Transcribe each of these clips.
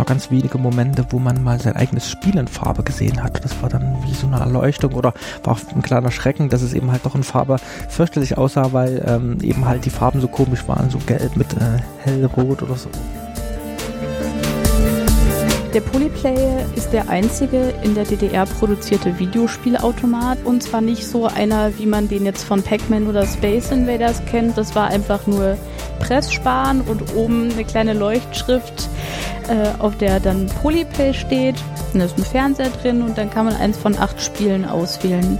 noch ganz wenige Momente, wo man mal sein eigenes Spiel in Farbe gesehen hat. Das war dann wie so eine Erleuchtung oder war auch ein kleiner Schrecken, dass es eben halt doch in Farbe fürchterlich aussah, weil ähm, eben halt die Farben so komisch waren, so gelb mit äh, hellrot oder so. Der Polyplay ist der einzige in der DDR produzierte Videospielautomat und zwar nicht so einer, wie man den jetzt von Pac-Man oder Space Invaders kennt. Das war einfach nur Presssparen und oben eine kleine Leuchtschrift, äh, auf der dann Polyplay steht. Und da ist ein Fernseher drin und dann kann man eins von acht Spielen auswählen.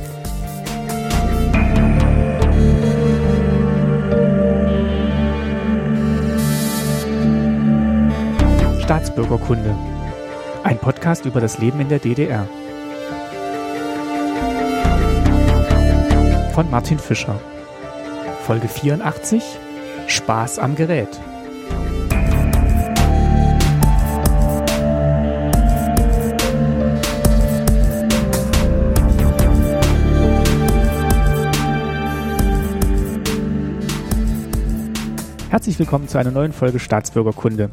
Staatsbürgerkunde. Ein Podcast über das Leben in der DDR. Von Martin Fischer. Folge 84. Spaß am Gerät. Herzlich willkommen zu einer neuen Folge Staatsbürgerkunde.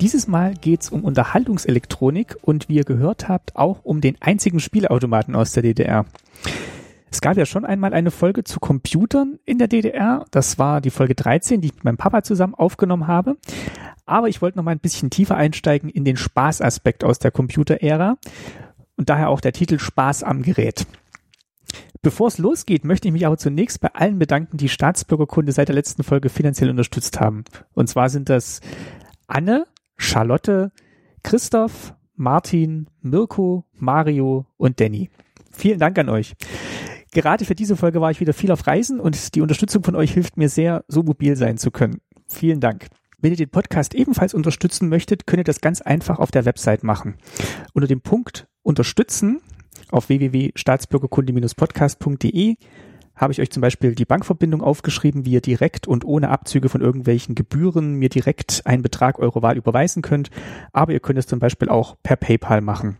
Dieses Mal geht es um Unterhaltungselektronik und wie ihr gehört habt, auch um den einzigen Spielautomaten aus der DDR. Es gab ja schon einmal eine Folge zu Computern in der DDR. Das war die Folge 13, die ich mit meinem Papa zusammen aufgenommen habe. Aber ich wollte noch mal ein bisschen tiefer einsteigen in den Spaßaspekt aus der Computerära und daher auch der Titel Spaß am Gerät. Bevor es losgeht, möchte ich mich aber zunächst bei allen bedanken, die Staatsbürgerkunde seit der letzten Folge finanziell unterstützt haben. Und zwar sind das Anne, Charlotte, Christoph, Martin, Mirko, Mario und Danny. Vielen Dank an euch. Gerade für diese Folge war ich wieder viel auf Reisen und die Unterstützung von euch hilft mir sehr, so mobil sein zu können. Vielen Dank. Wenn ihr den Podcast ebenfalls unterstützen möchtet, könnt ihr das ganz einfach auf der Website machen. Unter dem Punkt Unterstützen auf www.staatsbürgerkunde-podcast.de habe ich euch zum Beispiel die Bankverbindung aufgeschrieben, wie ihr direkt und ohne Abzüge von irgendwelchen Gebühren mir direkt einen Betrag eurer Wahl überweisen könnt. Aber ihr könnt es zum Beispiel auch per PayPal machen.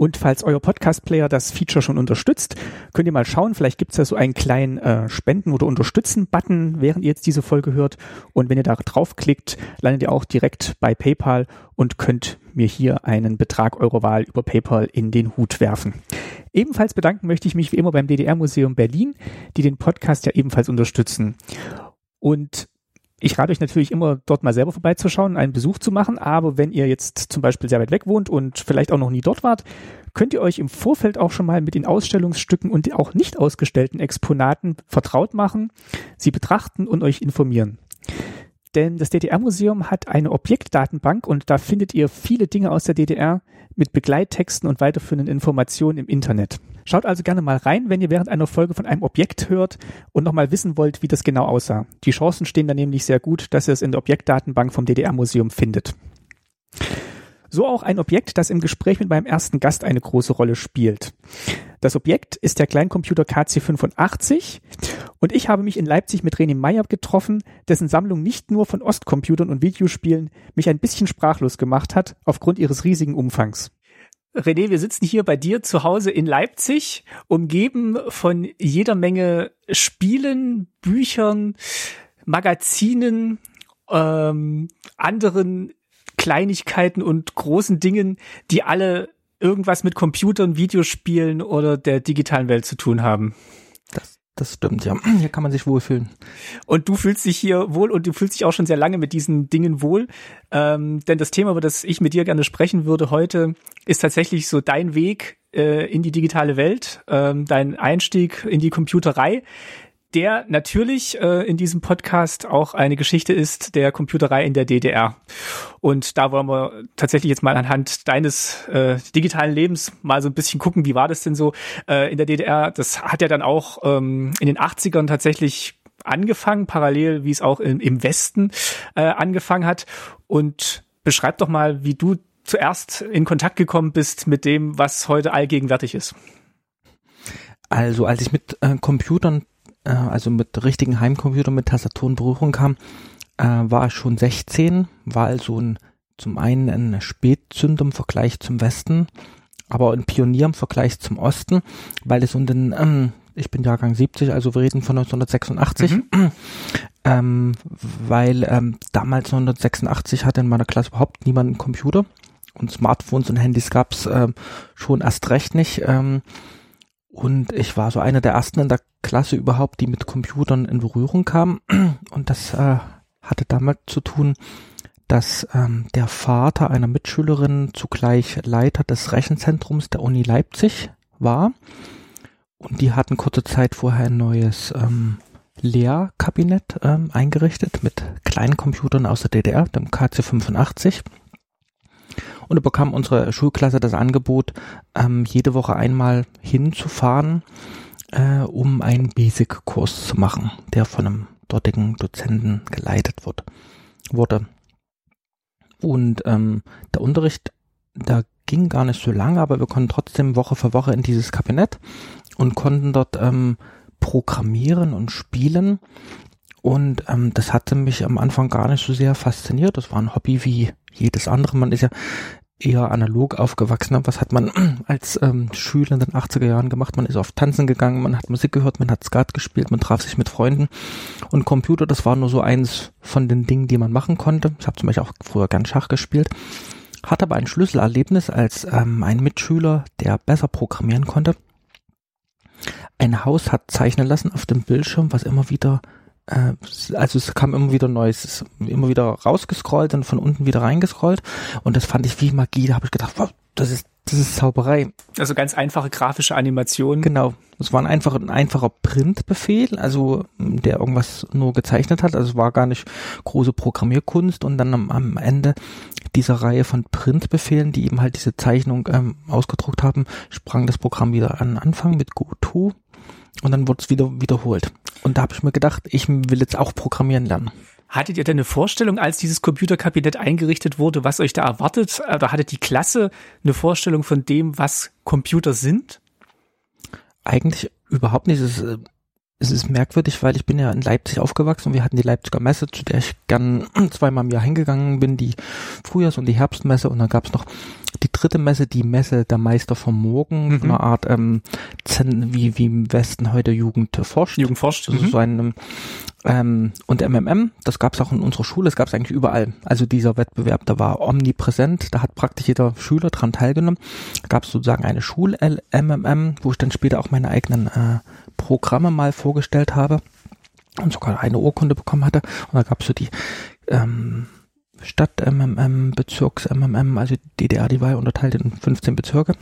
Und falls euer Podcast-Player das Feature schon unterstützt, könnt ihr mal schauen, vielleicht gibt es da so einen kleinen äh, Spenden- oder Unterstützen-Button, während ihr jetzt diese Folge hört. Und wenn ihr da draufklickt, landet ihr auch direkt bei PayPal und könnt mir hier einen Betrag eurer Wahl über PayPal in den Hut werfen. Ebenfalls bedanken möchte ich mich wie immer beim DDR-Museum Berlin, die den Podcast ja ebenfalls unterstützen. Und ich rate euch natürlich immer, dort mal selber vorbeizuschauen, einen Besuch zu machen. Aber wenn ihr jetzt zum Beispiel sehr weit weg wohnt und vielleicht auch noch nie dort wart, könnt ihr euch im Vorfeld auch schon mal mit den Ausstellungsstücken und auch nicht ausgestellten Exponaten vertraut machen, sie betrachten und euch informieren. Denn das DDR-Museum hat eine Objektdatenbank und da findet ihr viele Dinge aus der DDR mit Begleittexten und weiterführenden Informationen im Internet. Schaut also gerne mal rein, wenn ihr während einer Folge von einem Objekt hört und nochmal wissen wollt, wie das genau aussah. Die Chancen stehen da nämlich sehr gut, dass ihr es in der Objektdatenbank vom DDR-Museum findet. So auch ein Objekt, das im Gespräch mit meinem ersten Gast eine große Rolle spielt. Das Objekt ist der Kleincomputer KC85 und ich habe mich in Leipzig mit René Meyer getroffen, dessen Sammlung nicht nur von Ostcomputern und Videospielen mich ein bisschen sprachlos gemacht hat, aufgrund ihres riesigen Umfangs. René, wir sitzen hier bei dir zu Hause in Leipzig, umgeben von jeder Menge Spielen, Büchern, Magazinen, ähm, anderen Kleinigkeiten und großen Dingen, die alle irgendwas mit Computern, Videospielen oder der digitalen Welt zu tun haben. Das, stimmt, ja. Hier kann man sich wohlfühlen. Und du fühlst dich hier wohl und du fühlst dich auch schon sehr lange mit diesen Dingen wohl. Ähm, denn das Thema, über das ich mit dir gerne sprechen würde heute, ist tatsächlich so dein Weg äh, in die digitale Welt, ähm, dein Einstieg in die Computerei der natürlich äh, in diesem Podcast auch eine Geschichte ist der Computerei in der DDR. Und da wollen wir tatsächlich jetzt mal anhand deines äh, digitalen Lebens mal so ein bisschen gucken, wie war das denn so äh, in der DDR? Das hat ja dann auch ähm, in den 80ern tatsächlich angefangen, parallel wie es auch im, im Westen äh, angefangen hat. Und beschreib doch mal, wie du zuerst in Kontakt gekommen bist mit dem, was heute allgegenwärtig ist. Also als ich mit äh, Computern äh, also mit richtigen Heimcomputer mit Tastatur in Berührung kam, äh, war schon 16, war also ein, zum einen ein Spätzünder im Vergleich zum Westen, aber ein Pionier im Vergleich zum Osten, weil es um den, ähm, ich bin Jahrgang 70, also wir reden von 1986, mhm. ähm, weil ähm, damals 1986 hatte in meiner Klasse überhaupt niemand einen Computer und Smartphones und Handys gab's ähm, schon erst recht nicht. Ähm, und ich war so einer der ersten in der Klasse überhaupt, die mit Computern in Berührung kam. Und das äh, hatte damit zu tun, dass ähm, der Vater einer Mitschülerin zugleich Leiter des Rechenzentrums der Uni Leipzig war. Und die hatten kurze Zeit vorher ein neues ähm, Lehrkabinett ähm, eingerichtet mit kleinen Computern aus der DDR, dem KC85. Und da bekam unsere Schulklasse das Angebot, ähm, jede Woche einmal hinzufahren, äh, um einen Basic-Kurs zu machen, der von einem dortigen Dozenten geleitet wird, wurde. Und ähm, der Unterricht, da ging gar nicht so lange, aber wir konnten trotzdem Woche für Woche in dieses Kabinett und konnten dort ähm, programmieren und spielen. Und ähm, das hatte mich am Anfang gar nicht so sehr fasziniert. Das war ein Hobby wie jedes andere. Man ist ja eher analog aufgewachsen. Was hat man als ähm, Schüler in den 80er Jahren gemacht? Man ist auf Tanzen gegangen, man hat Musik gehört, man hat Skat gespielt, man traf sich mit Freunden. Und Computer, das war nur so eins von den Dingen, die man machen konnte. Ich habe zum Beispiel auch früher gern Schach gespielt. Hatte aber ein Schlüsselerlebnis als ähm, ein Mitschüler, der besser programmieren konnte. Ein Haus hat zeichnen lassen auf dem Bildschirm, was immer wieder also es kam immer wieder Neues, immer wieder rausgescrollt und von unten wieder reingescrollt und das fand ich wie Magie, da habe ich gedacht, wow, das ist das ist Zauberei. Also ganz einfache grafische Animationen. Genau. Es war ein einfacher, ein einfacher Printbefehl, also der irgendwas nur gezeichnet hat. Also es war gar nicht große Programmierkunst und dann am, am Ende dieser Reihe von Printbefehlen, die eben halt diese Zeichnung ähm, ausgedruckt haben, sprang das Programm wieder an Anfang mit GoTo und dann wurde es wieder wiederholt. Und da habe ich mir gedacht, ich will jetzt auch programmieren lernen. Hattet ihr denn eine Vorstellung, als dieses Computerkabinett eingerichtet wurde, was euch da erwartet? Oder hatte die Klasse eine Vorstellung von dem, was Computer sind? Eigentlich überhaupt nicht. Es ist, äh, es ist merkwürdig, weil ich bin ja in Leipzig aufgewachsen und wir hatten die Leipziger Messe, zu der ich gern zweimal im Jahr hingegangen bin, die Frühjahrs- und die Herbstmesse und dann gab es noch die dritte Messe, die Messe der Meister vom Morgen, mhm. eine Art ähm, wie, wie im Westen heute Jugend forscht. Jugend forscht. Das mhm. ist so ein ähm, und MMM, das gab es auch in unserer Schule, das gab es eigentlich überall. Also dieser Wettbewerb, da war omnipräsent, da hat praktisch jeder Schüler dran teilgenommen. Da gab es sozusagen eine Schul-MMM, wo ich dann später auch meine eigenen äh, Programme mal vorgestellt habe und sogar eine Urkunde bekommen hatte. Und da gab es so die ähm, Stadt MMM, Bezirks MMM, also DDR, die war ja unterteilt in 15 Bezirke.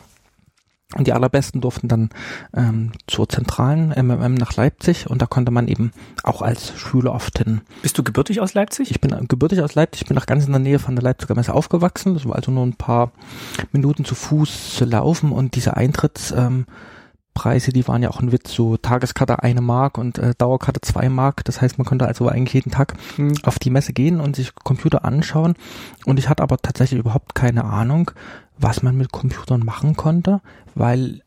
Und die allerbesten durften dann ähm, zur zentralen MMM nach Leipzig und da konnte man eben auch als Schüler oft hin. Bist du gebürtig aus Leipzig? Ich bin gebürtig aus Leipzig, ich bin auch ganz in der Nähe von der Leipziger Messe aufgewachsen. Das war also nur ein paar Minuten zu Fuß zu laufen und diese Eintritts ähm, Preise, die waren ja auch ein Witz, so Tageskarte eine Mark und äh, Dauerkarte zwei Mark. Das heißt, man konnte also eigentlich jeden Tag mhm. auf die Messe gehen und sich Computer anschauen. Und ich hatte aber tatsächlich überhaupt keine Ahnung, was man mit Computern machen konnte, weil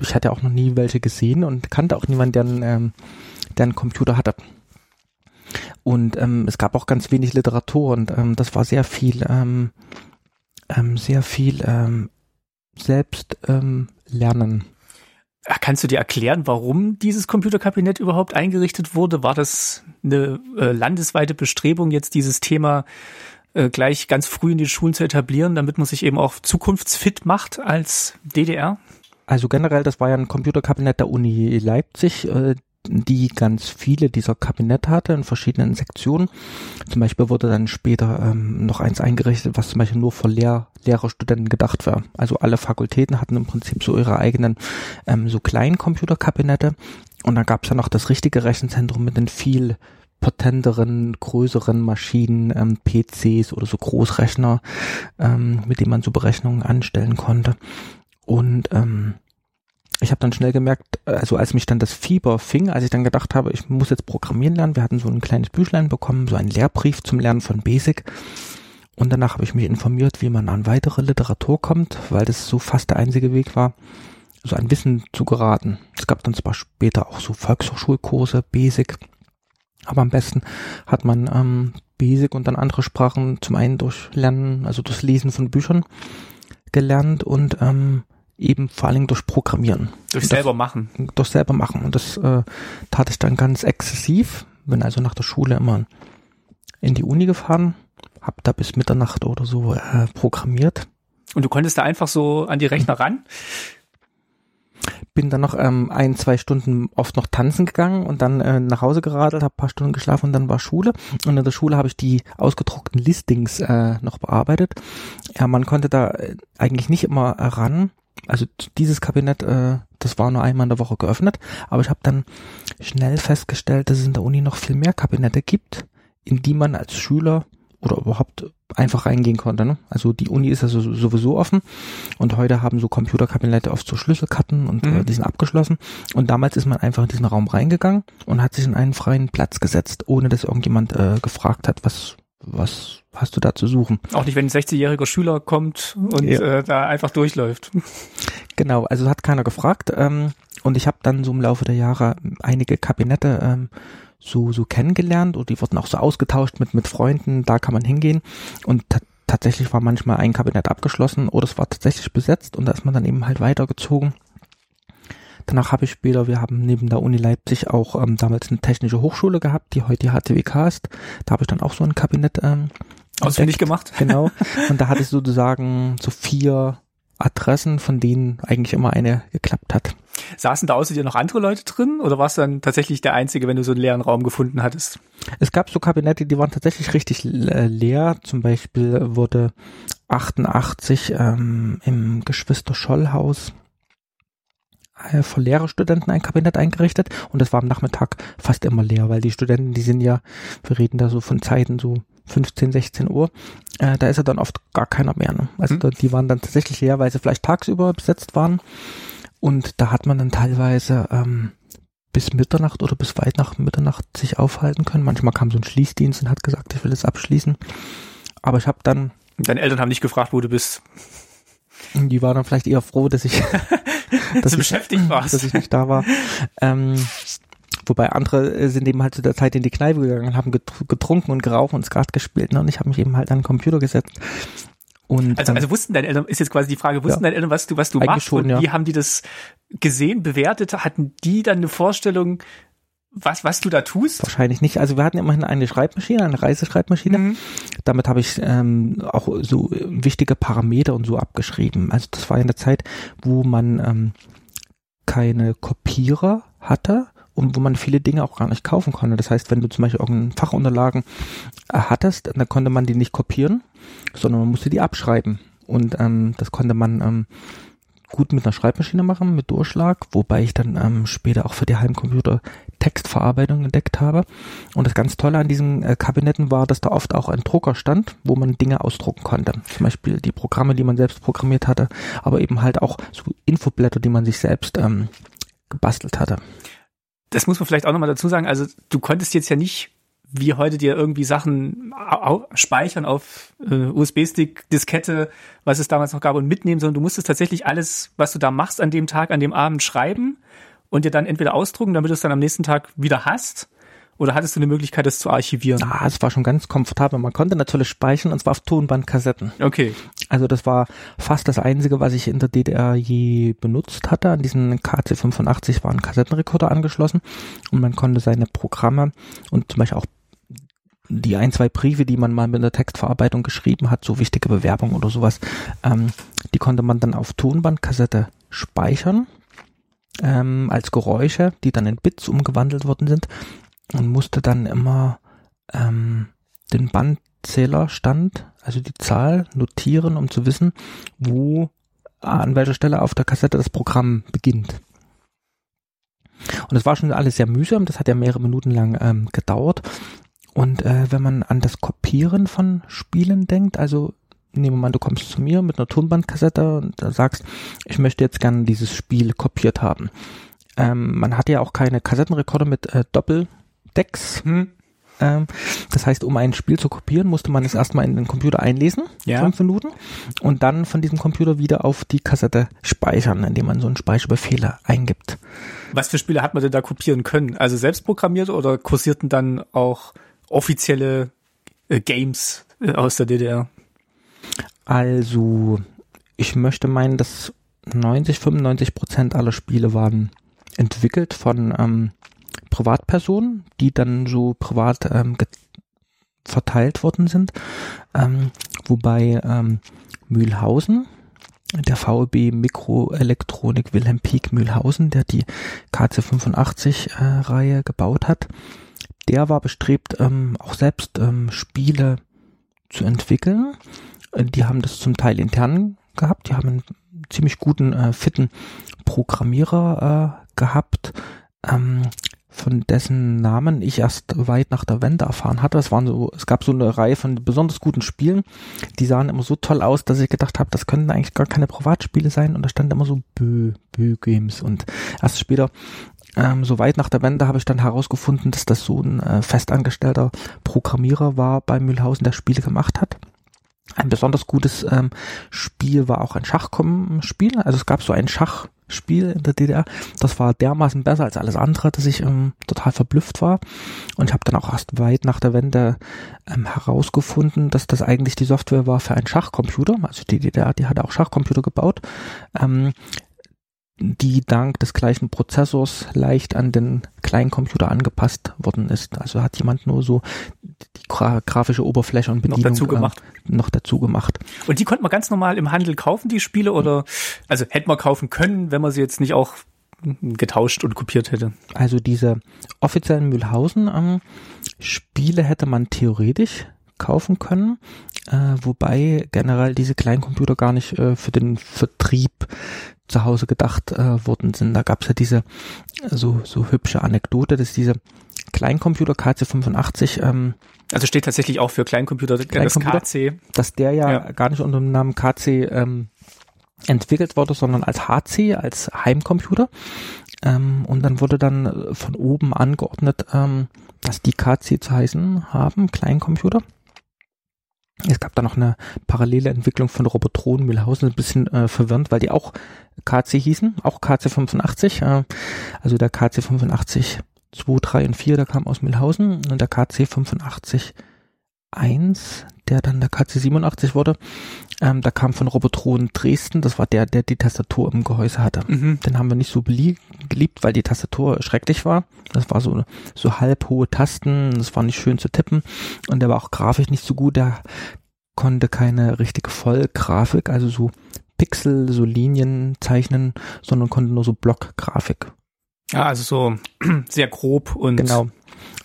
ich hatte auch noch nie welche gesehen und kannte auch niemanden, der einen, ähm, der einen Computer hatte. Und ähm, es gab auch ganz wenig Literatur und ähm, das war sehr viel, ähm, ähm, sehr viel ähm, selbst ähm, lernen. Kannst du dir erklären, warum dieses Computerkabinett überhaupt eingerichtet wurde? War das eine äh, landesweite Bestrebung, jetzt dieses Thema äh, gleich ganz früh in die Schulen zu etablieren, damit man sich eben auch zukunftsfit macht als DDR? Also generell, das war ja ein Computerkabinett der Uni Leipzig. Äh, die ganz viele dieser Kabinette hatte in verschiedenen Sektionen. Zum Beispiel wurde dann später ähm, noch eins eingerichtet, was zum Beispiel nur für Lehr Lehrerstudenten gedacht war. Also alle Fakultäten hatten im Prinzip so ihre eigenen ähm, so kleinen Computerkabinette. Und dann gab es ja noch das richtige Rechenzentrum mit den viel potenteren, größeren Maschinen, ähm, PCs oder so Großrechner, ähm, mit denen man so Berechnungen anstellen konnte. Und ähm, ich habe dann schnell gemerkt, also als mich dann das Fieber fing, als ich dann gedacht habe, ich muss jetzt programmieren lernen, wir hatten so ein kleines Büchlein bekommen, so einen Lehrbrief zum Lernen von Basic. Und danach habe ich mich informiert, wie man an weitere Literatur kommt, weil das so fast der einzige Weg war, so ein Wissen zu geraten. Es gab dann zwar später auch so Volkshochschulkurse, Basic, aber am besten hat man ähm, Basic und dann andere Sprachen zum einen durch Lernen, also das Lesen von Büchern gelernt und ähm, eben vor Dingen durch Programmieren. Durch selber machen. Durch selber machen. Und das äh, tat ich dann ganz exzessiv, Bin also nach der Schule immer in die Uni gefahren, hab da bis Mitternacht oder so äh, programmiert. Und du konntest da einfach so an die Rechner ran? Bin dann noch ähm, ein, zwei Stunden oft noch tanzen gegangen und dann äh, nach Hause geradelt, habe paar Stunden geschlafen und dann war Schule. Und in der Schule habe ich die ausgedruckten Listings äh, noch bearbeitet. Ja, man konnte da äh, eigentlich nicht immer ran. Also dieses Kabinett, äh, das war nur einmal in der Woche geöffnet, aber ich habe dann schnell festgestellt, dass es in der Uni noch viel mehr Kabinette gibt, in die man als Schüler oder überhaupt einfach reingehen konnte. Ne? Also die Uni ist also sowieso offen und heute haben so Computerkabinette oft so Schlüsselkarten und äh, mhm. äh, die sind abgeschlossen. Und damals ist man einfach in diesen Raum reingegangen und hat sich in einen freien Platz gesetzt, ohne dass irgendjemand äh, gefragt hat, was was hast du da zu suchen? Auch nicht, wenn ein 60-jähriger Schüler kommt und ja. äh, da einfach durchläuft. Genau, also hat keiner gefragt. Ähm, und ich habe dann so im Laufe der Jahre einige Kabinette ähm, so, so kennengelernt und die wurden auch so ausgetauscht mit, mit Freunden, da kann man hingehen und tatsächlich war manchmal ein Kabinett abgeschlossen oder es war tatsächlich besetzt und da ist man dann eben halt weitergezogen. Danach habe ich später, wir haben neben der Uni Leipzig auch ähm, damals eine technische Hochschule gehabt, die heute die HTWK ist. Da habe ich dann auch so ein Kabinett ähm, ausfindig gemacht. Genau. Und da hatte ich sozusagen so vier Adressen, von denen eigentlich immer eine geklappt hat. Saßen da außer dir noch andere Leute drin oder warst du dann tatsächlich der Einzige, wenn du so einen leeren Raum gefunden hattest? Es gab so Kabinette, die waren tatsächlich richtig äh, leer. Zum Beispiel wurde 88 ähm, im Geschwister-Scholl-Haus äh, für Lehrerstudenten ein Kabinett eingerichtet und das war am Nachmittag fast immer leer, weil die Studenten, die sind ja, wir reden da so von Zeiten so 15, 16 Uhr, äh, da ist ja dann oft gar keiner mehr. Ne? Also mhm. die waren dann tatsächlich leer, weil sie vielleicht tagsüber besetzt waren und da hat man dann teilweise ähm, bis Mitternacht oder bis weit nach Mitternacht sich aufhalten können. Manchmal kam so ein Schließdienst und hat gesagt, ich will es abschließen. Aber ich habe dann. Deine Eltern haben nicht gefragt, wo du bist. Die waren dann vielleicht eher froh, dass ich, dass, ich, beschäftigt warst. dass ich nicht da war. Ähm, wobei andere äh, sind eben halt zu der Zeit in die Kneipe gegangen und haben getrunken und geraucht und Skat gespielt. Ne? Und ich habe mich eben halt an den Computer gesetzt und, also, also wussten deine Eltern, ist jetzt quasi die Frage, wussten ja, deine Eltern, was du, was du machst schon, und ja. wie haben die das gesehen, bewertet? Hatten die dann eine Vorstellung, was, was du da tust? Wahrscheinlich nicht. Also wir hatten immerhin eine Schreibmaschine, eine Reiseschreibmaschine. Mhm. Damit habe ich ähm, auch so wichtige Parameter und so abgeschrieben. Also das war in der Zeit, wo man ähm, keine Kopierer hatte und wo man viele Dinge auch gar nicht kaufen konnte. Das heißt, wenn du zum Beispiel irgendeine Fachunterlagen äh, hattest, dann konnte man die nicht kopieren, sondern man musste die abschreiben. Und ähm, das konnte man ähm, gut mit einer Schreibmaschine machen, mit Durchschlag, wobei ich dann ähm, später auch für die Heimcomputer Textverarbeitung entdeckt habe. Und das ganz Tolle an diesen äh, Kabinetten war, dass da oft auch ein Drucker stand, wo man Dinge ausdrucken konnte. Zum Beispiel die Programme, die man selbst programmiert hatte, aber eben halt auch so Infoblätter, die man sich selbst ähm, gebastelt hatte. Das muss man vielleicht auch nochmal dazu sagen. Also du konntest jetzt ja nicht wie heute dir irgendwie Sachen speichern auf äh, USB-Stick, Diskette, was es damals noch gab und mitnehmen, sondern du musstest tatsächlich alles, was du da machst an dem Tag, an dem Abend schreiben und dir dann entweder ausdrucken, damit du es dann am nächsten Tag wieder hast. Oder hattest du eine Möglichkeit, das zu archivieren? Ah, es war schon ganz komfortabel. Man konnte natürlich speichern und zwar auf Tonbandkassetten. Okay. Also das war fast das Einzige, was ich in der DDR je benutzt hatte. An diesen KC85 war ein Kassettenrekorder angeschlossen und man konnte seine Programme und zum Beispiel auch die ein, zwei Briefe, die man mal mit der Textverarbeitung geschrieben hat, so wichtige Bewerbungen oder sowas, ähm, die konnte man dann auf Tonbandkassette speichern ähm, als Geräusche, die dann in Bits umgewandelt worden sind und musste dann immer ähm, den Bandzählerstand, also die Zahl notieren, um zu wissen, wo an welcher Stelle auf der Kassette das Programm beginnt. Und es war schon alles sehr mühsam, das hat ja mehrere Minuten lang ähm, gedauert. Und äh, wenn man an das Kopieren von Spielen denkt, also nehmen wir mal, du kommst zu mir mit einer Tonbandkassette und sagst, ich möchte jetzt gerne dieses Spiel kopiert haben. Ähm, man hat ja auch keine Kassettenrekorder mit äh, Doppeldecks. Hm. Ähm, das heißt, um ein Spiel zu kopieren, musste man es erstmal in den Computer einlesen, ja. fünf Minuten, und dann von diesem Computer wieder auf die Kassette speichern, indem man so einen Speicherbefehl eingibt. Was für Spiele hat man denn da kopieren können? Also selbst programmiert oder kursierten dann auch offizielle äh, Games äh, aus der DDR? Also, ich möchte meinen, dass 90, 95 Prozent aller Spiele waren entwickelt von ähm, Privatpersonen, die dann so privat ähm, verteilt worden sind. Ähm, wobei ähm, Mühlhausen, der VEB Mikroelektronik Wilhelm Pieck Mühlhausen, der die KC85-Reihe äh, gebaut hat, der war bestrebt, ähm, auch selbst ähm, Spiele zu entwickeln. Äh, die haben das zum Teil intern gehabt, die haben einen ziemlich guten, äh, fitten Programmierer äh, gehabt, ähm, von dessen Namen ich erst weit nach der Wende erfahren hatte. Es waren so, es gab so eine Reihe von besonders guten Spielen, die sahen immer so toll aus, dass ich gedacht habe, das könnten eigentlich gar keine Privatspiele sein und da stand immer so Bö, Bö Games und erst später ähm, so weit nach der Wende habe ich dann herausgefunden, dass das so ein äh, festangestellter Programmierer war bei Mühlhausen, der Spiele gemacht hat. Ein besonders gutes ähm, Spiel war auch ein Schachspiel. Also es gab so ein Schachspiel in der DDR. Das war dermaßen besser als alles andere, dass ich ähm, total verblüfft war. Und ich habe dann auch erst weit nach der Wende ähm, herausgefunden, dass das eigentlich die Software war für einen Schachcomputer. Also die DDR, die hatte auch Schachcomputer gebaut. Ähm, die dank des gleichen Prozessors leicht an den kleinen Computer angepasst worden ist. Also hat jemand nur so die gra grafische Oberfläche und Bedienung noch dazu gemacht. Äh, noch dazu gemacht. Und die konnte man ganz normal im Handel kaufen, die Spiele, oder also hätte man kaufen können, wenn man sie jetzt nicht auch getauscht und kopiert hätte. Also diese offiziellen Mühlhausen ähm, Spiele hätte man theoretisch kaufen können, äh, wobei generell diese Kleincomputer gar nicht äh, für den Vertrieb zu Hause gedacht äh, worden sind. Da gab es ja diese so, so hübsche Anekdote, dass diese Kleincomputer KC85 ähm, also steht tatsächlich auch für Kleincomputer, Kleincomputer das KC. Dass der ja, ja, gar nicht unter dem Namen KC ähm, entwickelt wurde, sondern als HC, als Heimcomputer. Ähm, und dann wurde dann von oben angeordnet, ähm, dass die KC zu heißen haben, Kleincomputer. Es gab da noch eine parallele Entwicklung von Robotron Mühlhausen, ein bisschen äh, verwirrend, weil die auch KC hießen, auch KC85. Äh, also der KC85 2, 3 und 4, der kam aus Mühlhausen und der KC85 1, der dann der KC87 wurde, ähm, da kam von Robotron Dresden, das war der, der die Tastatur im Gehäuse hatte. Mhm. Den haben wir nicht so geliebt, weil die Tastatur schrecklich war. Das war so, so halb hohe Tasten, das war nicht schön zu tippen und der war auch grafisch nicht so gut, der konnte keine richtige Vollgrafik, also so Pixel, so Linien zeichnen, sondern konnte nur so Blockgrafik. Ja, also so sehr grob und genau.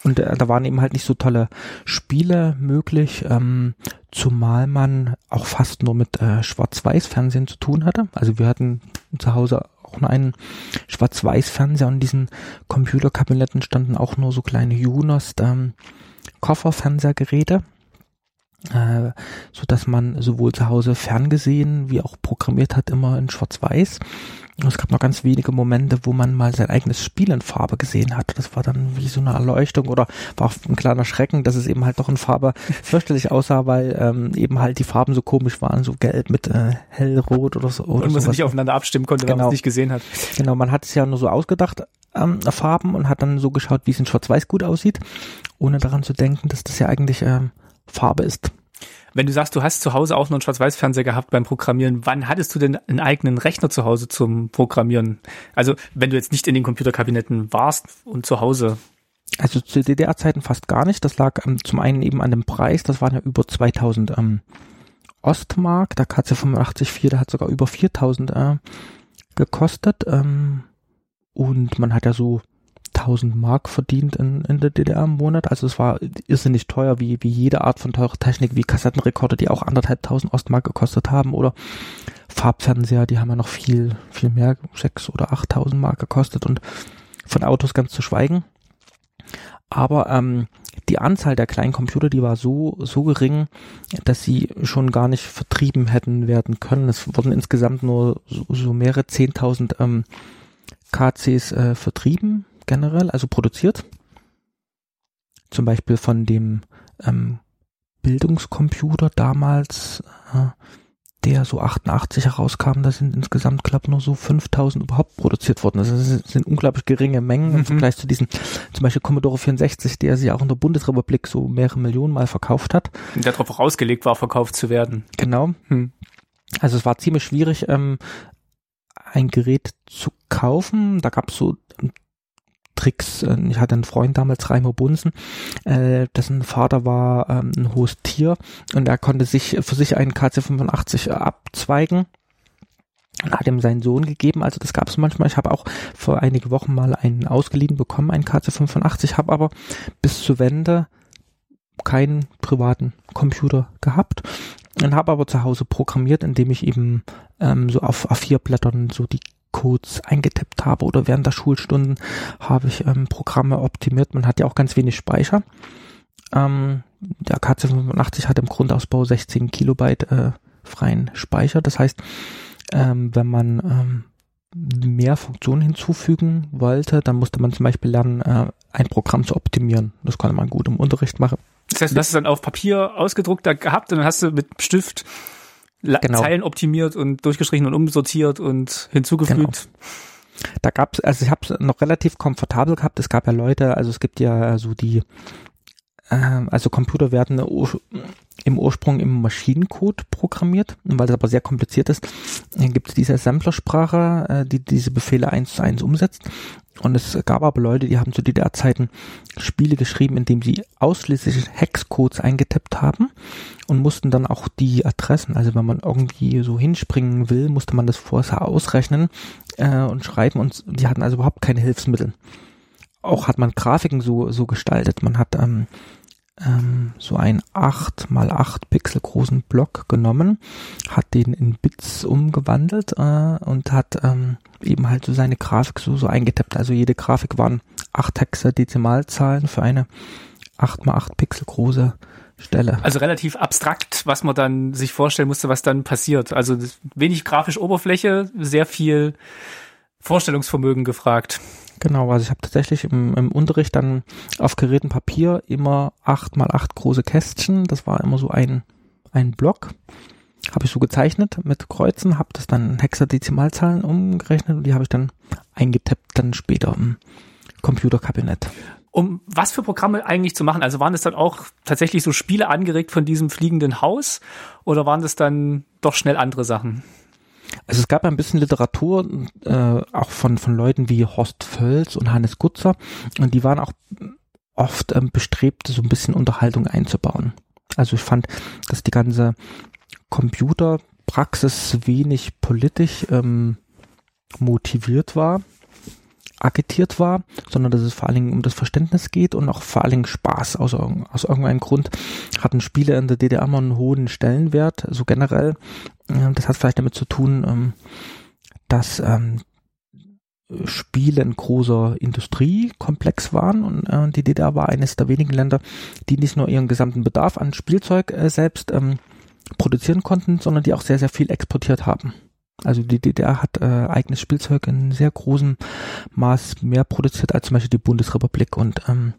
Und äh, da waren eben halt nicht so tolle Spiele möglich, ähm, zumal man auch fast nur mit äh, Schwarz-Weiß-Fernsehen zu tun hatte. Also wir hatten zu Hause auch nur einen Schwarz-Weiß-Fernseher und in diesen Computerkabinetten standen auch nur so kleine Junost ähm, Kofferfernsehgeräte äh, so dass man sowohl zu Hause ferngesehen wie auch programmiert hat immer in Schwarz-Weiß. Es gab noch ganz wenige Momente, wo man mal sein eigenes Spiel in Farbe gesehen hat. Das war dann wie so eine Erleuchtung oder war auch ein kleiner Schrecken, dass es eben halt doch in Farbe fürchterlich aussah, weil ähm, eben halt die Farben so komisch waren, so gelb mit äh, hellrot oder so. Oder und man nicht aufeinander abstimmen konnte, genau. wenn man es nicht gesehen hat. Genau, man hat es ja nur so ausgedacht, ähm, Farben und hat dann so geschaut, wie es in Schwarz-Weiß gut aussieht, ohne daran zu denken, dass das ja eigentlich ähm, Farbe ist. Wenn du sagst, du hast zu Hause auch noch einen Schwarz-Weiß-Fernseher gehabt beim Programmieren, wann hattest du denn einen eigenen Rechner zu Hause zum Programmieren? Also wenn du jetzt nicht in den Computerkabinetten warst und zu Hause. Also zu DDR-Zeiten fast gar nicht. Das lag ähm, zum einen eben an dem Preis. Das waren ja über 2000 ähm, Ostmark. Der KC854, der hat sogar über 4000 äh, gekostet. Ähm, und man hat ja so 1000 Mark verdient in, in der DDR im Monat. Also es war irrsinnig teuer, wie, wie jede Art von teurer Technik, wie Kassettenrekorder, die auch anderthalb tausend Ostmark gekostet haben oder Farbfernseher, die haben ja noch viel, viel mehr, sechs oder achttausend Mark gekostet und von Autos ganz zu schweigen. Aber ähm, die Anzahl der kleinen Computer, die war so, so gering, dass sie schon gar nicht vertrieben hätten werden können. Es wurden insgesamt nur so, so mehrere zehntausend ähm, KCs äh, vertrieben generell, also produziert. Zum Beispiel von dem ähm, Bildungscomputer damals, äh, der so 88 herauskam, da sind insgesamt, glaube nur so 5000 überhaupt produziert worden. Das sind, sind unglaublich geringe Mengen mhm. im Vergleich zu diesen, zum Beispiel Commodore 64, der sie auch in der Bundesrepublik so mehrere Millionen Mal verkauft hat. Der darauf ausgelegt war, verkauft zu werden. Genau. Hm. Also es war ziemlich schwierig, ähm, ein Gerät zu kaufen. Da gab es so Tricks. Äh, ich hatte einen Freund damals, Raimo Bunsen, äh, dessen Vater war ähm, ein hohes Tier und er konnte sich für sich einen KC85 abzweigen und hat ihm seinen Sohn gegeben. Also das gab es manchmal. Ich habe auch vor einige Wochen mal einen ausgeliehen bekommen, einen KC85, habe aber bis zur Wende keinen privaten Computer gehabt und habe aber zu Hause programmiert, indem ich eben ähm, so auf A4-Blättern so die Codes eingetippt habe oder während der Schulstunden habe ich ähm, Programme optimiert. Man hat ja auch ganz wenig Speicher. Ähm, der KC85 hat im Grundausbau 16 Kilobyte äh, freien Speicher. Das heißt, ähm, wenn man ähm, mehr Funktionen hinzufügen wollte, dann musste man zum Beispiel lernen, äh, ein Programm zu optimieren. Das konnte man gut im Unterricht machen. Das heißt, du hast es dann auf Papier ausgedruckt da gehabt und dann hast du mit Stift genau. Zeilen optimiert und durchgestrichen und umsortiert und hinzugefügt. Genau. Da gab's, also ich habe es noch relativ komfortabel gehabt. Es gab ja Leute, also es gibt ja so die, äh, also Computer werden im Ursprung im Maschinencode programmiert, weil das aber sehr kompliziert ist, gibt es diese Assemblersprache, äh, die diese Befehle eins zu eins umsetzt. Und es gab aber Leute, die haben zu DDR-Zeiten Spiele geschrieben, indem sie ausschließlich Hexcodes eingetippt haben und mussten dann auch die Adressen, also wenn man irgendwie so hinspringen will, musste man das vorher ausrechnen äh, und schreiben und die hatten also überhaupt keine Hilfsmittel. Auch hat man Grafiken so, so gestaltet. Man hat ähm, ähm, so einen 8 mal 8 Pixel großen Block genommen, hat den in Bits umgewandelt äh, und hat ähm, eben halt so seine Grafik so, so eingetippt. Also jede Grafik waren 8 Hexadezimalzahlen für eine 8 mal 8 Pixel große Stelle. Also relativ abstrakt, was man dann sich vorstellen musste, was dann passiert. Also wenig grafisch Oberfläche, sehr viel Vorstellungsvermögen gefragt. Genau, also ich habe tatsächlich im, im Unterricht dann auf geräten Papier immer acht mal acht große Kästchen. Das war immer so ein, ein Block. Habe ich so gezeichnet mit Kreuzen, habe das dann in Hexadezimalzahlen umgerechnet und die habe ich dann eingetippt dann später im Computerkabinett. Um was für Programme eigentlich zu machen? Also waren es dann auch tatsächlich so Spiele angeregt von diesem fliegenden Haus oder waren das dann doch schnell andere Sachen? Also es gab ein bisschen Literatur, äh, auch von, von Leuten wie Horst Völz und Hannes Gutzer, und die waren auch oft ähm, bestrebt, so ein bisschen Unterhaltung einzubauen. Also ich fand, dass die ganze Computerpraxis wenig politisch ähm, motiviert war agitiert war, sondern dass es vor allen Dingen um das Verständnis geht und auch vor allen Dingen Spaß. Aus, aus irgendeinem Grund hatten Spiele in der DDR immer einen hohen Stellenwert, so generell. Das hat vielleicht damit zu tun, ähm, dass ähm, Spiele ein großer Industriekomplex waren und äh, die DDR war eines der wenigen Länder, die nicht nur ihren gesamten Bedarf an Spielzeug äh, selbst ähm, produzieren konnten, sondern die auch sehr, sehr viel exportiert haben. Also die DDR hat äh, eigenes Spielzeug in sehr großem Maß mehr produziert als zum Beispiel die Bundesrepublik. Und ähm,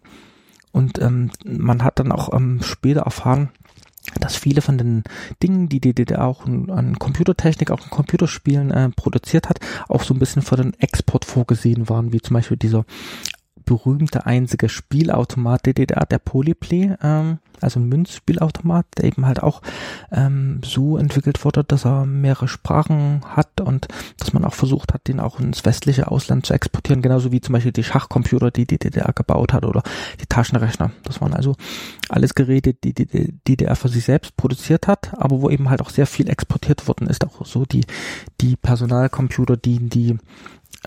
und ähm, man hat dann auch ähm, später erfahren, dass viele von den Dingen, die die DDR auch an Computertechnik, auch in Computerspielen äh, produziert hat, auch so ein bisschen für den Export vorgesehen waren, wie zum Beispiel dieser berühmte einzige Spielautomat der DDR, der Polyplay, ähm, also ein Münzspielautomat, der eben halt auch ähm, so entwickelt wurde, dass er mehrere Sprachen hat und dass man auch versucht hat, den auch ins westliche Ausland zu exportieren, genauso wie zum Beispiel die Schachcomputer, die die DDR gebaut hat oder die Taschenrechner. Das waren also alles Geräte, die die DDR für sich selbst produziert hat, aber wo eben halt auch sehr viel exportiert worden ist, auch so die die Personalcomputer, die die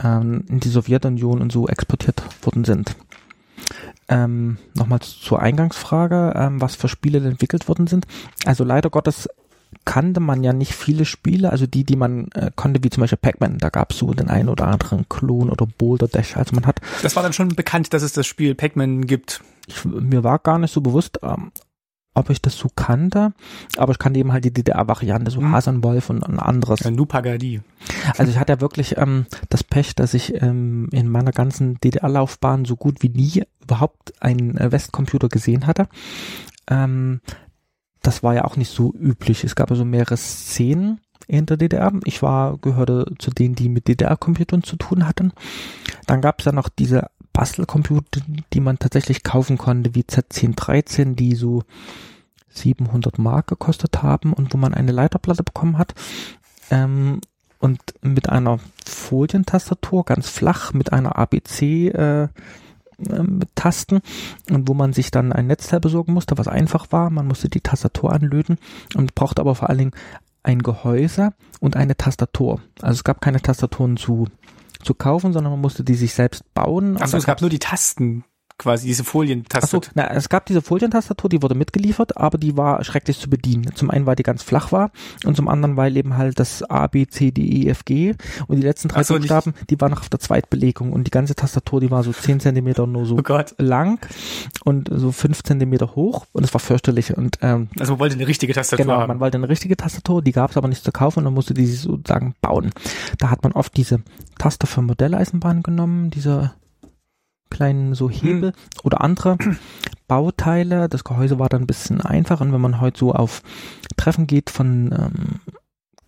ähm, in die Sowjetunion und so exportiert worden sind. Ähm, Nochmal zur Eingangsfrage, ähm, was für Spiele entwickelt worden sind. Also leider Gottes kannte man ja nicht viele Spiele, also die, die man äh, konnte, wie zum Beispiel Pac-Man, da gab es so den einen oder anderen Klon oder Boulder Dash, also man hat... Das war dann schon bekannt, dass es das Spiel Pac-Man gibt. Ich, mir war gar nicht so bewusst, ähm, ob ich das so kannte, aber ich kannte eben halt die DDR-Variante, so mhm. Hasenwolf und ein anderes. Ja, Nupagadi. Also ich hatte ja wirklich ähm, das Pech, dass ich ähm, in meiner ganzen DDR-Laufbahn so gut wie nie überhaupt einen äh, Westcomputer gesehen hatte. Ähm, das war ja auch nicht so üblich. Es gab also mehrere Szenen in der DDR. Ich war, gehörte zu denen, die mit DDR-Computern zu tun hatten. Dann gab es ja noch diese Bastelcomputer, die man tatsächlich kaufen konnte, wie Z1013, die so 700 Mark gekostet haben und wo man eine Leiterplatte bekommen hat. Ähm, und mit einer Folientastatur, ganz flach, mit einer ABC äh, mit Tasten und wo man sich dann ein Netzteil besorgen musste, was einfach war. Man musste die Tastatur anlöten und brauchte aber vor allen Dingen ein Gehäuse und eine Tastatur. Also es gab keine Tastaturen zu zu kaufen, sondern man musste die sich selbst bauen. Achso, es gab nur die Tasten quasi diese Folientastatur. So, na, es gab diese Folientastatur, die wurde mitgeliefert, aber die war schrecklich zu bedienen. Zum einen, weil die ganz flach war und zum anderen, weil eben halt das A, B, C, D, E, F, G und die letzten drei so, Buchstaben, die waren noch auf der Zweitbelegung und die ganze Tastatur, die war so zehn Zentimeter nur so oh lang und so fünf Zentimeter hoch und es war fürchterlich. Und, ähm, also man wollte eine richtige Tastatur genau, haben. man wollte eine richtige Tastatur, die gab es aber nicht zu kaufen und dann musste die sozusagen bauen. Da hat man oft diese Taster für Modelleisenbahn genommen, diese kleinen so Hebel hm. oder andere Bauteile. Das Gehäuse war dann ein bisschen einfach und wenn man heute so auf Treffen geht von ähm,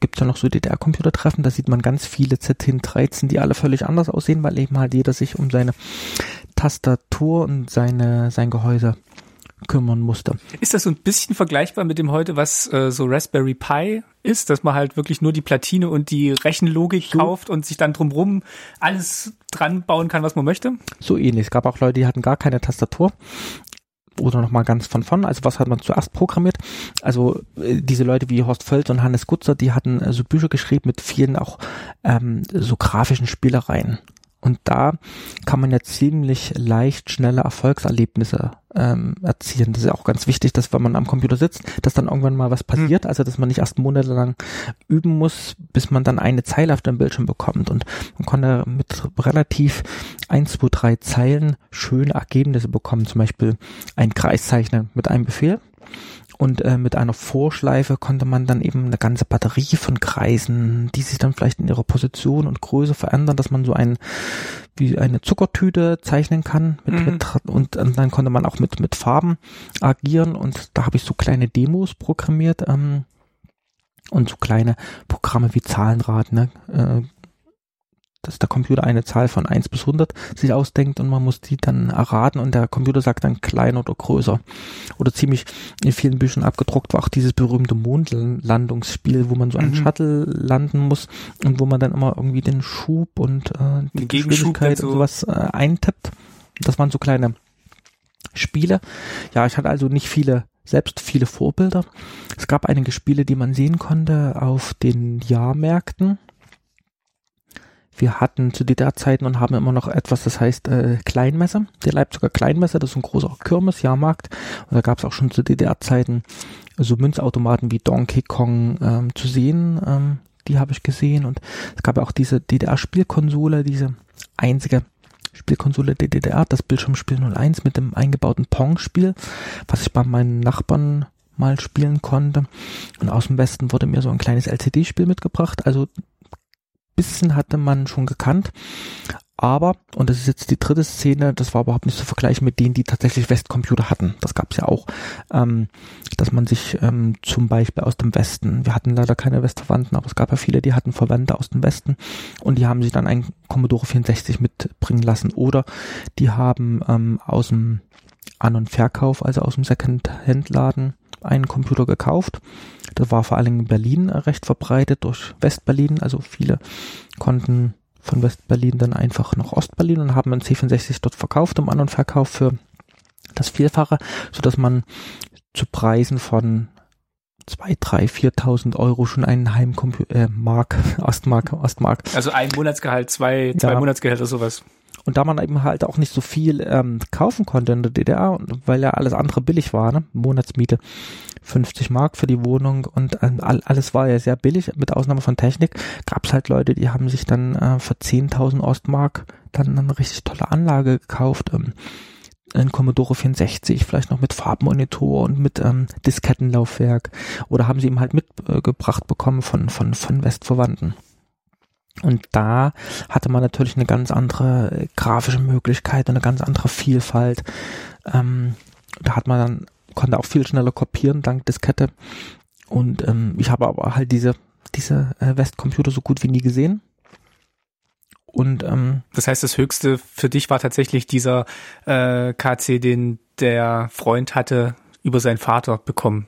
gibt es ja noch so DDR-Computertreffen, da sieht man ganz viele Z13, die alle völlig anders aussehen, weil eben halt jeder sich um seine Tastatur und seine sein Gehäuse kümmern musste. Ist das so ein bisschen vergleichbar mit dem heute, was äh, so Raspberry Pi ist, dass man halt wirklich nur die Platine und die Rechenlogik so. kauft und sich dann drumrum alles dran bauen kann, was man möchte? So ähnlich. Es gab auch Leute, die hatten gar keine Tastatur oder nochmal ganz von vorn. Also was hat man zuerst programmiert? Also äh, diese Leute wie Horst Völz und Hannes Gutzer, die hatten äh, so Bücher geschrieben mit vielen auch ähm, so grafischen Spielereien. Und da kann man ja ziemlich leicht schnelle Erfolgserlebnisse ähm, erzielen. Das ist ja auch ganz wichtig, dass wenn man am Computer sitzt, dass dann irgendwann mal was passiert. Mhm. Also dass man nicht erst monatelang üben muss, bis man dann eine Zeile auf dem Bildschirm bekommt. Und man konnte mit relativ ein, zwei, drei Zeilen schöne Ergebnisse bekommen. Zum Beispiel ein Kreis zeichnen mit einem Befehl und äh, mit einer Vorschleife konnte man dann eben eine ganze Batterie von Kreisen, die sich dann vielleicht in ihrer Position und Größe verändern, dass man so ein wie eine Zuckertüte zeichnen kann mit, mhm. mit und, und, dann konnte man auch mit mit Farben agieren und da habe ich so kleine Demos programmiert ähm, und so kleine Programme wie Zahlenrad, ne, äh, dass der Computer eine Zahl von 1 bis 100 sich ausdenkt und man muss die dann erraten und der Computer sagt dann kleiner oder größer. Oder ziemlich in vielen Büchern abgedruckt war auch dieses berühmte Mondlandungsspiel, wo man so einen mhm. Shuttle landen muss und wo man dann immer irgendwie den Schub und äh, die Geschwindigkeit so. und sowas äh, eintippt. Das waren so kleine Spiele. Ja, ich hatte also nicht viele selbst viele Vorbilder. Es gab einige Spiele, die man sehen konnte auf den Jahrmärkten wir hatten zu DDR-Zeiten und haben immer noch etwas, das heißt äh, Kleinmesser, der Leipziger Kleinmesser, das ist ein großer Kirmes-Jahrmarkt. Und da gab es auch schon zu DDR-Zeiten so Münzautomaten wie Donkey Kong ähm, zu sehen. Ähm, die habe ich gesehen. Und es gab ja auch diese DDR-Spielkonsole, diese einzige Spielkonsole der DDR, das Bildschirmspiel 01 mit dem eingebauten Pong-Spiel, was ich bei meinen Nachbarn mal spielen konnte. Und aus dem Westen wurde mir so ein kleines LCD-Spiel mitgebracht. Also bisschen hatte man schon gekannt. Aber, und das ist jetzt die dritte Szene, das war überhaupt nicht zu vergleichen mit denen, die tatsächlich Westcomputer hatten. Das gab es ja auch, ähm, dass man sich ähm, zum Beispiel aus dem Westen, wir hatten leider keine Westverwandten, aber es gab ja viele, die hatten Verwandte aus dem Westen und die haben sich dann einen Commodore 64 mitbringen lassen. Oder die haben ähm, aus dem An- und Verkauf, also aus dem Second-Hand-Laden, einen Computer gekauft. Das war vor allem in Berlin recht verbreitet durch Westberlin. Also viele konnten von Westberlin dann einfach nach Ostberlin und haben einen C64 dort verkauft im An- und Verkauf für das Vielfache, so dass man zu Preisen von zwei, drei, viertausend Euro schon einen Heimcomputer, äh, Mark, Ostmark, Ostmark. Also ein Monatsgehalt, zwei, zwei ja. Monatsgehälter, sowas. Und da man eben halt auch nicht so viel ähm, kaufen konnte in der DDR, weil ja alles andere billig war, ne? Monatsmiete 50 Mark für die Wohnung und äh, alles war ja sehr billig, mit Ausnahme von Technik, gab es halt Leute, die haben sich dann äh, für 10.000 Ostmark dann eine richtig tolle Anlage gekauft. Ähm, ein Commodore 64, vielleicht noch mit Farbmonitor und mit ähm, Diskettenlaufwerk oder haben sie ihm halt mitgebracht bekommen von, von, von Westverwandten. Und da hatte man natürlich eine ganz andere äh, grafische Möglichkeit, eine ganz andere Vielfalt. Ähm, da hat man dann, konnte auch viel schneller kopieren dank Diskette. Und ähm, ich habe aber halt diese, diese äh, Westcomputer so gut wie nie gesehen. Und ähm, das heißt, das Höchste für dich war tatsächlich dieser äh, KC, den der Freund hatte über seinen Vater bekommen.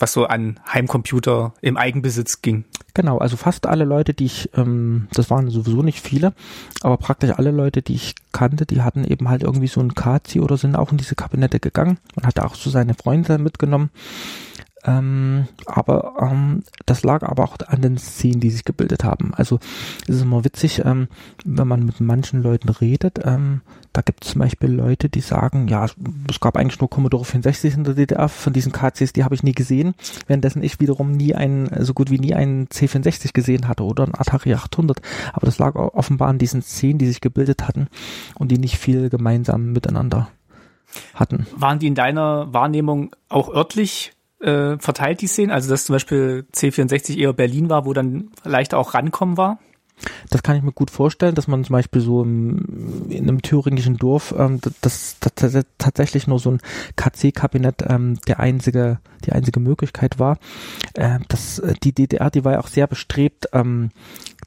was so an Heimcomputer im Eigenbesitz ging. Genau, also fast alle Leute, die ich, ähm, das waren sowieso nicht viele, aber praktisch alle Leute, die ich kannte, die hatten eben halt irgendwie so ein Kazi oder sind auch in diese Kabinette gegangen und hatte auch so seine Freunde mitgenommen. Ähm, aber ähm, das lag aber auch an den Szenen, die sich gebildet haben. Also es ist immer witzig, ähm, wenn man mit manchen Leuten redet. Ähm, da gibt es zum Beispiel Leute, die sagen, ja, es gab eigentlich nur Commodore 64 in der DDR, von diesen KCs, die habe ich nie gesehen, währenddessen ich wiederum nie einen, so gut wie nie einen C64 gesehen hatte oder einen Atari 800. Aber das lag offenbar an diesen Szenen, die sich gebildet hatten und die nicht viel gemeinsam miteinander hatten. Waren die in deiner Wahrnehmung auch örtlich äh, verteilt, die Szenen? Also dass zum Beispiel C64 eher Berlin war, wo dann leichter auch rankommen war? Das kann ich mir gut vorstellen, dass man zum Beispiel so im, in einem thüringischen Dorf, ähm, das, das, tatsächlich nur so ein KC-Kabinett ähm, der einzige, die einzige Möglichkeit war. Äh, das, die DDR, die war ja auch sehr bestrebt, ähm,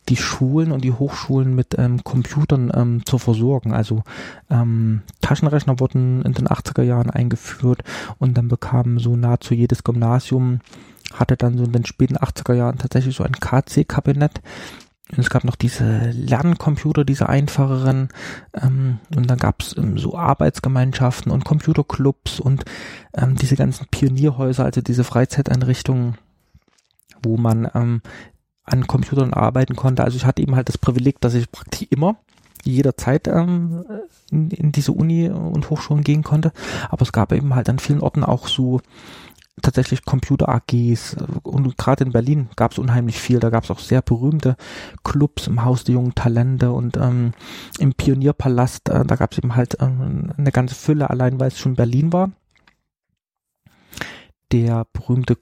die Schulen und die Hochschulen mit ähm, Computern ähm, zu versorgen. Also ähm, Taschenrechner wurden in den 80er Jahren eingeführt und dann bekam so nahezu jedes Gymnasium hatte dann so in den späten 80er Jahren tatsächlich so ein KC-Kabinett. Es gab noch diese Lerncomputer, diese einfacheren, ähm, und dann gab es ähm, so Arbeitsgemeinschaften und Computerclubs und ähm, diese ganzen Pionierhäuser, also diese Freizeiteinrichtungen, wo man ähm, an Computern arbeiten konnte. Also ich hatte eben halt das Privileg, dass ich praktisch immer jederzeit ähm, in, in diese Uni und Hochschulen gehen konnte. Aber es gab eben halt an vielen Orten auch so tatsächlich Computer-AGs und gerade in Berlin gab es unheimlich viel. Da gab es auch sehr berühmte Clubs im Haus der jungen Talente und ähm, im Pionierpalast, äh, da gab es eben halt ähm, eine ganze Fülle, allein weil es schon Berlin war. Der berühmte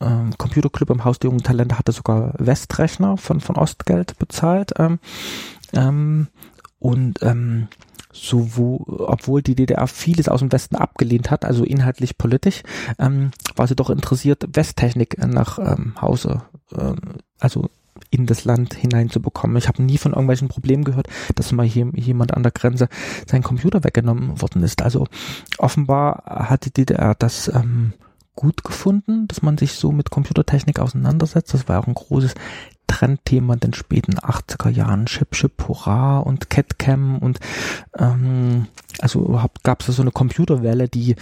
ähm, Computerclub im Haus der jungen Talente hatte sogar Westrechner von, von Ostgeld bezahlt. Ähm, ähm, und ähm, so wo, obwohl die DDR vieles aus dem Westen abgelehnt hat, also inhaltlich politisch, ähm, war sie doch interessiert, Westtechnik nach ähm, Hause, ähm, also in das Land hineinzubekommen. Ich habe nie von irgendwelchen Problemen gehört, dass mal hier jemand an der Grenze sein Computer weggenommen worden ist. Also offenbar hat die DDR das ähm, gut gefunden, dass man sich so mit Computertechnik auseinandersetzt. Das war auch ein großes Trendthema in den späten 80er Jahren. Chip, Chip, Hurra und CatCam und ähm, also überhaupt gab es so eine Computerwelle, die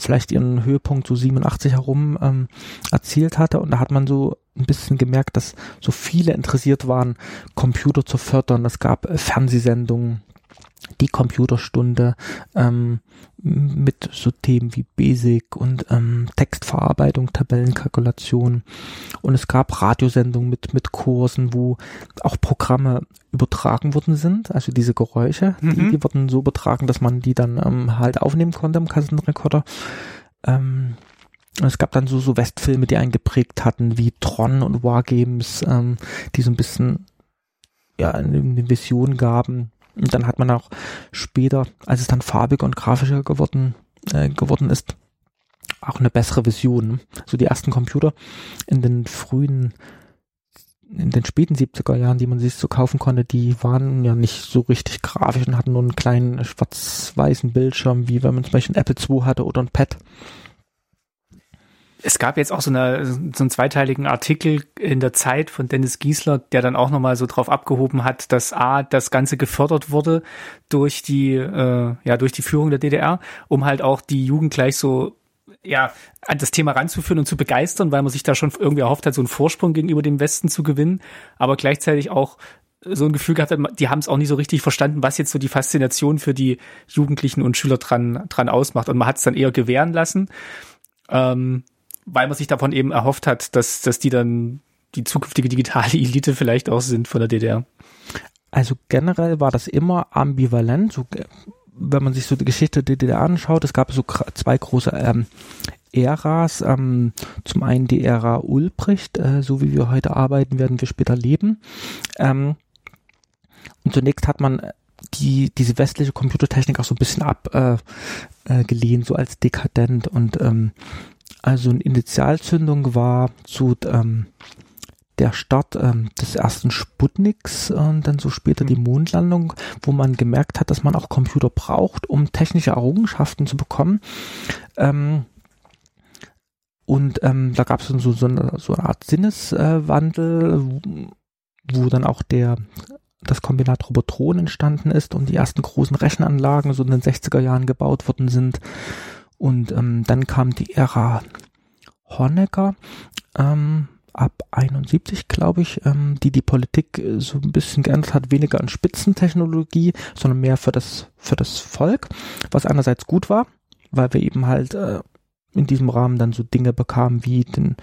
vielleicht ihren Höhepunkt so 87 herum ähm, erzielt hatte und da hat man so ein bisschen gemerkt, dass so viele interessiert waren, Computer zu fördern. Es gab äh, Fernsehsendungen, die Computerstunde ähm, mit so Themen wie Basic und ähm, Textverarbeitung, Tabellenkalkulation und es gab Radiosendungen mit mit Kursen, wo auch Programme übertragen worden sind, also diese Geräusche, mhm. die, die wurden so übertragen, dass man die dann ähm, halt aufnehmen konnte im Kassettenrekorder. Ähm, es gab dann so, so Westfilme, die einen geprägt hatten, wie Tron und Wargames, ähm, die so ein bisschen ja, eine, eine Vision gaben und dann hat man auch später, als es dann farbiger und grafischer geworden, äh, geworden ist, auch eine bessere Vision. So die ersten Computer in den frühen, in den späten 70er Jahren, die man sich so kaufen konnte, die waren ja nicht so richtig grafisch und hatten nur einen kleinen schwarz-weißen Bildschirm, wie wenn man zum Beispiel ein Apple II hatte oder ein Pad es gab jetzt auch so, eine, so einen zweiteiligen Artikel in der Zeit von Dennis Giesler, der dann auch nochmal so drauf abgehoben hat, dass A, das Ganze gefördert wurde durch die, äh, ja, durch die Führung der DDR, um halt auch die Jugend gleich so ja, an das Thema ranzuführen und zu begeistern, weil man sich da schon irgendwie erhofft hat, so einen Vorsprung gegenüber dem Westen zu gewinnen, aber gleichzeitig auch so ein Gefühl gehabt hat, die haben es auch nie so richtig verstanden, was jetzt so die Faszination für die Jugendlichen und Schüler dran, dran ausmacht. Und man hat es dann eher gewähren lassen. Ähm, weil man sich davon eben erhofft hat, dass, dass die dann die zukünftige digitale Elite vielleicht auch sind von der DDR. Also generell war das immer ambivalent. So, wenn man sich so die Geschichte der DDR anschaut, es gab so zwei große ähm, Äras. Ähm, zum einen die Ära Ulbricht, äh, so wie wir heute arbeiten, werden wir später leben. Ähm, und zunächst hat man die, diese westliche Computertechnik auch so ein bisschen abgelehnt, äh, äh, so als dekadent und ähm, also eine Initialzündung war zu ähm, der Start ähm, des ersten Sputniks und dann so später die mhm. Mondlandung, wo man gemerkt hat, dass man auch Computer braucht, um technische Errungenschaften zu bekommen. Ähm, Und ähm, da gab es so, so, eine, so eine Art Sinneswandel, wo, wo dann auch der das Kombinat Robotron entstanden ist und die ersten großen Rechenanlagen so in den 60er Jahren gebaut worden sind. Und ähm, dann kam die Ära Honecker ähm, ab 71, glaube ich, ähm, die die Politik äh, so ein bisschen geändert hat, weniger an Spitzentechnologie, sondern mehr für das für das Volk, was einerseits gut war, weil wir eben halt äh, in diesem Rahmen dann so Dinge bekamen wie den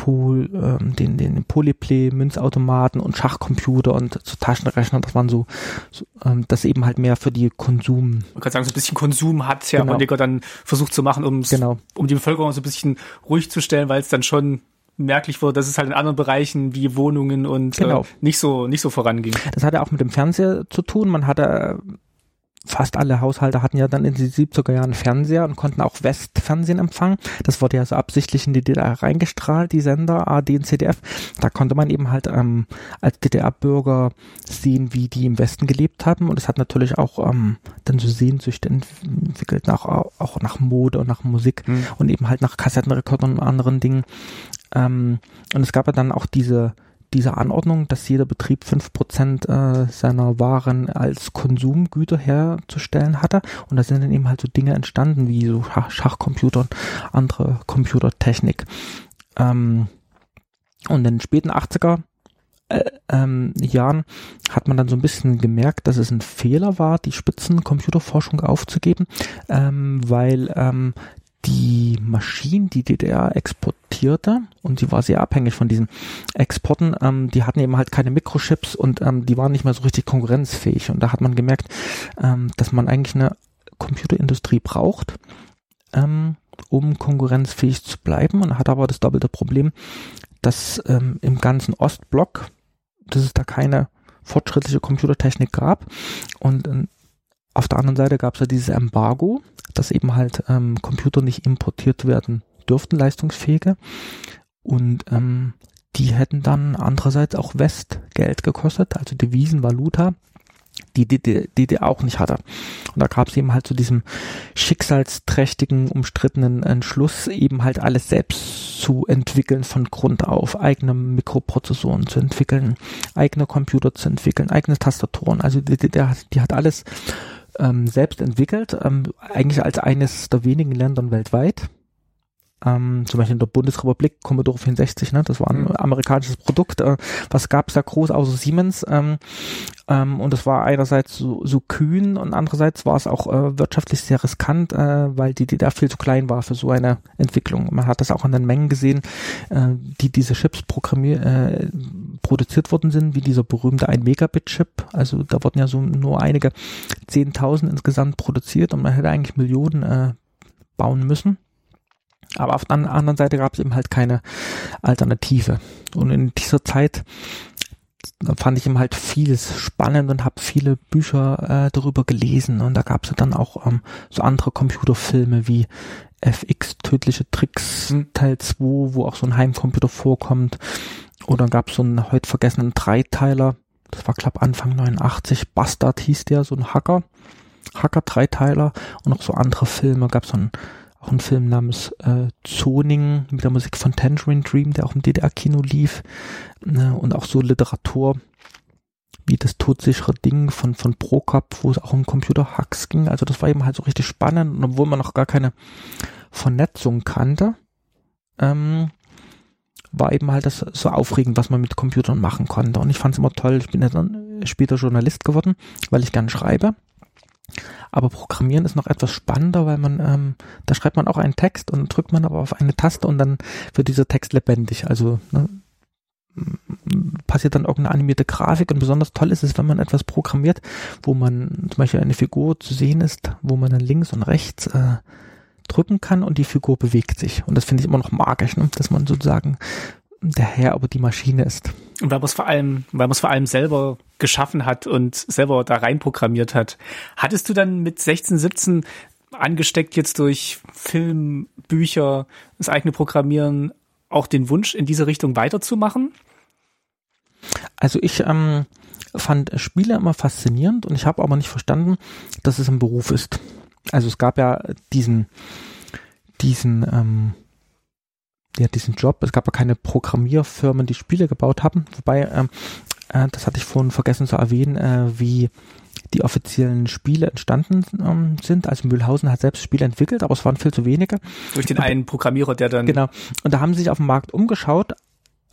Pol, ähm, den, den Polyplay, Münzautomaten und Schachcomputer und so Taschenrechner, das waren so, so ähm, das eben halt mehr für die Konsum. Man kann sagen, so ein bisschen Konsum hat ja genau. Honecker dann versucht zu machen, um genau. um die Bevölkerung so ein bisschen ruhig zu stellen, weil es dann schon merklich wurde, dass es halt in anderen Bereichen wie Wohnungen und genau. äh, nicht so nicht so voranging. Das hatte auch mit dem Fernseher zu tun. Man hatte fast alle Haushalte hatten ja dann in den 70er Jahren Fernseher und konnten auch Westfernsehen empfangen. Das wurde ja so absichtlich in die DDR reingestrahlt, die Sender AD und CDF. Da konnte man eben halt ähm, als DDR-Bürger sehen, wie die im Westen gelebt haben. Und es hat natürlich auch ähm, dann so Sehnsüchte entwickelt, nach, auch nach Mode und nach Musik mhm. und eben halt nach Kassettenrekordern und anderen Dingen. Ähm, und es gab ja dann auch diese diese Anordnung, dass jeder Betrieb fünf Prozent äh, seiner Waren als Konsumgüter herzustellen hatte. Und da sind dann eben halt so Dinge entstanden, wie so Schach Schachcomputer und andere Computertechnik. Ähm, und in den späten 80er äh, ähm, Jahren hat man dann so ein bisschen gemerkt, dass es ein Fehler war, die Spitzencomputerforschung aufzugeben, ähm, weil ähm, die Maschinen, die DDR exportierte, und sie war sehr abhängig von diesen Exporten, ähm, die hatten eben halt keine Mikrochips und ähm, die waren nicht mehr so richtig konkurrenzfähig. Und da hat man gemerkt, ähm, dass man eigentlich eine Computerindustrie braucht, ähm, um konkurrenzfähig zu bleiben. Und hat aber das doppelte Problem, dass ähm, im ganzen Ostblock, dass es da keine fortschrittliche Computertechnik gab. Und äh, auf der anderen Seite gab es ja dieses Embargo, dass eben halt ähm, Computer nicht importiert werden dürften, leistungsfähige. Und ähm, die hätten dann andererseits auch Westgeld gekostet, also Devisen, Valuta, die die, die, die, auch nicht hatte. Und da gab es eben halt zu diesem schicksalsträchtigen, umstrittenen Entschluss, eben halt alles selbst zu entwickeln von Grund auf, eigene Mikroprozessoren zu entwickeln, eigene Computer zu entwickeln, eigene Tastaturen. Also die, die, die hat alles ähm, selbst entwickelt, ähm, eigentlich als eines der wenigen Ländern weltweit. Ähm, zum Beispiel in der Bundesrepublik Commodore 64, ne, das war ein mhm. amerikanisches Produkt. Äh, was gab's da groß außer Siemens? Ähm, ähm, und das war einerseits so, so kühn und andererseits war es auch äh, wirtschaftlich sehr riskant, äh, weil die DDR viel zu klein war für so eine Entwicklung. Man hat das auch an den Mengen gesehen, äh, die diese Chips programmiert, äh, produziert worden sind, wie dieser berühmte 1 Megabit Chip. Also da wurden ja so nur einige 10.000 insgesamt produziert und man hätte eigentlich Millionen äh, bauen müssen. Aber auf der anderen Seite gab es eben halt keine Alternative. Und in dieser Zeit fand ich eben halt vieles spannend und habe viele Bücher äh, darüber gelesen. Und da gab es dann auch ähm, so andere Computerfilme wie FX Tödliche Tricks mhm. Teil 2, wo auch so ein Heimcomputer vorkommt. Oder gab es so einen heute vergessenen Dreiteiler, das war glaube Anfang 89, Bastard hieß der, so ein Hacker, Hacker-Dreiteiler und auch so andere Filme, gab es so ein auch ein Film namens äh, Zoning mit der Musik von Tangerine Dream, der auch im DDR-Kino lief. Ne, und auch so Literatur wie das todsichere Ding von, von Prokop, wo es auch um Computer-Hacks ging. Also das war eben halt so richtig spannend. Und obwohl man noch gar keine Vernetzung kannte, ähm, war eben halt das so aufregend, was man mit Computern machen konnte. Und ich fand es immer toll. Ich bin ja dann später Journalist geworden, weil ich gern schreibe. Aber Programmieren ist noch etwas spannender, weil man, ähm, da schreibt man auch einen Text und drückt man aber auf eine Taste und dann wird dieser Text lebendig. Also ne, passiert dann irgendeine animierte Grafik und besonders toll ist es, wenn man etwas programmiert, wo man zum Beispiel eine Figur zu sehen ist, wo man dann links und rechts äh, drücken kann und die Figur bewegt sich. Und das finde ich immer noch magisch, ne? dass man sozusagen der Herr über die Maschine ist. Und weil man es vor allem, weil man es vor allem selber geschaffen hat und selber da rein programmiert hat. Hattest du dann mit 16, 17 angesteckt jetzt durch Film, Bücher, das eigene Programmieren auch den Wunsch in diese Richtung weiterzumachen? Also ich ähm, fand Spiele immer faszinierend und ich habe aber nicht verstanden, dass es ein Beruf ist. Also es gab ja diesen diesen ähm, ja, diesen Job. Es gab ja keine Programmierfirmen, die Spiele gebaut haben. Wobei, ähm, äh, das hatte ich vorhin vergessen zu erwähnen, äh, wie die offiziellen Spiele entstanden ähm, sind. Also Mühlhausen hat selbst Spiele entwickelt, aber es waren viel zu wenige. Durch den einen Programmierer, der dann. Genau. Und da haben sie sich auf dem Markt umgeschaut,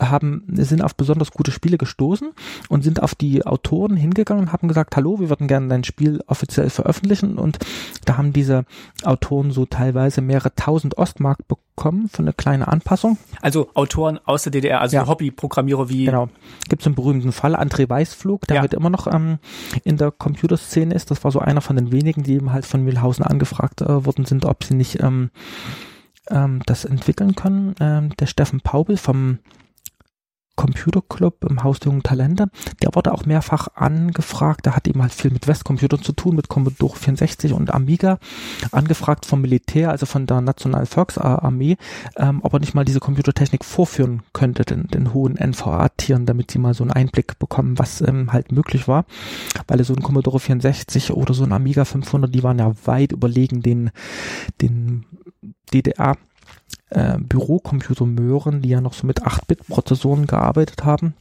haben, sind auf besonders gute Spiele gestoßen und sind auf die Autoren hingegangen und haben gesagt, hallo, wir würden gerne dein Spiel offiziell veröffentlichen und da haben diese Autoren so teilweise mehrere tausend Ostmark bekommen für eine kleine Anpassung. Also Autoren aus der DDR, also Ja. Hobbyprogrammierer wie Genau. Gibt es einen berühmten Fall, André Weißflug, der Ja. heute immer noch ähm, in der Computerszene ist. Das war so einer von den wenigen, die eben halt von Mühlhausen angefragt äh, worden sind, ob sie nicht ähm, ähm, das entwickeln können. Ähm, der Steffen Paubel vom Computerclub im Haus der jungen Talente, der wurde auch mehrfach angefragt, der hat eben halt viel mit Westcomputern zu tun, mit Commodore 64 und Amiga, angefragt vom Militär, also von der Nationalen Volksarmee, ähm, ob er nicht mal diese Computertechnik vorführen könnte, den, den hohen NVA-Tieren, damit sie mal so einen Einblick bekommen, was ähm, halt möglich war, weil so ein Commodore 64 oder so ein Amiga 500, die waren ja weit überlegen den, den DDR äh, Bürocomputermöhren, die ja noch so mit 8-Bit-Prozessoren gearbeitet haben,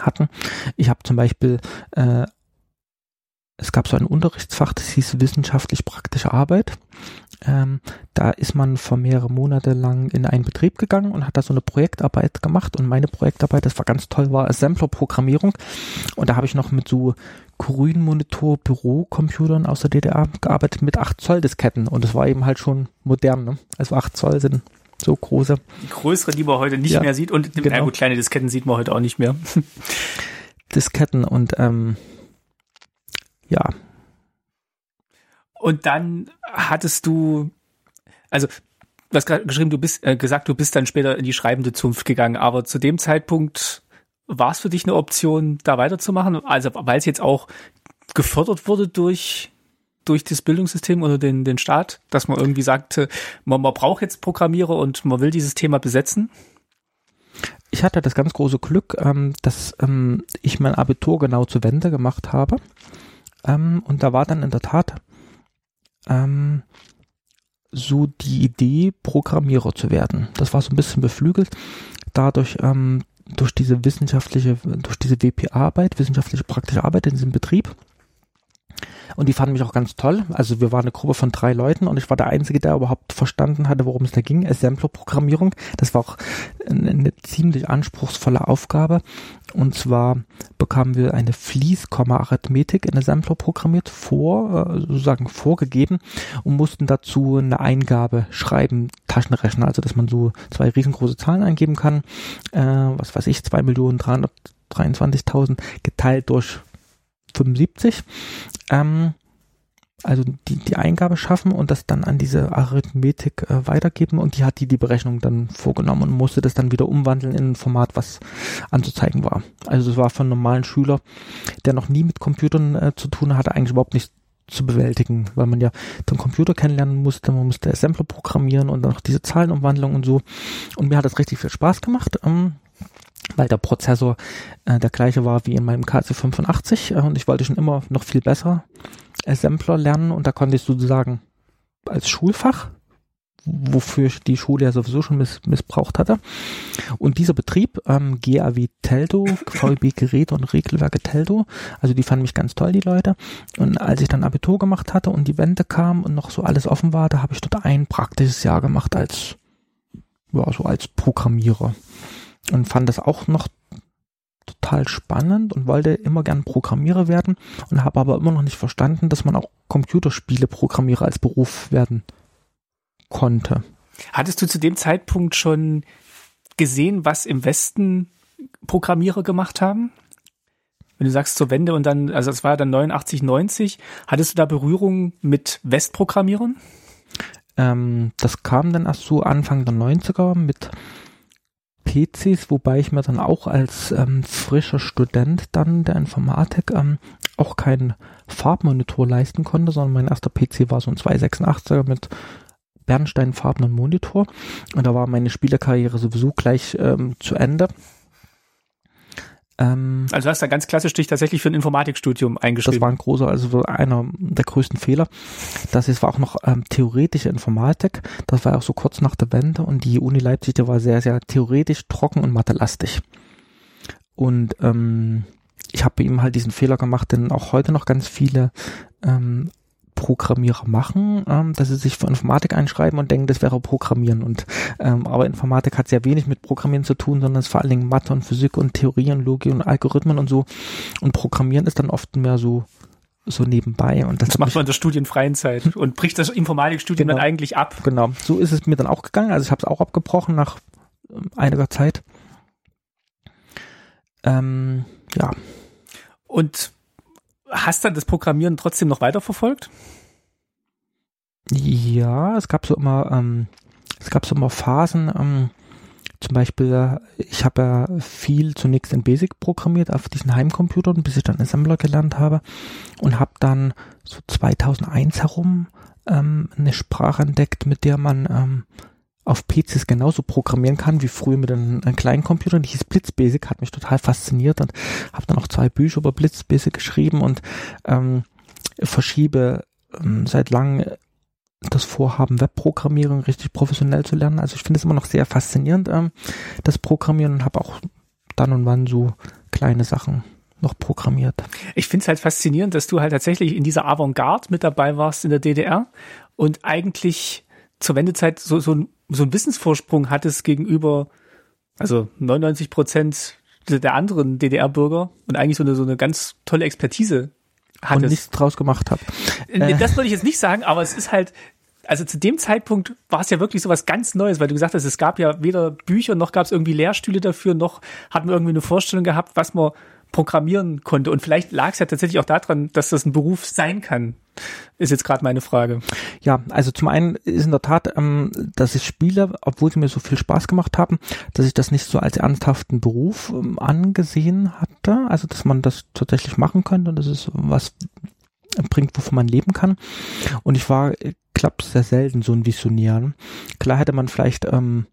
hatten. Ich habe zum Beispiel, äh, es gab so ein Unterrichtsfach, das hieß wissenschaftlich praktische Arbeit. Ähm, da ist man für mehrere Monate lang in einen Betrieb gegangen und hat da so eine Projektarbeit gemacht. Und meine Projektarbeit, das war ganz toll, war Assembler-Programmierung. Und da habe ich noch mit so Grünmonitor-Bürocomputern aus der DDR gearbeitet mit 8 Zoll Disketten. Und das war eben halt schon modern. Ne? Also 8 Zoll sind so große die größere, die man heute nicht Ja, mehr sieht. Und genau. na gut, kleine Disketten sieht man heute auch nicht mehr. Disketten. Und ähm, ja, Und dann hattest du, also du hast gerade geschrieben, du bist äh, gesagt, du bist dann später in die schreibende Zunft gegangen, aber zu dem Zeitpunkt war es für dich eine Option, da weiterzumachen? Also weil es jetzt auch gefördert wurde durch durch das Bildungssystem oder den, den Staat, dass man irgendwie sagte, man, man braucht jetzt Programmierer und man will dieses Thema besetzen? ich hatte das ganz große Glück, ähm, dass ähm, ich mein Abitur genau zu Wende gemacht habe. Ähm, und da war dann in der Tat ähm, so die Idee, Programmierer zu werden. Das war so ein bisschen beflügelt. Dadurch, ähm, durch diese wissenschaftliche, durch diese WPA-Arbeit, wissenschaftliche praktische Arbeit in diesem Betrieb. Und die fanden mich auch ganz toll. Also wir waren eine Gruppe von drei Leuten und ich war der Einzige, der überhaupt verstanden hatte, worum es da ging. Assembler-Programmierung. Das war auch eine, ziemlich anspruchsvolle Aufgabe. Und zwar bekamen wir eine Fließkomma-Arithmetik in Assembler programmiert vor, äh, sozusagen vorgegeben und mussten dazu eine Eingabe schreiben, Taschenrechner, also dass man so zwei riesengroße Zahlen eingeben kann, äh, was weiß ich, 2.323.000 geteilt durch 75. Ähm, also die, die Eingabe schaffen und das dann an diese Arithmetik äh, weitergeben und die hat die die Berechnung dann vorgenommen und musste das dann wieder umwandeln in ein Format, was anzuzeigen war. Also das war einen normalen Schüler, der noch nie mit Computern äh, zu tun hatte, eigentlich überhaupt nicht zu bewältigen, weil man ja den Computer kennenlernen musste, man musste Assembler programmieren und dann noch diese Zahlenumwandlung und so. Und mir hat das richtig viel Spaß gemacht. Ähm, weil der Prozessor äh, der gleiche war wie in meinem KC85 äh, und ich wollte schon immer noch viel besser Assembler lernen und da konnte ich sozusagen als Schulfach, wofür ich die Schule ja sowieso schon miss missbraucht hatte. Und dieser Betrieb, ähm, GAW Teldo, VB Geräte und Regelwerke Teldo, also die fanden mich ganz toll, die Leute. Und als ich dann Abitur gemacht hatte und die Wende kam und noch so alles offen war, da habe ich dort ein praktisches Jahr gemacht als, ja, so als Programmierer und fand das auch noch total spannend und wollte immer gern Programmierer werden und habe aber immer noch nicht verstanden, dass man auch Computerspiele Programmierer als Beruf werden konnte. Hattest du zu dem Zeitpunkt schon gesehen, was im Westen Programmierer gemacht haben? Wenn du sagst zur Wende und dann, also es war ja dann 89, 90, hattest du da Berührung mit Westprogrammierern? Ähm, das kam dann erst so Anfang der 90er mit PCs, wobei ich mir dann auch als ähm, frischer Student dann der Informatik ähm, auch keinen Farbmonitor leisten konnte, sondern mein erster PC war so ein 286er mit bernsteinfarbenen Monitor und da war meine Spielerkarriere sowieso gleich ähm, zu Ende. Ähm, Also hast du da ganz klassisch dich tatsächlich für ein Informatikstudium das eingeschrieben. war ein großer, also so einer der größten Fehler. Das ist, war auch noch ähm, theoretische Informatik. Das war auch so kurz nach der Wende und die Uni Leipzig, die war sehr, sehr theoretisch, trocken und mathelastig. Und ähm, ich habe ihm halt diesen Fehler gemacht, den auch heute noch ganz viele ähm, Programmierer machen, ähm, dass sie sich für Informatik einschreiben und denken, das wäre Programmieren. Und ähm, aber Informatik hat sehr wenig mit Programmieren zu tun, sondern es ist vor allen Dingen Mathe und Physik und Theorie und Logik und Algorithmen und so. Und Programmieren ist dann oft mehr so so nebenbei und das, Das macht man in der studienfreien Zeit und bricht das Informatikstudium Genau. dann eigentlich ab. Genau, so ist es mir dann auch gegangen. Also ich habe es auch abgebrochen nach ähm, einiger Zeit. Ähm, ja, Und hast dann das Programmieren trotzdem noch weiterverfolgt? ja, es gab so immer, ähm, es gab so immer Phasen. Ähm, zum Beispiel, äh, ich habe ja viel zunächst in Basic programmiert auf diesen Heimcomputern, bis ich dann Assembler gelernt habe und habe dann so 2001 herum ähm, eine Sprache entdeckt, mit der man ähm, auf PCs genauso programmieren kann wie früher mit einem, einem kleinen Computer. Die hieß Blitzbasic, hat mich total fasziniert und habe dann auch zwei Bücher über Blitzbasic geschrieben und ähm, verschiebe ähm, seit langem das Vorhaben, Webprogrammierung richtig professionell zu lernen. Also ich finde es immer noch sehr faszinierend, ähm, das Programmieren und habe auch dann und wann so kleine Sachen noch programmiert. Ich finde es halt faszinierend, dass du halt tatsächlich in dieser Avantgarde mit dabei warst in der DDR und eigentlich zur Wendezeit so, so, ein, so einen Wissensvorsprung hattest gegenüber, also 99 Prozent der anderen DDR-Bürger und eigentlich so eine, so eine ganz tolle Expertise Und hattest. nichts draus gemacht habe. Nee, Das würde ich jetzt nicht sagen, aber es ist halt, also zu dem Zeitpunkt war es ja wirklich so was ganz Neues, weil du gesagt hast, es gab ja weder Bücher, noch gab es irgendwie Lehrstühle dafür, noch hat man irgendwie eine Vorstellung gehabt, was man programmieren konnte. Und vielleicht lag es ja tatsächlich auch daran, dass das ein Beruf sein kann. Ist jetzt gerade meine Frage. Ja, also zum einen ist in der Tat, ähm, dass ich Spiele, obwohl sie mir so viel Spaß gemacht haben, dass ich das nicht so als ernsthaften Beruf ähm, angesehen hatte. Also dass man das tatsächlich machen könnte und das ist was bringt, wovon man leben kann. Und ich war, ich glaube, sehr selten so ein Visionär. Klar hätte man vielleicht ähm,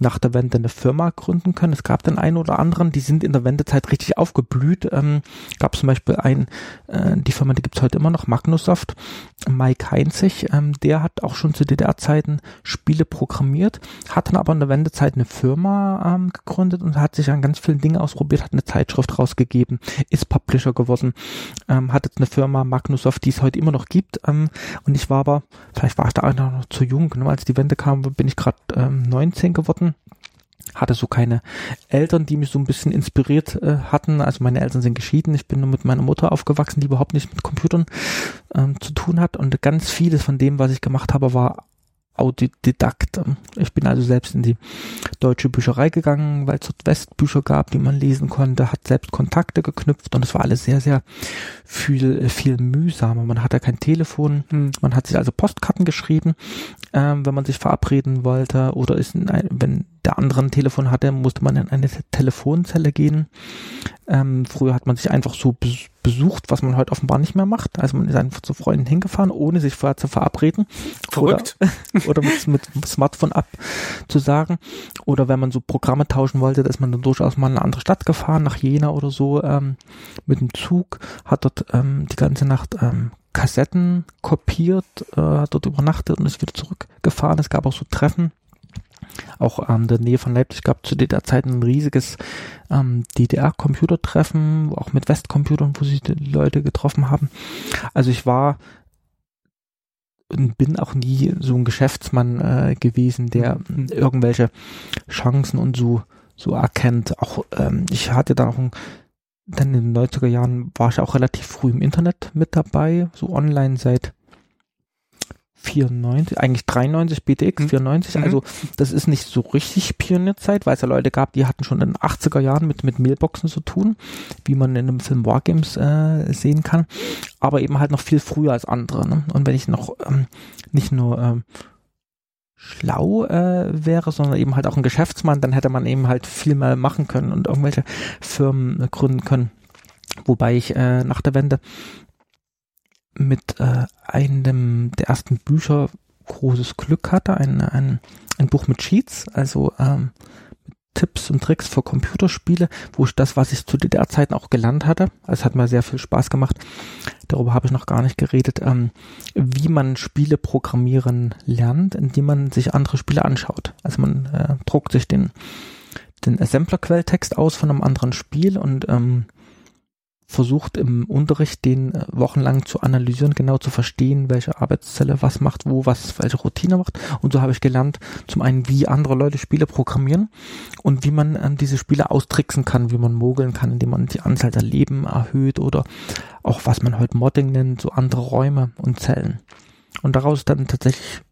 nach der Wende eine Firma gründen können. Es gab den einen oder anderen, die sind in der Wendezeit richtig aufgeblüht. Ähm, gab zum Beispiel ein, äh, die Firma, die gibt's heute immer noch, Magnusoft, Mike Heinzig, ähm, der hat auch schon zu DDR-Zeiten Spiele programmiert, hat dann aber in der Wendezeit eine Firma ähm, gegründet und hat sich an ganz vielen Dingen ausprobiert, hat eine Zeitschrift rausgegeben, ist Publisher geworden, ähm, hat jetzt eine Firma Magnusoft, die es heute immer noch gibt. Ähm, und ich war aber, vielleicht war ich da auch noch zu jung, ne, als die Wende kam, bin ich gerade ähm, 19 geworden hatte so keine Eltern, die mich so ein bisschen inspiriert äh, hatten. Also meine Eltern sind geschieden. Ich bin nur mit meiner Mutter aufgewachsen, die überhaupt nicht mit Computern ähm, zu tun hat. Und ganz vieles von dem, was ich gemacht habe, war Autodidakt. Ich bin also selbst in die deutsche Bücherei gegangen, weil es dort Westbücher gab, die man lesen konnte, hat selbst Kontakte geknüpft und es war alles sehr, sehr viel, viel mühsamer. Man hatte kein Telefon, Hm. man hat sich also Postkarten geschrieben, ähm, wenn man sich verabreden wollte oder ist in ein, wenn der andere ein Telefon hatte, musste man in eine Te- Telefonzelle gehen. Ähm, früher hat man sich einfach so bes- besucht, was man heute offenbar nicht mehr macht. Also man ist einfach zu Freunden hingefahren, ohne sich vorher zu verabreden. Verrückt. Oder, oder mit, mit dem Smartphone abzusagen. Oder wenn man so Programme tauschen wollte, da ist man dann durchaus mal in eine andere Stadt gefahren, nach Jena oder so, ähm, mit dem Zug, hat dort ähm, die ganze Nacht ähm, Kassetten kopiert, äh, hat dort übernachtet und ist wieder zurückgefahren. Es gab auch so Treffen. Auch ähm, in der Nähe von Leipzig gab zu der Zeit ein riesiges ähm, DDR-Computertreffen, auch mit Westcomputern, wo sich die Leute getroffen haben. Also ich war und bin auch nie so ein Geschäftsmann äh, gewesen, der Mhm. irgendwelche Chancen und so so erkennt. Auch ähm, ich hatte da auch ein, dann in den 90er Jahren war ich auch relativ früh im Internet mit dabei, so online seit 94, eigentlich 93, BTX Mhm. 94, Mhm. also das ist nicht so richtig Pionierzeit, weil es ja Leute gab, die hatten schon in den 80er Jahren mit, mit Mailboxen zu tun, wie man in einem Film Wargames äh, sehen kann, aber eben halt noch viel früher als andere. Ne? Und wenn ich noch ähm, nicht nur ähm, schlau äh, wäre, sondern eben halt auch ein Geschäftsmann, dann hätte man eben halt viel mehr machen können und irgendwelche Firmen gründen können. Wobei ich äh, nach der Wende mit äh, einem der ersten Bücher großes Glück hatte, ein, ein, ein Buch mit Cheats, also ähm, Tipps und Tricks für Computerspiele, wo ich das, was ich zu DDR-Zeiten auch gelernt hatte, also es hat mir sehr viel Spaß gemacht, darüber habe ich noch gar nicht geredet, ähm, wie man Spiele programmieren lernt, indem man sich andere Spiele anschaut. Also man äh, druckt sich den, den Assembler-Quelltext aus von einem anderen Spiel und ähm, versucht im Unterricht den äh, wochenlang zu analysieren, genau zu verstehen, welche Arbeitszelle was macht, wo was, welche Routine macht. Und so habe ich gelernt, zum einen, wie andere Leute Spiele programmieren und wie man ähm, diese Spiele austricksen kann, wie man mogeln kann, indem man die Anzahl der Leben erhöht oder auch was man heute Modding nennt, so andere Räume und Zellen. Und daraus dann tatsächlich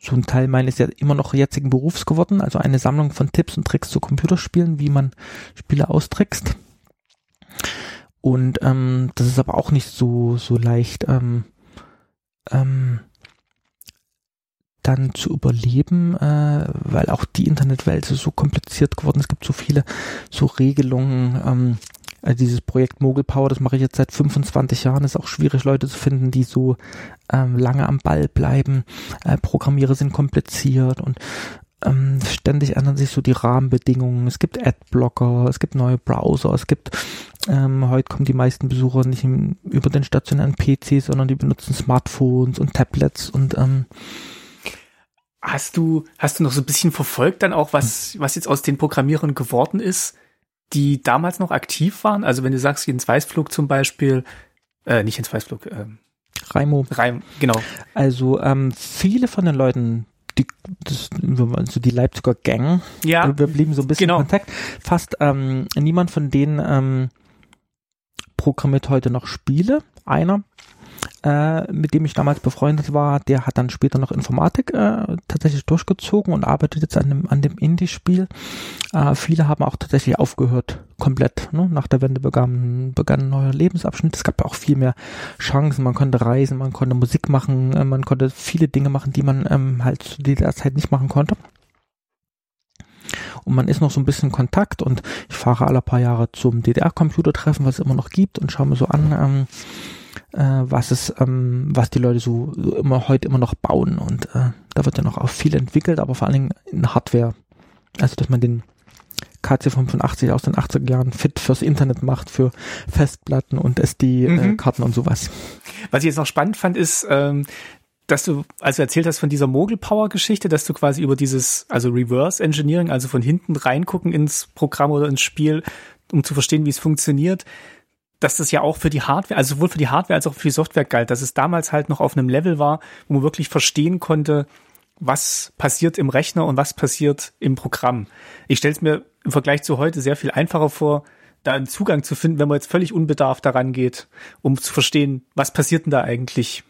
so ein Teil meines ja immer noch jetzigen Berufs geworden, also eine Sammlung von Tipps und Tricks zu Computerspielen, wie man Spiele austrickst. Und ähm, das ist aber auch nicht so, so leicht ähm, ähm, dann zu überleben, äh, weil auch die Internetwelt ist so kompliziert geworden. Es gibt so viele so Regelungen. Ähm, also dieses Projekt Mogul Power, das mache ich jetzt seit 25 Jahren. ist auch schwierig, Leute zu finden, die so ähm, lange am Ball bleiben. Äh, Programmierer sind kompliziert und ähm, ständig ändern sich so die Rahmenbedingungen. Es gibt Adblocker, es gibt neue Browser, es gibt ähm, heute kommen die meisten Besucher nicht im, über den stationären PC, sondern die benutzen Smartphones und Tablets und ähm, Hast du, hast du noch so ein bisschen verfolgt dann auch, was, was jetzt aus den Programmierern geworden ist, die damals noch aktiv waren? Also wenn du sagst, Jens Weißflug zum Beispiel, äh, nicht Jens Weißflug, ähm, Raimo. Reim, genau. Also ähm, viele von den Leuten, die, das, also die Leipziger Gang, Ja, wir blieben so ein bisschen genau. in Kontakt. Fast ähm, niemand von denen ähm, programmiert heute noch Spiele. Einer, äh, mit dem ich damals befreundet war, der hat dann später noch Informatik äh, tatsächlich durchgezogen und arbeitet jetzt an dem, an dem Indie-Spiel. Äh, viele haben auch tatsächlich aufgehört, komplett. Ne? Nach der Wende begann, begann ein neuer Lebensabschnitt. Es gab auch viel mehr Chancen. Man konnte reisen, man konnte Musik machen, äh, man konnte viele Dinge machen, die man ähm, halt zu dieser Zeit nicht machen konnte und man ist noch so ein bisschen in Kontakt und ich fahre alle paar Jahre zum DDR-Computertreffen, was es immer noch gibt und schaue mir so an, ähm, äh, was es, ähm, was die Leute so, so immer heute immer noch bauen und äh, da wird ja noch auch viel entwickelt, aber vor allen Dingen in Hardware, also dass man den KC85 aus den 80er Jahren fit fürs Internet macht, für Festplatten und Mhm. SD-Karten und sowas. Was ich jetzt noch spannend fand, ist, ähm, dass du, als du erzählt hast von dieser Mogul-Power-Geschichte, dass du quasi über dieses, also Reverse Engineering, also von hinten reingucken ins Programm oder ins Spiel, um zu verstehen, wie es funktioniert, dass das ja auch für die Hardware, also sowohl für die Hardware als auch für die Software galt, dass es damals halt noch auf einem Level war, wo man wirklich verstehen konnte, was passiert im Rechner und was passiert im Programm. Ich stelle es mir im Vergleich zu heute sehr viel einfacher vor, da einen Zugang zu finden, wenn man jetzt völlig unbedarft daran geht, um zu verstehen, was passiert denn da eigentlich.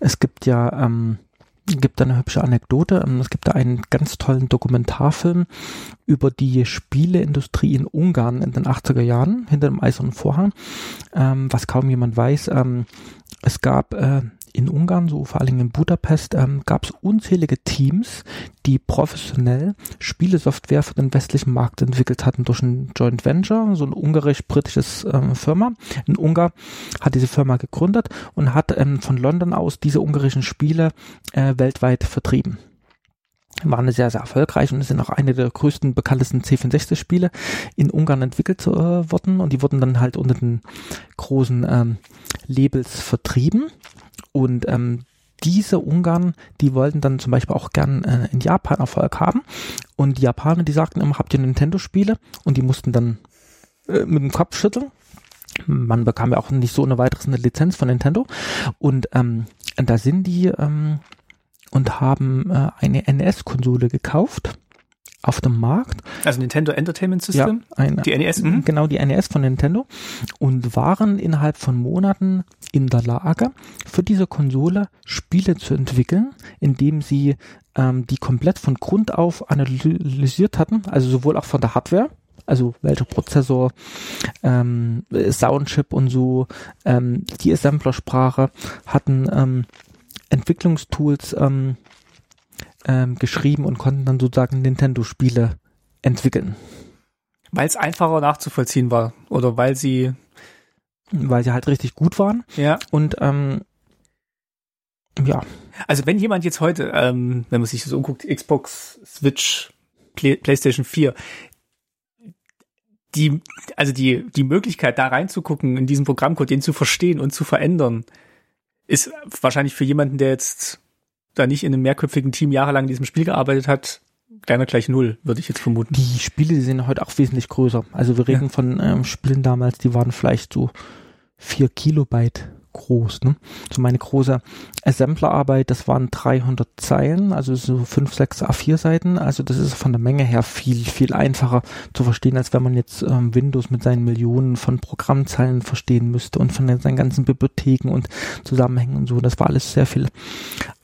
Es gibt ja, ähm, gibt da eine hübsche Anekdote. Ähm, Es gibt da einen ganz tollen Dokumentarfilm über die Spieleindustrie in Ungarn in den 80er Jahren hinter dem eisernen Vorhang, ähm, was kaum jemand weiß. Ähm, es gab äh, in Ungarn, so vor allen Dingen in Budapest, ähm, gab es unzählige Teams, die professionell Spielesoftware für den westlichen Markt entwickelt hatten durch ein Joint Venture, so ein ungarisch-britisches ähm, Firma. Ein Ungar hat diese Firma gegründet und hat ähm, von London aus diese ungarischen Spiele äh, weltweit vertrieben. Waren sehr, sehr erfolgreich und sind auch eine der größten, bekanntesten C64-Spiele in Ungarn entwickelt äh, worden und die wurden dann halt unter den großen ähm, Labels vertrieben und ähm, diese Ungarn, die wollten dann zum Beispiel auch gern äh, in Japan Erfolg haben. Und die Japaner, die sagten immer, habt ihr Nintendo-Spiele? Und die mussten dann äh, mit dem Kopf schütteln. Man bekam ja auch nicht so eine weiteres eine Lizenz von Nintendo. Und ähm, da sind die ähm, und haben äh, eine NES-Konsole gekauft auf dem Markt. Also Nintendo Entertainment System? eine, Die NES? Mhm. Genau, die NES von Nintendo. Und waren innerhalb von Monaten in der Lage, für diese Konsole Spiele zu entwickeln, indem sie ähm, die komplett von Grund auf analysiert hatten, also sowohl auch von der Hardware, also welcher Prozessor, ähm, Soundchip und so, ähm, die Assemblersprache hatten ähm, Entwicklungstools ähm, ähm, geschrieben und konnten dann sozusagen Nintendo-Spiele entwickeln, Weil es einfacher nachzuvollziehen war. Oder weil sie, weil sie halt richtig gut waren. ja. Und ähm, ja, Also wenn jemand jetzt heute, ähm, wenn man sich das umguckt, Xbox, Switch, Play, PlayStation 4, die, also die, die Möglichkeit, da reinzugucken, in diesen Programmcode, den zu verstehen und zu verändern, ist wahrscheinlich für jemanden, der jetzt da nicht in einem mehrköpfigen Team jahrelang in diesem Spiel gearbeitet hat, kleiner gleich null, würde ich jetzt vermuten. Die Spiele die sind heute auch wesentlich größer. Also wir reden ja. von ähm, Spielen damals, die waren vielleicht so vier Kilobyte groß. Ne? So meine große Assemblerarbeit, das waren 300 Zeilen, also so 5, 6 A4-Seiten. Also das ist von der Menge her viel, viel einfacher zu verstehen, als wenn man jetzt ähm, Windows mit seinen Millionen von Programmzeilen verstehen müsste und von seinen ganzen Bibliotheken und Zusammenhängen und so. Das war alles sehr viel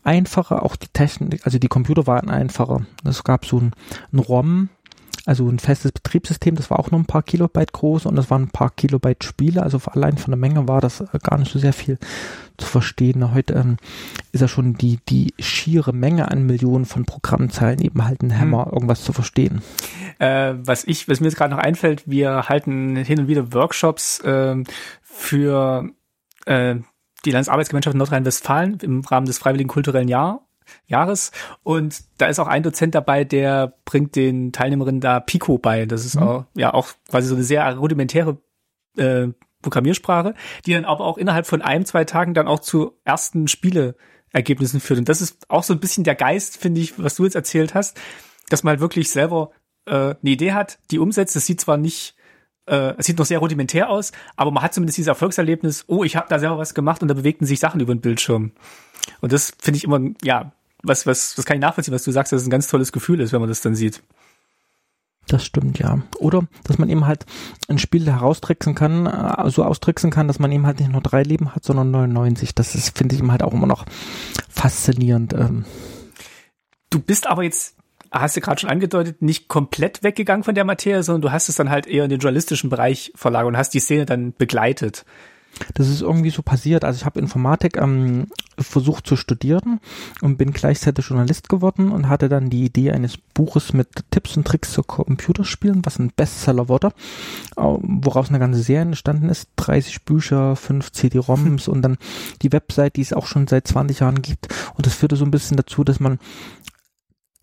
einfacher. Auch die Technik, also die Computer waren einfacher. Es gab so ein, ein ROM, also ein festes Betriebssystem, das war auch nur ein paar Kilobyte groß und das waren ein paar Kilobyte Spiele, also allein von der Menge war das äh, gar nicht so sehr viel zu verstehen. Heute ähm, ist ja schon die, die schiere Menge an Millionen von Programmzeilen eben halt ein Hammer, hm. irgendwas zu verstehen. Äh, was ich, was mir jetzt gerade noch einfällt, wir halten hin und wieder Workshops äh, für äh, die Landesarbeitsgemeinschaft Nordrhein-Westfalen im Rahmen des Freiwilligen Kulturellen Jahr Jahres. Und da ist auch ein Dozent dabei, der bringt den Teilnehmerinnen da Pico bei. Das ist mhm. auch, ja, auch quasi so eine sehr rudimentäre äh, Programmiersprache, die dann aber auch innerhalb von einem, zwei Tagen dann auch zu ersten Spieleergebnissen führt. Und das ist auch so ein bisschen der Geist, finde ich, was du jetzt erzählt hast, dass man halt wirklich selber äh, eine Idee hat, die umsetzt. Das sieht zwar nicht äh, es sieht noch sehr rudimentär aus, aber man hat zumindest dieses Erfolgserlebnis, oh, ich habe da selber was gemacht und da bewegten sich Sachen über den Bildschirm. Und das finde ich immer, ja, was, was, das kann ich nachvollziehen, was du sagst, dass es ein ganz tolles Gefühl ist, wenn man das dann sieht. Das stimmt, ja. Oder, dass man eben halt ein Spiel heraustricksen kann, äh, so austricksen kann, dass man eben halt nicht nur drei Leben hat, sondern 99. Das ist, finde ich eben halt auch immer noch faszinierend. Ähm. Du bist aber jetzt, hast du gerade schon angedeutet, nicht komplett weggegangen von der Materie, sondern du hast es dann halt eher in den journalistischen Bereich verlagert und hast die Szene dann begleitet. Das ist irgendwie so passiert. Also ich habe Informatik ähm, versucht zu studieren und bin gleichzeitig Journalist geworden und hatte dann die Idee eines Buches mit Tipps und Tricks zu Computerspielen, was ein Bestseller wurde, woraus eine ganze Serie entstanden ist. 30 Bücher, 5 CD-ROMs und dann die Website, die es auch schon seit 20 Jahren gibt. Und das führte so ein bisschen dazu, dass man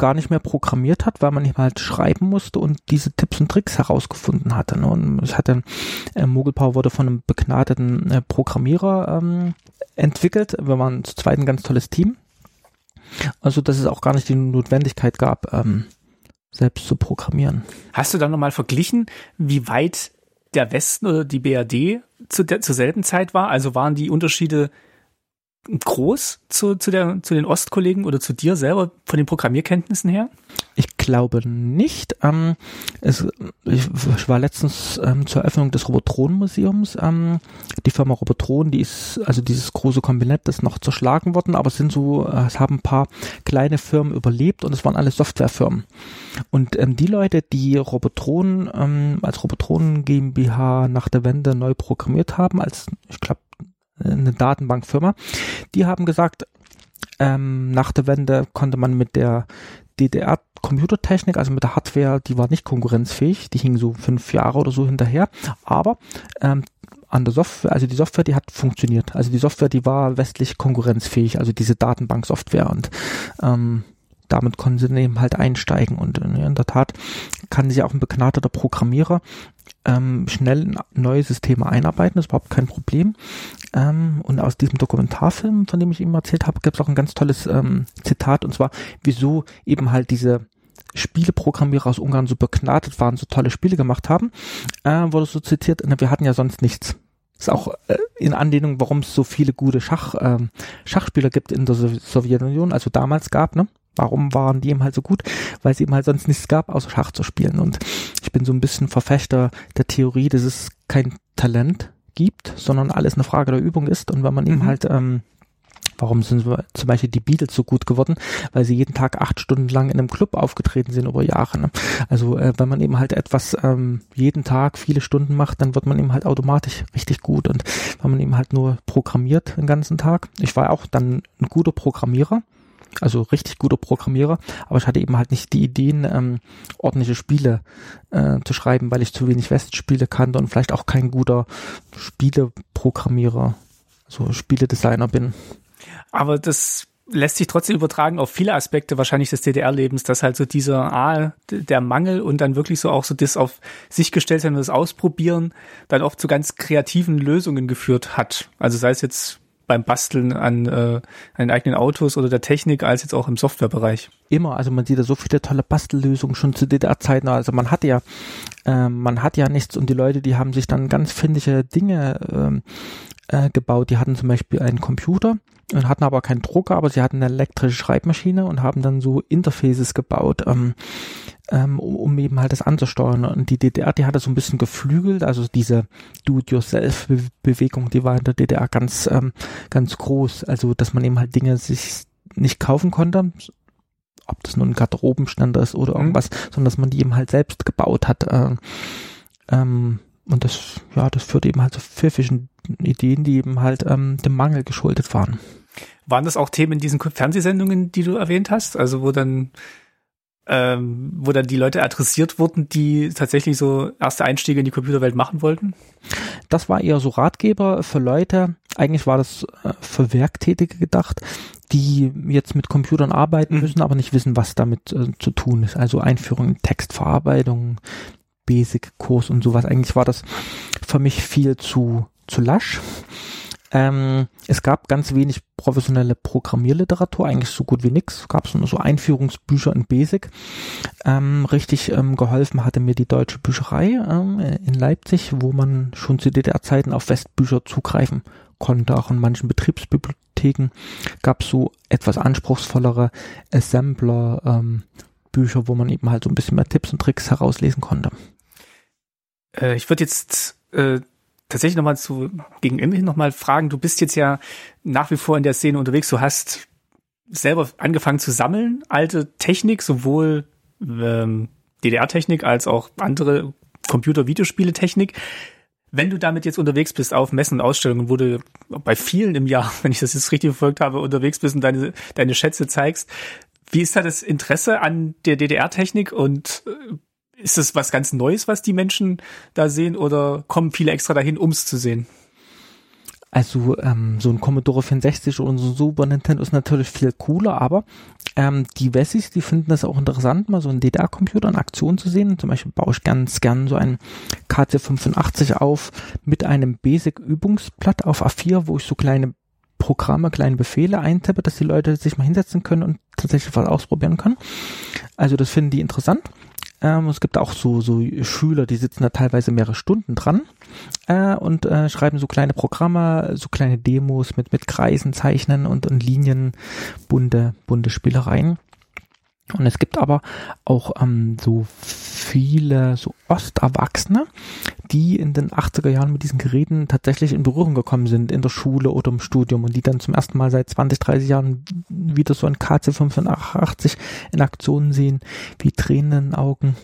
gar nicht mehr programmiert hat, weil man eben halt schreiben musste und diese Tipps und Tricks herausgefunden hatte. Ne? Und es hatte, äh, Mogelpower wurde von einem begnadeten äh, Programmierer ähm, entwickelt. Wir waren zu zweit ein ganz tolles Team. Also, dass es auch gar nicht die Notwendigkeit gab, ähm, selbst zu programmieren. Hast du dann nochmal verglichen, wie weit der Westen oder die BRD zu der, zur selben Zeit war? Also waren die Unterschiede groß zu, zu, der, zu den Ostkollegen oder zu dir selber von den Programmierkenntnissen her? Ich glaube nicht. Ähm, es, ich, war letztens ähm, zur Eröffnung des Robotron-Museums. Ähm, die Firma Robotron, die ist, also dieses große Kombinett ist noch zerschlagen worden, aber es sind so, äh, es haben ein paar kleine Firmen überlebt und es waren alle Softwarefirmen. Und ähm, die Leute, die Robotron ähm, als Robotron GmbH nach der Wende neu programmiert haben, als ich glaube eine Datenbankfirma, die haben gesagt, ähm, nach der Wende konnte man mit der DDR-Computertechnik, also mit der Hardware, die war nicht konkurrenzfähig, die hing so fünf Jahre oder so hinterher, aber ähm, an der Software, also die Software, die hat funktioniert. Also die Software, die war westlich konkurrenzfähig, also diese Datenbanksoftware. Und ähm, damit konnten sie eben halt einsteigen. Und äh, in der Tat kann sich auch ein begnadeter Programmierer ähm, schnell in neue Systeme einarbeiten, das ist überhaupt kein Problem. Ähm, und aus diesem Dokumentarfilm, von dem ich eben erzählt habe, gibt es auch ein ganz tolles ähm, Zitat, und zwar, wieso eben halt diese Spieleprogrammierer aus Ungarn so begnadet waren, so tolle Spiele gemacht haben, äh, wurde so zitiert, wir hatten ja sonst nichts. ist auch äh, in Anlehnung, warum es so viele gute Schach, äh, Schachspieler gibt in der Sowjetunion, also damals gab, ne? Warum waren die eben halt so gut? Weil es eben halt sonst nichts gab, außer Schach zu spielen. Und ich bin so ein bisschen Verfechter der Theorie, dass es kein Talent gibt, sondern alles eine Frage der Übung ist. Und wenn man mhm. eben halt, ähm, warum sind zum Beispiel die Beatles so gut geworden? Weil sie jeden Tag acht Stunden lang in einem Club aufgetreten sind über Jahre. Ne? Also äh, wenn man eben halt etwas ähm, jeden Tag viele Stunden macht, dann wird man eben halt automatisch richtig gut. Und wenn man eben halt nur programmiert den ganzen Tag, ich war auch dann ein guter Programmierer, also richtig guter Programmierer, aber ich hatte eben halt nicht die Ideen, ähm, ordentliche Spiele äh, zu schreiben, weil ich zu wenig Westspiele kannte und vielleicht auch kein guter Spieleprogrammierer, so Spieledesigner bin. Aber das lässt sich trotzdem übertragen auf viele Aspekte wahrscheinlich des DDR-Lebens, dass halt so dieser A, der Mangel und dann wirklich so auch so das auf sich gestellt sein und das Ausprobieren dann oft zu ganz kreativen Lösungen geführt hat. Also sei es jetzt beim Basteln an, äh, an eigenen Autos oder der Technik als jetzt auch im Softwarebereich. Immer, also man sieht da so viele tolle Bastellösungen schon zu DDR-Zeiten. Also man hat ja, äh, man hat ja nichts und die Leute, die haben sich dann ganz findige Dinge ähm, äh, gebaut. Die hatten zum Beispiel einen Computer und hatten aber keinen Drucker, aber sie hatten eine elektrische Schreibmaschine und haben dann so Interfaces gebaut, ähm, ähm, um eben halt das anzusteuern. Und die DDR, die hatte so ein bisschen geflügelt, also diese Do-it-yourself-Bewegung, die war in der DDR ganz, ähm, ganz groß. Also, dass man eben halt Dinge sich nicht kaufen konnte, ob das nun ein Garderobenstand ist oder mhm. irgendwas, mhm. sondern dass man die eben halt selbst gebaut hat. Äh, ähm, und das, ja, das führt eben halt zu pfiffischen Ideen, die eben halt ähm, dem Mangel geschuldet waren. Waren das auch Themen in diesen Fernsehsendungen, die du erwähnt hast? Also wo dann ähm, wo dann die Leute adressiert wurden, die tatsächlich so erste Einstiege in die Computerwelt machen wollten? Das war eher so Ratgeber für Leute. Eigentlich war das äh, für Werktätige gedacht, die jetzt mit Computern arbeiten mhm. müssen, aber nicht wissen, was damit äh, zu tun ist. Also Einführung in Textverarbeitung, Basic-Kurs und sowas. Eigentlich war das für mich viel zu, zu lasch. Ähm, es gab ganz wenig professionelle Programmierliteratur, eigentlich so gut wie nix. Es gab nur so Einführungsbücher in Basic. Ähm, richtig ähm, geholfen hatte mir die Deutsche Bücherei ähm, in Leipzig, wo man schon zu DDR-Zeiten auf Westbücher zugreifen konnte. Auch in manchen Betriebsbibliotheken gab es so etwas anspruchsvollere Assembler, ähm, Bücher, wo man eben halt so ein bisschen mehr Tipps und Tricks herauslesen konnte. Äh, ich würde jetzt äh, tatsächlich nochmal zu gegen Ende hin nochmal fragen, du bist jetzt ja nach wie vor in der Szene unterwegs, du hast selber angefangen zu sammeln, alte Technik, sowohl ähm, DDR-Technik als auch andere Computer-Videospiele-Technik. Wenn du damit jetzt unterwegs bist auf Messen und Ausstellungen, wo du bei vielen im Jahr, wenn ich das jetzt richtig verfolgt habe, unterwegs bist und deine, deine Schätze zeigst, wie ist da das Interesse an der DDR-Technik und äh, ist es was ganz Neues, was die Menschen da sehen oder kommen viele extra dahin, um es zu sehen? Also ähm, so ein Commodore 64 oder so ein Super Nintendo ist natürlich viel cooler, aber ähm, die Wessis, die finden das auch interessant, mal so einen DDR-Computer in Aktion zu sehen. Zum Beispiel baue ich ganz gern so einen KC85 auf mit einem Basic-Übungsblatt auf A4, wo ich so kleine Programme, kleine Befehle eintippe, dass die Leute sich mal hinsetzen können und tatsächlich was ausprobieren können. Also das finden die interessant. Ähm, es gibt auch so, so Schüler, die sitzen da teilweise mehrere Stunden dran äh, und äh, schreiben so kleine Programme, so kleine Demos mit, mit Kreisen, Zeichnen und, und Linien, bunte, bunte Spielereien. Und es gibt aber auch ähm, so viele so Osterwachsene, die in den 80er Jahren mit diesen Geräten tatsächlich in Berührung gekommen sind, in der Schule oder im Studium und die dann zum ersten Mal seit 20, 30 Jahren wieder so ein KC85 in Aktion sehen, wie Tränen in den Augen.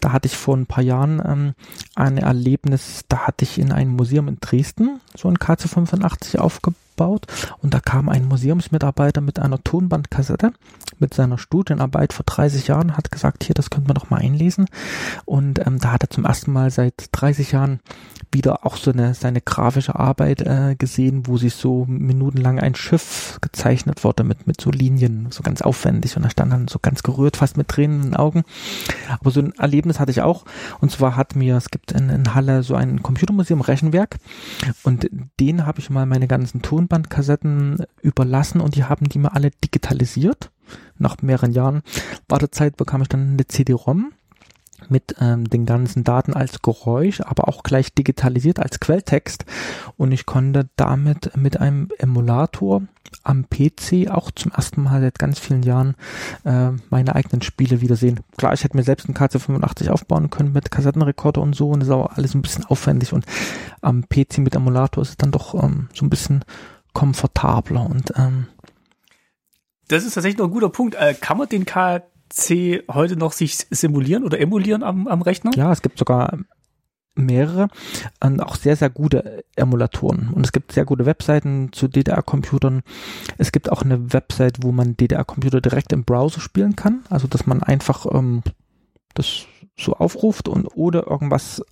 Da hatte ich vor ein paar Jahren ähm, ein Erlebnis, da hatte ich in einem Museum in Dresden so ein KC85 aufgebaut aufgebaut. Und da kam ein Museumsmitarbeiter mit einer Tonbandkassette mit seiner Studienarbeit vor 30 Jahren, hat gesagt, hier, das könnte man doch mal einlesen. Und ähm, da hat er zum ersten Mal seit 30 Jahren wieder auch so eine seine grafische Arbeit äh, gesehen, wo sich so minutenlang ein Schiff gezeichnet wurde mit mit so Linien, so ganz aufwendig und er stand dann so ganz gerührt, fast mit Tränen in den Augen. Aber so ein Erlebnis hatte ich auch und zwar hat mir es gibt in, in Halle so ein Computermuseum Rechenwerk und den habe ich mal meine ganzen Tonbandkassetten überlassen und die haben die mir alle digitalisiert. Nach mehreren Jahren Wartezeit bekam ich dann eine CD-ROM mit ähm, den ganzen Daten als Geräusch, aber auch gleich digitalisiert als Quelltext. Und ich konnte damit mit einem Emulator am PC auch zum ersten Mal seit ganz vielen Jahren äh, meine eigenen Spiele wiedersehen. Klar, ich hätte mir selbst einen KC85 aufbauen können mit Kassettenrekorder und so und das ist aber alles ein bisschen aufwendig und am PC mit Emulator ist es dann doch ähm, so ein bisschen komfortabler und ähm, das ist tatsächlich noch ein guter Punkt. Äh, kann man den K C heute noch sich simulieren oder emulieren am, am Rechner? Ja, es gibt sogar mehrere und auch sehr, sehr gute Emulatoren. Und es gibt sehr gute Webseiten zu DDR-Computern. Es gibt auch eine Website, wo man DDR-Computer direkt im Browser spielen kann. Also, dass man einfach ähm, das so aufruft und oder irgendwas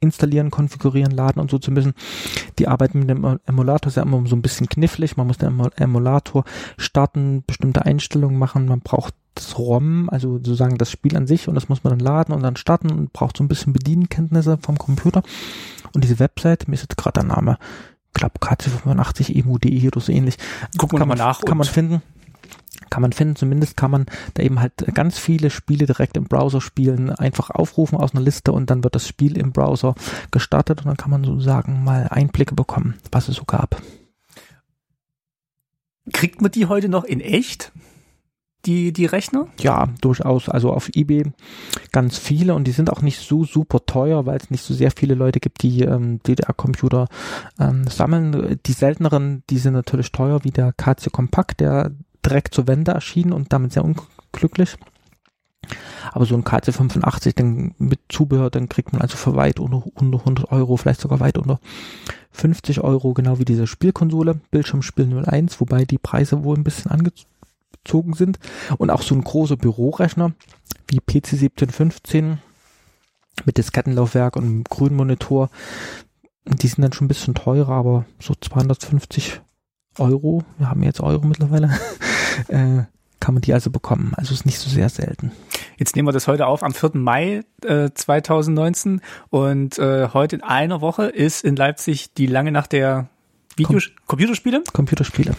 installieren, konfigurieren, laden und so zu müssen. Die Arbeit mit dem Emulator ist ja immer so ein bisschen knifflig. Man muss den Emulator starten, bestimmte Einstellungen machen. Man braucht das ROM, also sozusagen das Spiel an sich und das muss man dann laden und dann starten und braucht so ein bisschen Bedienkenntnisse vom Computer. Und diese Website, mir ist jetzt gerade der Name, ich glaube KC85 emu.de oder so ähnlich. Gucken wir mal nach. Kann man finden kann man finden, zumindest kann man da eben halt ganz viele Spiele direkt im Browser spielen, einfach aufrufen aus einer Liste und dann wird das Spiel im Browser gestartet und dann kann man sozusagen mal Einblicke bekommen, was es so gab. Kriegt man die heute noch in echt? Die, die Rechner? Ja, durchaus. Also auf eBay ganz viele und die sind auch nicht so super teuer, weil es nicht so sehr viele Leute gibt, die ähm, DDR-Computer ähm, sammeln. Die selteneren, die sind natürlich teuer, wie der KC Kompakt, der direkt zur Wende erschienen und damit sehr unglücklich. Aber so ein KC85 den mit Zubehör, dann kriegt man also für weit unter, unter 100 Euro, vielleicht sogar weit unter 50 Euro, genau wie diese Spielkonsole, Bildschirmspiel 01, wobei die Preise wohl ein bisschen angezogen sind. Und auch so ein großer Bürorechner wie PC 1715 mit Diskettenlaufwerk und einem grünen Monitor, die sind dann schon ein bisschen teurer, aber so 250 Euro, wir haben jetzt Euro mittlerweile, äh, kann man die also bekommen. Also ist nicht so sehr selten. Jetzt nehmen wir das heute auf am 4. Mai äh, 2019 und äh, heute in einer Woche ist in Leipzig die lange Nacht der Videos Com Computerspiele. Computerspiele.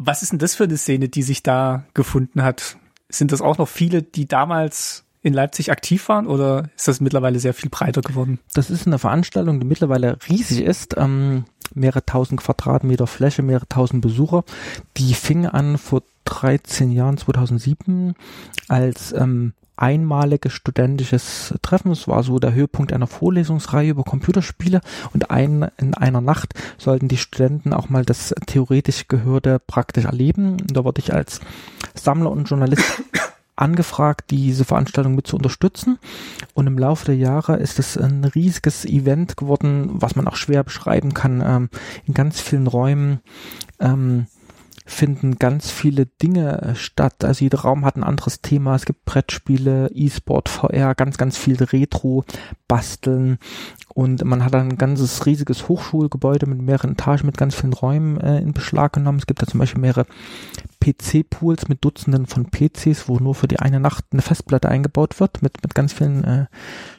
Was ist denn das für eine Szene, die sich da gefunden hat? Sind das auch noch viele, die damals in Leipzig aktiv waren oder ist das mittlerweile sehr viel breiter geworden? Das ist eine Veranstaltung, die mittlerweile riesig ist. Ähm, mehrere tausend Quadratmeter Fläche, mehrere tausend Besucher. Die fing an vor 13 Jahren, 2007, als ähm, einmaliges studentisches Treffen. Es war so der Höhepunkt einer Vorlesungsreihe über Computerspiele und ein, in einer Nacht sollten die Studenten auch mal das theoretisch Gehörte praktisch erleben. Da wurde ich als Sammler und Journalist angefragt, diese Veranstaltung mit zu unterstützen. Und im Laufe der Jahre ist es ein riesiges Event geworden, was man auch schwer beschreiben kann. Ähm, in ganz vielen Räumen ähm, finden ganz viele Dinge statt. Also jeder Raum hat ein anderes Thema. Es gibt Brettspiele, E-Sport, VR, ganz, ganz viel Retro, Basteln. Und man hat ein ganzes riesiges Hochschulgebäude mit mehreren Etagen, mit ganz vielen Räumen äh, in Beschlag genommen. Es gibt da zum Beispiel mehrere PC-Pools mit Dutzenden von PCs, wo nur für die eine Nacht eine Festplatte eingebaut wird, mit, mit ganz vielen äh,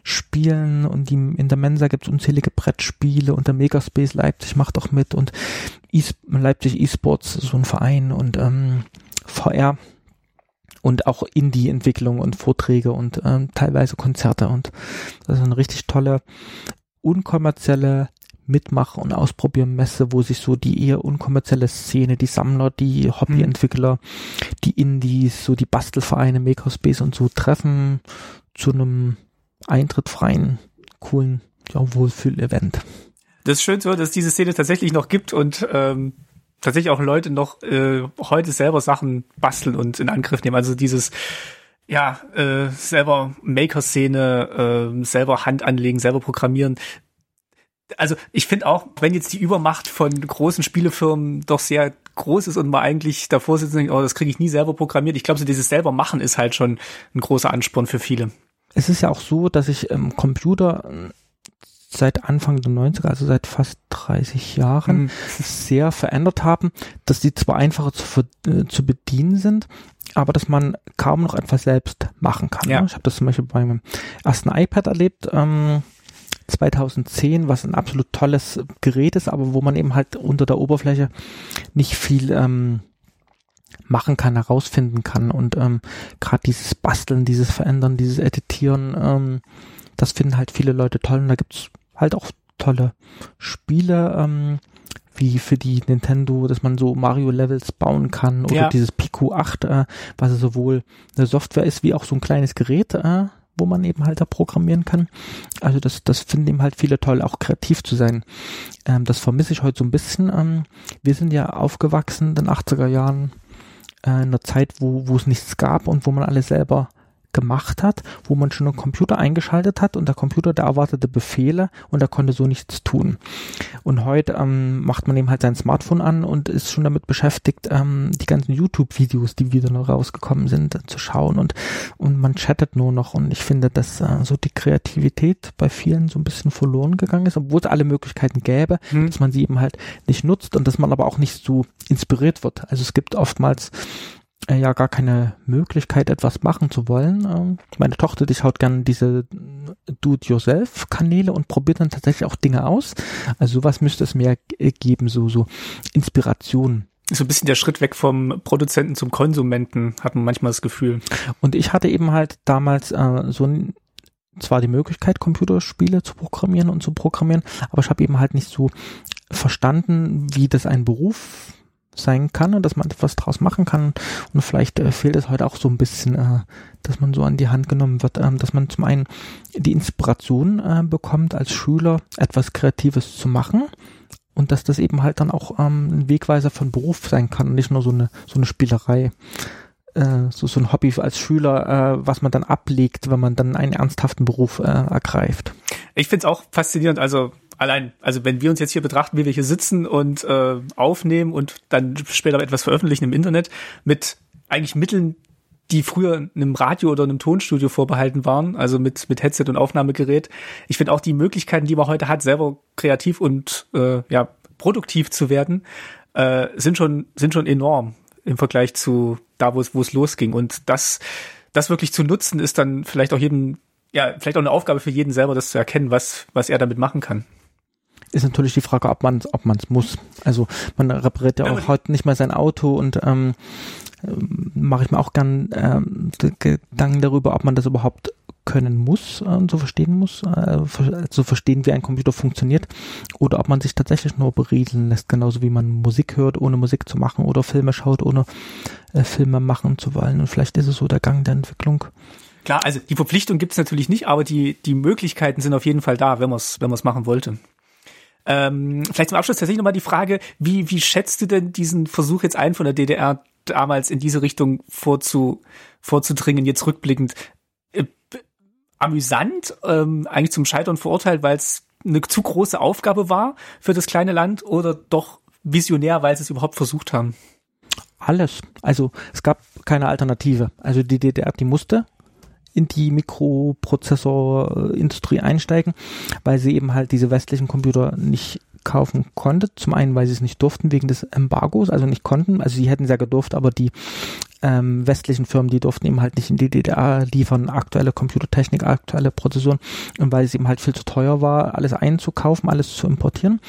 Spielen. Und die, in der Mensa gibt es unzählige Brettspiele und der Megaspace Leipzig macht auch mit. Und e Leipzig eSports, so ein Verein und ähm, VR und auch Indie-Entwicklung und Vorträge und ähm, teilweise Konzerte. Und das ist eine richtig tolle unkommerzielle Mitmach- und Ausprobieren-Messe, wo sich so die eher unkommerzielle Szene, die Sammler, die Hobbyentwickler, die Indies, so die Bastelvereine, Makerspace und so treffen zu einem eintrittfreien, coolen ja, Wohlfühl-Event. Das ist schön so, dass diese Szene tatsächlich noch gibt und ähm, tatsächlich auch Leute noch äh, heute selber Sachen basteln und in Angriff nehmen. Also dieses ja, äh, selber Maker-Szene, äh, selber Hand anlegen, selber programmieren also ich finde auch, wenn jetzt die Übermacht von großen Spielefirmen doch sehr groß ist und man eigentlich davor sitzt und denkt, oh, das kriege ich nie selber programmiert. Ich glaube, so dieses selber machen ist halt schon ein großer Ansporn für viele. Es ist ja auch so, dass ich im Computer äh, seit Anfang der 90er, also seit fast 30 Jahren, mhm. sehr verändert haben, dass die zwar einfacher zu, äh, zu bedienen sind, aber dass man kaum noch etwas selbst machen kann. Ja. Ne? Ich habe das zum Beispiel beim ersten iPad erlebt. Ähm, 2010, was ein absolut tolles Gerät ist, aber wo man eben halt unter der Oberfläche nicht viel ähm, machen kann, herausfinden kann. Und ähm, gerade dieses Basteln, dieses Verändern, dieses Editieren, ähm, das finden halt viele Leute toll. Und da gibt's halt auch tolle Spiele, ähm, wie für die Nintendo, dass man so Mario-Levels bauen kann oder ja. dieses Pico 8, äh, was sowohl eine Software ist wie auch so ein kleines Gerät, äh, wo man eben halt da programmieren kann. Also das, das finden eben halt viele toll, auch kreativ zu sein. Ähm, das vermisse ich heute so ein bisschen. Ähm, wir sind ja aufgewachsen in den 80er Jahren, äh, in der Zeit, wo, wo es nichts gab und wo man alles selber gemacht hat, wo man schon einen Computer eingeschaltet hat und der Computer, der erwartete Befehle und er konnte so nichts tun. Und heute ähm, macht man eben halt sein Smartphone an und ist schon damit beschäftigt, ähm, die ganzen YouTube-Videos, die wieder noch rausgekommen sind, äh, zu schauen und, und man chattet nur noch und ich finde, dass äh, so die Kreativität bei vielen so ein bisschen verloren gegangen ist, obwohl es alle Möglichkeiten gäbe, hm. dass man sie eben halt nicht nutzt und dass man aber auch nicht so inspiriert wird. Also es gibt oftmals ja gar keine Möglichkeit, etwas machen zu wollen. Ähm, meine Tochter, die schaut gerne diese Do-it-yourself-Kanäle und probiert dann tatsächlich auch Dinge aus. Also sowas müsste es mehr geben, so, so Inspiration. So ein bisschen der Schritt weg vom Produzenten zum Konsumenten, hat man manchmal das Gefühl. Und ich hatte eben halt damals äh, so ein zwar die Möglichkeit, Computerspiele zu programmieren und zu programmieren, aber ich habe eben halt nicht so verstanden, wie das ein Beruf sein kann und dass man etwas draus machen kann. Und vielleicht äh, fehlt es heute auch so ein bisschen, äh, dass man so an die Hand genommen wird, äh, dass man zum einen die Inspiration äh, bekommt, als Schüler etwas Kreatives zu machen und dass das eben halt dann auch ähm, ein Wegweiser von Beruf sein kann und nicht nur so eine, so eine Spielerei. Äh, so, so ein Hobby als Schüler, äh, was man dann ablegt, wenn man dann einen ernsthaften Beruf äh, ergreift. Ich finde es auch faszinierend. Also allein, also wenn wir uns jetzt hier betrachten, wie wir hier sitzen und äh, aufnehmen und dann später etwas veröffentlichen im Internet mit eigentlich Mitteln, die früher einem Radio oder einem Tonstudio vorbehalten waren, also mit, mit Headset und Aufnahmegerät. Ich finde auch die Möglichkeiten, die man heute hat, selber kreativ und äh, ja, produktiv zu werden, äh, sind schon, sind schon enorm im Vergleich zu da, wo es, wo es losging. Und das, das wirklich zu nutzen, ist dann vielleicht auch jedem, ja, vielleicht auch eine Aufgabe für jeden selber, das zu erkennen, was, was er damit machen kann ist natürlich die Frage, ob man es ob man's muss. Also man repariert ja auch heute nicht mehr sein Auto und ähm, mache ich mir auch gern ähm, Gedanken darüber, ob man das überhaupt können muss, äh, so verstehen muss, äh, so verstehen, wie ein Computer funktioniert, oder ob man sich tatsächlich nur berieseln lässt, genauso wie man Musik hört, ohne Musik zu machen, oder Filme schaut, ohne äh, Filme machen zu wollen. Und vielleicht ist es so der Gang der Entwicklung. Klar, also die Verpflichtung gibt es natürlich nicht, aber die, die Möglichkeiten sind auf jeden Fall da, wenn man es wenn man's machen wollte. Ähm, vielleicht zum Abschluss tatsächlich nochmal die Frage, wie, wie schätzt du denn diesen Versuch jetzt ein von der DDR damals in diese Richtung vorzu, vorzudringen, jetzt rückblickend? Äh, amüsant, ähm, eigentlich zum Scheitern verurteilt, weil es eine zu große Aufgabe war für das kleine Land oder doch visionär, weil sie es überhaupt versucht haben? Alles. Also es gab keine Alternative. Also die DDR, die musste in die Mikroprozessorindustrie einsteigen, weil sie eben halt diese westlichen Computer nicht kaufen konnte. Zum einen, weil sie es nicht durften wegen des Embargos, also nicht konnten. Also sie hätten es ja gedurft, aber die ähm, westlichen Firmen, die durften eben halt nicht in die DDR liefern, aktuelle Computertechnik, aktuelle Prozessoren, und weil es eben halt viel zu teuer war, alles einzukaufen, alles zu importieren.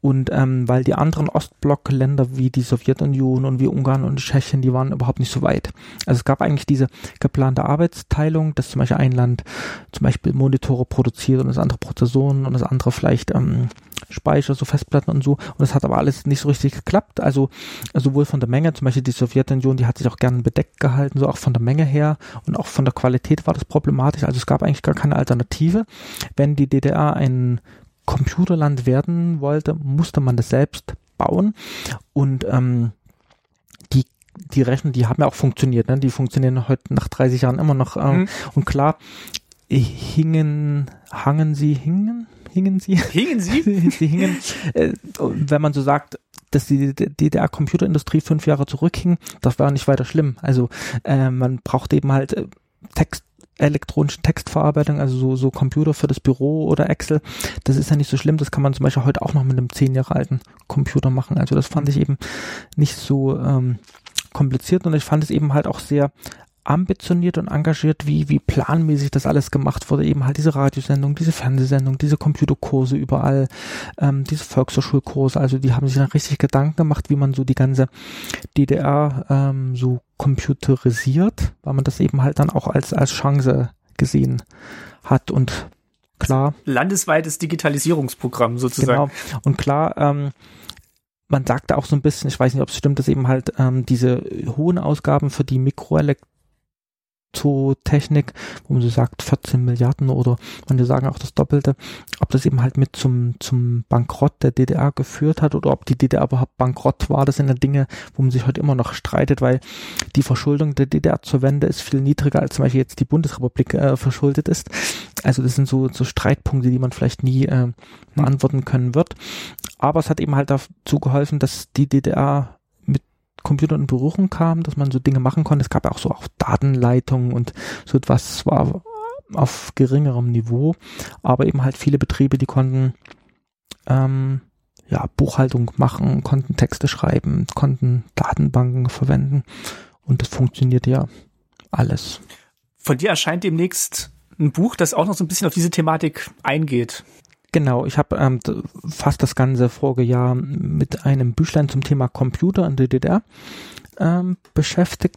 Und ähm, weil die anderen Ostblockländer wie die Sowjetunion und wie Ungarn und Tschechien, die waren überhaupt nicht so weit. Also es gab eigentlich diese geplante Arbeitsteilung, dass zum Beispiel ein Land zum Beispiel Monitore produziert und das andere Prozessoren und das andere vielleicht ähm, Speicher, so Festplatten und so. Und das hat aber alles nicht so richtig geklappt. Also sowohl von der Menge, zum Beispiel die Sowjetunion, die hat sich auch gern bedeckt gehalten, so auch von der Menge her und auch von der Qualität war das problematisch. Also es gab eigentlich gar keine Alternative. Wenn die DDR ein Computerland werden wollte, musste man das selbst bauen. Und ähm, die die Rechner, die haben ja auch funktioniert, ne? die funktionieren heute nach 30 Jahren immer noch. Ähm, mhm. Und klar, hingen, hangen sie, hingen, hingen sie? Hingen sie? sie hingen, äh, wenn man so sagt, dass die DDR-Computerindustrie fünf Jahre zurückhing, das war nicht weiter schlimm. Also äh, man braucht eben halt äh, Text elektronische Textverarbeitung, also so, so Computer für das Büro oder Excel, das ist ja nicht so schlimm, das kann man zum Beispiel heute auch noch mit einem zehn Jahre alten Computer machen. Also das fand ich eben nicht so ähm, kompliziert und ich fand es eben halt auch sehr ambitioniert und engagiert, wie, wie planmäßig das alles gemacht wurde. Eben halt diese Radiosendung, diese Fernsehsendung, diese Computerkurse überall, ähm, diese Volkshochschulkurse. Also die haben sich dann richtig Gedanken gemacht, wie man so die ganze DDR ähm, so computerisiert, weil man das eben halt dann auch als, als Chance gesehen hat und klar. Landesweites Digitalisierungsprogramm sozusagen. Genau. Und klar, ähm, man sagte auch so ein bisschen, ich weiß nicht, ob es stimmt, dass eben halt ähm, diese hohen Ausgaben für die Mikroelekt Zotechnik, wo man so sagt 14 Milliarden oder manche sagen auch das Doppelte, ob das eben halt mit zum, zum Bankrott der DDR geführt hat oder ob die DDR überhaupt bankrott war, das sind ja Dinge, wo man sich heute immer noch streitet, weil die Verschuldung der DDR zur Wende ist viel niedriger als zum Beispiel jetzt die Bundesrepublik äh, verschuldet ist. Also das sind so, so Streitpunkte, die man vielleicht nie äh, beantworten können wird. Aber es hat eben halt dazu geholfen, dass die DDR Computer in Berührung kam, dass man so Dinge machen konnte. Es gab auch so auch Datenleitungen und so etwas zwar auf geringerem Niveau, aber eben halt viele Betriebe, die konnten ähm, ja Buchhaltung machen, konnten Texte schreiben, konnten Datenbanken verwenden und das funktioniert ja alles. Von dir erscheint demnächst ein Buch, das auch noch so ein bisschen auf diese Thematik eingeht. Genau, ich habe ähm, fast das ganze Vorjahr mit einem Büchlein zum Thema Computer in der DDR ähm, beschäftigt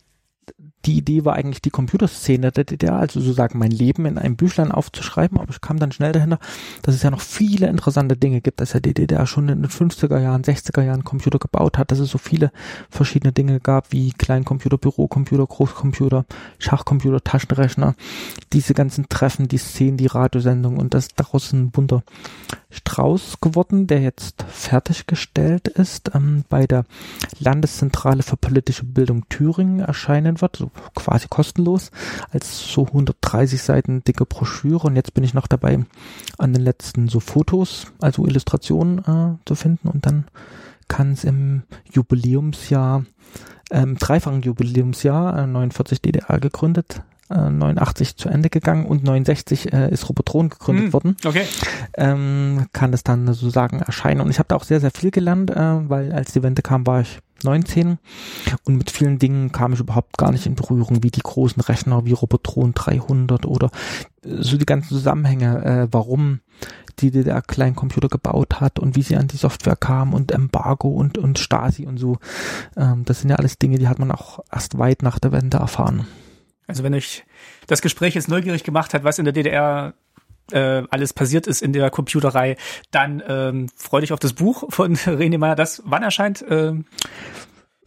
die Idee war eigentlich die Computerszene der DDR, also sozusagen mein Leben in einem Büchlein aufzuschreiben, aber ich kam dann schnell dahinter, dass es ja noch viele interessante Dinge gibt, dass ja die DDR schon in den 50er Jahren, 60er Jahren Computer gebaut hat, dass es so viele verschiedene Dinge gab, wie Kleincomputer, Bürocomputer, Großcomputer, Schachcomputer, Taschenrechner, diese ganzen Treffen, die Szenen, die Radiosendungen und das daraus ein bunter Strauß geworden, der jetzt fertiggestellt ist, ähm, bei der Landeszentrale für politische Bildung Thüringen erscheinen wird, so quasi kostenlos, als so 130 Seiten dicke Broschüre und jetzt bin ich noch dabei, an den letzten so Fotos, also Illustrationen äh, zu finden und dann kann es im Jubiläumsjahr, ähm, dreifachen Jubiläumsjahr, äh, 49 DDR gegründet, 89 äh, zu Ende gegangen und 69 äh, ist Robotron gegründet hm, worden. Okay. Ähm, kann es dann sozusagen erscheinen. Und ich habe da auch sehr, sehr viel gelernt, äh, weil als die Wende kam, war ich 19 und mit vielen Dingen kam ich überhaupt gar nicht in Berührung, wie die großen Rechner wie Robotron 300 oder äh, so die ganzen Zusammenhänge, äh, warum die DDR Kleincomputer gebaut hat und wie sie an die Software kam und Embargo und, und Stasi und so. Ähm, das sind ja alles Dinge, die hat man auch erst weit nach der Wende erfahren. Also wenn euch das Gespräch jetzt neugierig gemacht hat, was in der DDR äh, alles passiert ist in der Computerei, dann ähm, freue dich auf das Buch von René Meyer. Das wann erscheint? Ähm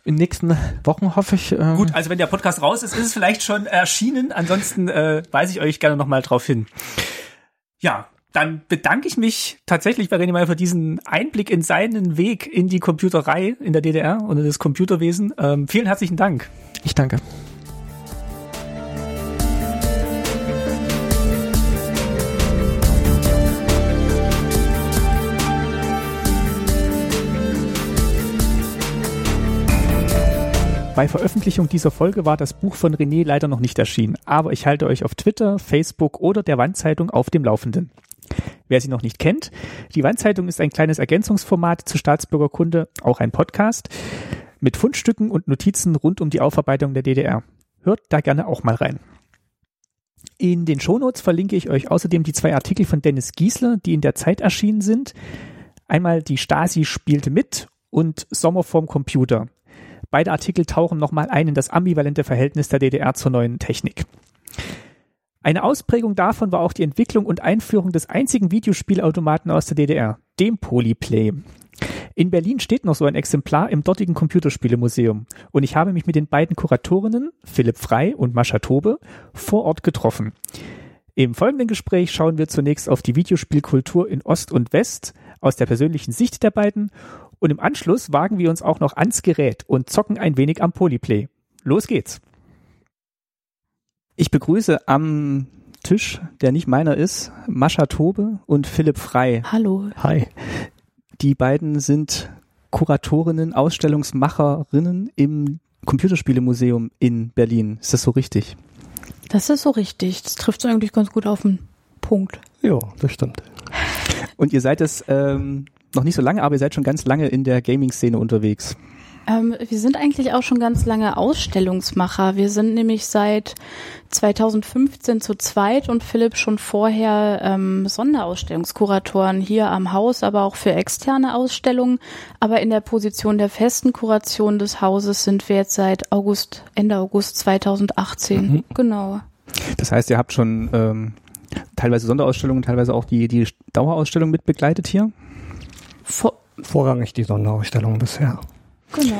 in den nächsten Wochen hoffe ich. Ähm Gut, also wenn der Podcast raus ist, ist es vielleicht schon erschienen. Ansonsten äh, weise ich euch gerne nochmal drauf hin. Ja, dann bedanke ich mich tatsächlich bei René Meyer für diesen Einblick in seinen Weg in die Computerei in der DDR und in das Computerwesen. Ähm, vielen herzlichen Dank. Ich danke. Bei Veröffentlichung dieser Folge war das Buch von René leider noch nicht erschienen, aber ich halte euch auf Twitter, Facebook oder der Wandzeitung auf dem Laufenden. Wer sie noch nicht kennt, die Wandzeitung ist ein kleines Ergänzungsformat zur Staatsbürgerkunde, auch ein Podcast, mit Fundstücken und Notizen rund um die Aufarbeitung der DDR. Hört da gerne auch mal rein. In den Shownotes verlinke ich euch außerdem die zwei Artikel von Dennis Giesler, die in der Zeit erschienen sind. Einmal die Stasi spielte mit und Sommer vorm Computer. Beide Artikel tauchen nochmal ein in das ambivalente Verhältnis der DDR zur neuen Technik. Eine Ausprägung davon war auch die Entwicklung und Einführung des einzigen Videospielautomaten aus der DDR, dem Polyplay. In Berlin steht noch so ein Exemplar im dortigen Computerspielemuseum und ich habe mich mit den beiden Kuratorinnen, Philipp Frei und Mascha Tobe, vor Ort getroffen. Im folgenden Gespräch schauen wir zunächst auf die Videospielkultur in Ost und West aus der persönlichen Sicht der beiden und im Anschluss wagen wir uns auch noch ans Gerät und zocken ein wenig am Polyplay. Los geht's. Ich begrüße am Tisch, der nicht meiner ist, Mascha Tobe und Philipp Frei. Hallo. Hi. Die beiden sind Kuratorinnen, Ausstellungsmacherinnen im Computerspielemuseum in Berlin. Ist das so richtig? Das ist so richtig. Das trifft eigentlich ganz gut auf den Punkt. Ja, das stimmt. Und ihr seid es ähm, noch nicht so lange, aber ihr seid schon ganz lange in der Gaming-Szene unterwegs. Ähm, wir sind eigentlich auch schon ganz lange Ausstellungsmacher. Wir sind nämlich seit 2015 zu zweit und Philipp schon vorher ähm, Sonderausstellungskuratoren hier am Haus, aber auch für externe Ausstellungen. Aber in der Position der festen Kuration des Hauses sind wir jetzt seit August, Ende August 2018. Mhm. Genau. Das heißt, ihr habt schon ähm, teilweise Sonderausstellungen, teilweise auch die, die Dauerausstellung mit begleitet hier? Vor Vorrangig die Sonderausstellung bisher. Genau.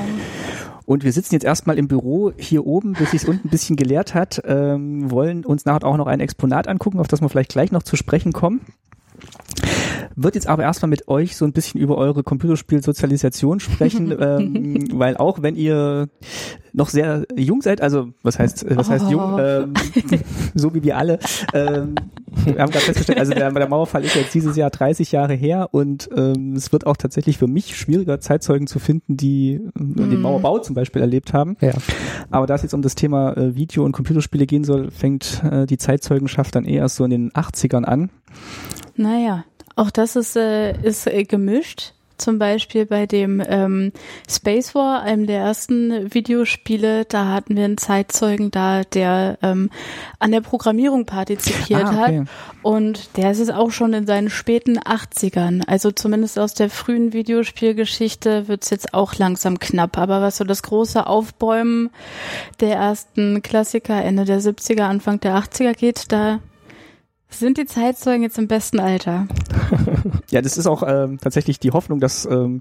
Und wir sitzen jetzt erstmal im Büro hier oben, bis sich unten ein bisschen geleert hat, ähm, wollen uns nachher auch noch ein Exponat angucken, auf das wir vielleicht gleich noch zu sprechen kommen. Wird jetzt aber erstmal mit euch so ein bisschen über eure Computerspielsozialisation sprechen, ähm, weil auch wenn ihr noch sehr jung seid, also was heißt, was heißt jung, Oh. ähm, so wie wir alle, ähm, wir haben gerade festgestellt, also der, der Mauerfall ist jetzt dieses Jahr 30 Jahre her und ähm, es wird auch tatsächlich für mich schwieriger, Zeitzeugen zu finden, die äh, den Mm. Mauerbau zum Beispiel erlebt haben. Ja. Aber da es jetzt um das Thema äh, Video- und Computerspiele gehen soll, fängt äh, die Zeitzeugenschaft dann eher so in den 80ern an. Naja, auch das ist, äh, ist äh, gemischt. Zum Beispiel bei dem ähm, Space War, einem der ersten Videospiele, da hatten wir einen Zeitzeugen da, der ähm, an der Programmierung partizipiert Ah, hat. okay. Und der ist es auch schon in seinen späten 80ern. Also zumindest aus der frühen Videospielgeschichte wird's jetzt auch langsam knapp. Aber was so das große Aufbäumen der ersten Klassiker Ende der 70er, Anfang der 80er geht, da sind die Zeitzeugen jetzt im besten Alter. Ja, das ist auch ähm, tatsächlich die Hoffnung, dass, ähm,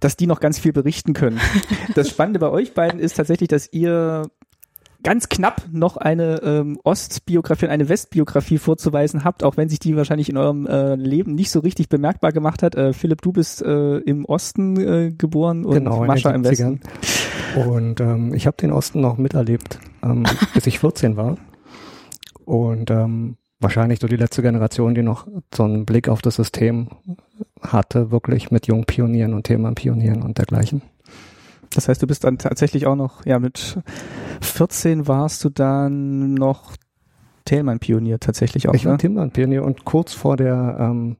dass die noch ganz viel berichten können. Das Spannende bei euch beiden ist tatsächlich, dass ihr ganz knapp noch eine ähm, Ostbiografie und eine Westbiografie vorzuweisen habt, auch wenn sich die wahrscheinlich in eurem äh, Leben nicht so richtig bemerkbar gemacht hat. Äh, Philipp, du bist äh, im Osten äh, geboren und genau, Mascha in im den Westen. 70ern. Und ähm, ich habe den Osten noch miterlebt, ähm, bis ich 14 war. Und ähm, wahrscheinlich so die letzte Generation, die noch so einen Blick auf das System hatte, wirklich mit jungen Pionieren und Themenpionieren und dergleichen. Das heißt, du bist dann tatsächlich auch noch, ja, mit 14 warst du dann noch Thälmann-Pionier tatsächlich auch, ich war ne? Timmerpionier und kurz vor der, ähm,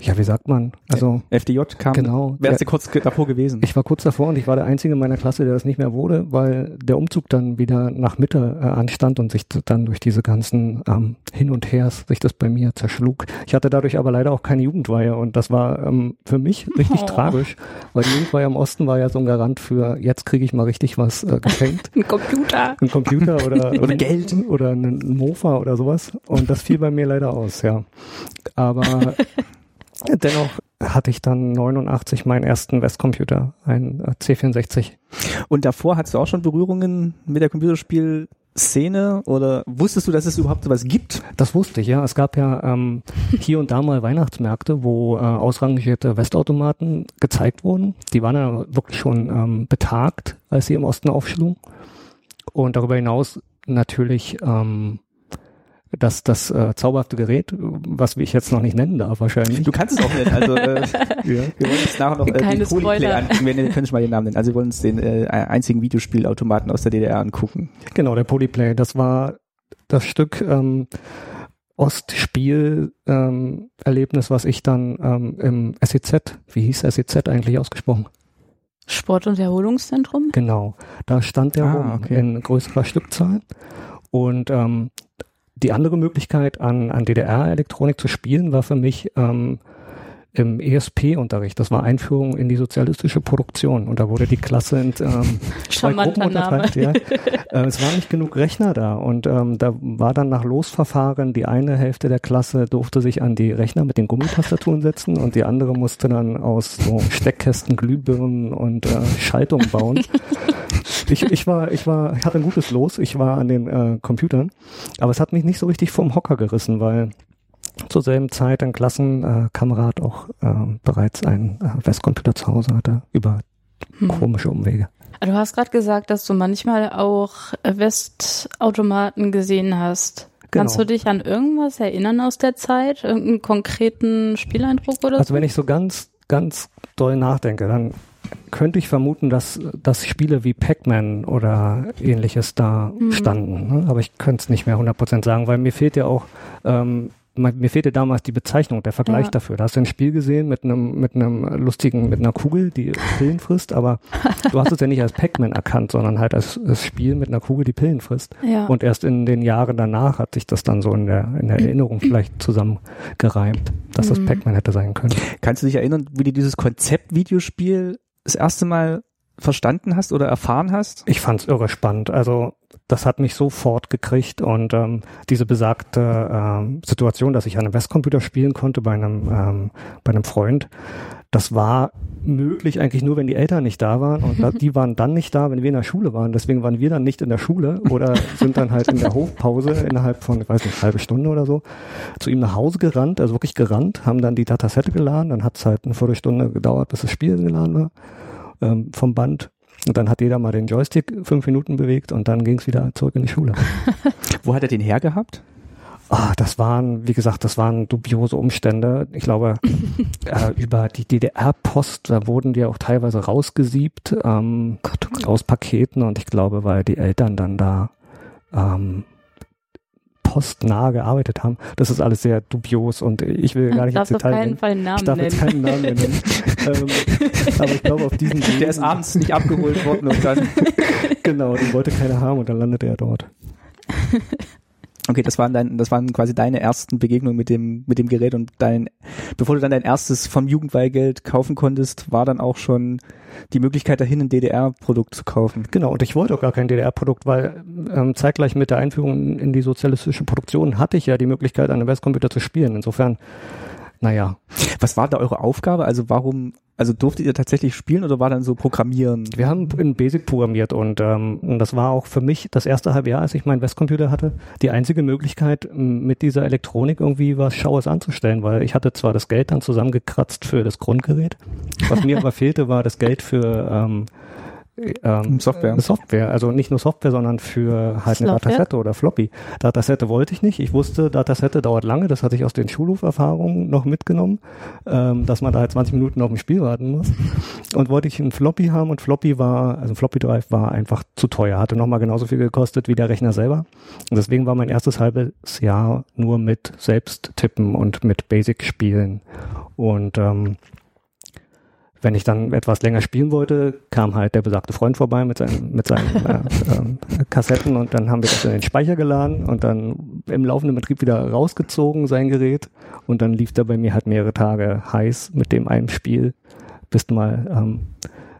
ja, wie sagt man, also FDJ kam, genau, wärst du kurz ge- davor gewesen. Ich war kurz davor und ich war der Einzige in meiner Klasse, der das nicht mehr wurde, weil der Umzug dann wieder nach Mitte äh, anstand und sich dann durch diese ganzen ähm, Hin und Hers sich das bei mir zerschlug. Ich hatte dadurch aber leider auch keine Jugendweihe und das war ähm, für mich richtig Oh. tragisch, weil die Jugendweihe im Osten war ja so ein Garant für, jetzt kriege ich mal richtig was äh, geschenkt. Ein Computer. Ein Computer oder, Oder Geld. oder ein Mofa oder sowas. Und das fiel bei mir leider aus, ja. Aber dennoch hatte ich dann 89 meinen ersten Westcomputer, ein äh, C64. Und davor hattest du auch schon Berührungen mit der Computerspielszene oder wusstest du, dass es überhaupt sowas gibt? Das wusste ich, ja. Es gab ja ähm, hier und da mal Weihnachtsmärkte, wo äh, ausrangierte Westautomaten gezeigt wurden. Die waren ja wirklich schon ähm, betagt, als sie im Osten aufschlugen. Und darüber hinaus natürlich ähm, das, das äh, zauberhafte Gerät, was ich jetzt noch nicht nennen darf wahrscheinlich. Du kannst es auch nennen. Also äh, wir wollen uns nachher noch äh, Keine den Polyplay angucken. Wir wir können schon mal den Namen nennen. Also wir wollen uns den äh, einzigen Videospielautomaten aus der DDR angucken. Genau, der Polyplay. Das war das Stück ähm, Ostspiel ähm, Erlebnis, was ich dann ähm, im SEZ, wie hieß SEZ eigentlich ausgesprochen? Sport- und Erholungszentrum? Genau, da stand der Ah, rum okay. in größerer Stückzahl. Und ähm, die andere Möglichkeit, an, an DDR-Elektronik zu spielen, war für mich ähm, im ESP-Unterricht. Das war Einführung in die sozialistische Produktion. Und da wurde die Klasse in ähm, zwei Gruppen unterteilt. Ja. Äh, es waren nicht genug Rechner da. Und ähm, da war dann nach Losverfahren, die eine Hälfte der Klasse durfte sich an die Rechner mit den Gummitastaturen setzen und die andere musste dann aus so Steckkästen, Glühbirnen und äh, Schaltungen bauen. ich, ich war, ich war, ich hatte ein gutes Los. Ich war an den äh, Computern, aber es hat mich nicht so richtig vom Hocker gerissen, weil zur selben Zeit ein Klassenkamerad auch äh, bereits einen äh, Westcomputer zu Hause hatte über Hm. komische Umwege. Du hast gerade gesagt, dass du manchmal auch Westautomaten gesehen hast. Kannst Genau. du dich an irgendwas erinnern aus der Zeit? Irgendeinen konkreten Spieleindruck oder Also so? wenn ich so ganz, ganz doll nachdenke, dann könnte ich vermuten, dass, dass Spiele wie Pac-Man oder ähnliches da Mhm. standen. Ne? Aber ich könnte es nicht mehr 100% sagen, weil mir fehlt ja auch, ähm, mir fehlte damals die Bezeichnung, der Vergleich Ja. dafür. Da hast du ein Spiel gesehen mit einem, mit einem lustigen, mit einer Kugel, die Pillen frisst, aber du hast es ja nicht als Pac-Man erkannt, sondern halt als, als Spiel mit einer Kugel, die Pillen frisst. ja. Und erst in den Jahren danach hat sich das dann so in der, in der Erinnerung vielleicht zusammengereimt, dass das Mhm. Pac-Man hätte sein können. Kannst du dich erinnern, wie dir dieses Konzept Videospiel das erste Mal verstanden hast oder erfahren hast? Ich fand's irre spannend. Also das hat mich sofort gekriegt und ähm, diese besagte ähm, Situation, dass ich an einem Westcomputer spielen konnte bei einem ähm, bei einem Freund, das war möglich eigentlich nur, wenn die Eltern nicht da waren und die waren dann nicht da, wenn wir in der Schule waren. Deswegen waren wir dann nicht in der Schule oder sind dann halt in der Hofpause innerhalb von, ich weiß nicht, halbe Stunde oder so zu ihm nach Hause gerannt, also wirklich gerannt, haben dann die Datasette geladen, dann hat's halt eine Viertelstunde gedauert, bis das Spiel geladen war ähm, vom Band. Und dann hat jeder mal den Joystick fünf Minuten bewegt und dann ging's wieder zurück in die Schule. Wo hat er den hergehabt? Ah, das waren, wie gesagt, das waren dubiose Umstände. Ich glaube, äh, über die DDR-Post, da wurden die auch teilweise rausgesiebt ähm, Gott, oh Gott. aus Paketen und ich glaube, weil die Eltern dann da ähm, postnah gearbeitet haben. Das ist alles sehr dubios und ich will gar nicht ins auf Detail keinen gehen. Ich darf jetzt keinen Namen nennen. Aber ich glaube, auf diesen Der ist abends nicht abgeholt worden und dann. Genau, den wollte keiner haben und dann landete er dort. Okay, das waren dein, das waren quasi deine ersten Begegnungen mit dem, mit dem Gerät und dein, bevor du dann dein erstes vom Jugendweihgeld kaufen konntest, war dann auch schon die Möglichkeit dahin, ein DDR-Produkt zu kaufen. Genau, und ich wollte auch gar kein DDR-Produkt, weil ähm, zeitgleich mit der Einführung in die sozialistische Produktion hatte ich ja die Möglichkeit, an einem Westcomputer zu spielen. Insofern, naja, Was war da eure Aufgabe? Also warum, also durftet ihr tatsächlich spielen oder war dann so Programmieren? wir haben in Basic programmiert und, ähm, das war auch für mich das erste halbe Jahr, als ich meinen Westcomputer hatte, die einzige Möglichkeit, mit dieser Elektronik irgendwie was Schaues anzustellen, weil ich hatte zwar das Geld dann zusammengekratzt für das Grundgerät, was mir aber fehlte, war das Geld für ähm, ähm, Software. Software, also nicht nur Software, sondern für halt eine Laufwerk? Datasette oder Floppy. Datasette wollte ich nicht. Ich wusste, Datasette dauert lange. Das hatte ich aus den Schulhoferfahrungen noch mitgenommen, ähm, dass man da halt 20 Minuten auf ein Spiel warten muss. Und wollte ich einen Floppy haben und Floppy war, also ein Floppy Drive war einfach zu teuer. Hatte nochmal genauso viel gekostet wie der Rechner selber. Und deswegen war mein erstes halbes Jahr nur mit selbst tippen und mit Basic spielen. Und ähm, wenn ich dann etwas länger spielen wollte, kam halt der besagte Freund vorbei mit seinen, mit seinen äh, ähm, Kassetten und dann haben wir das in den Speicher geladen und dann im laufenden Betrieb wieder rausgezogen, sein Gerät. Und dann lief der bei mir halt mehrere Tage heiß mit dem einen Spiel, bis mal ähm,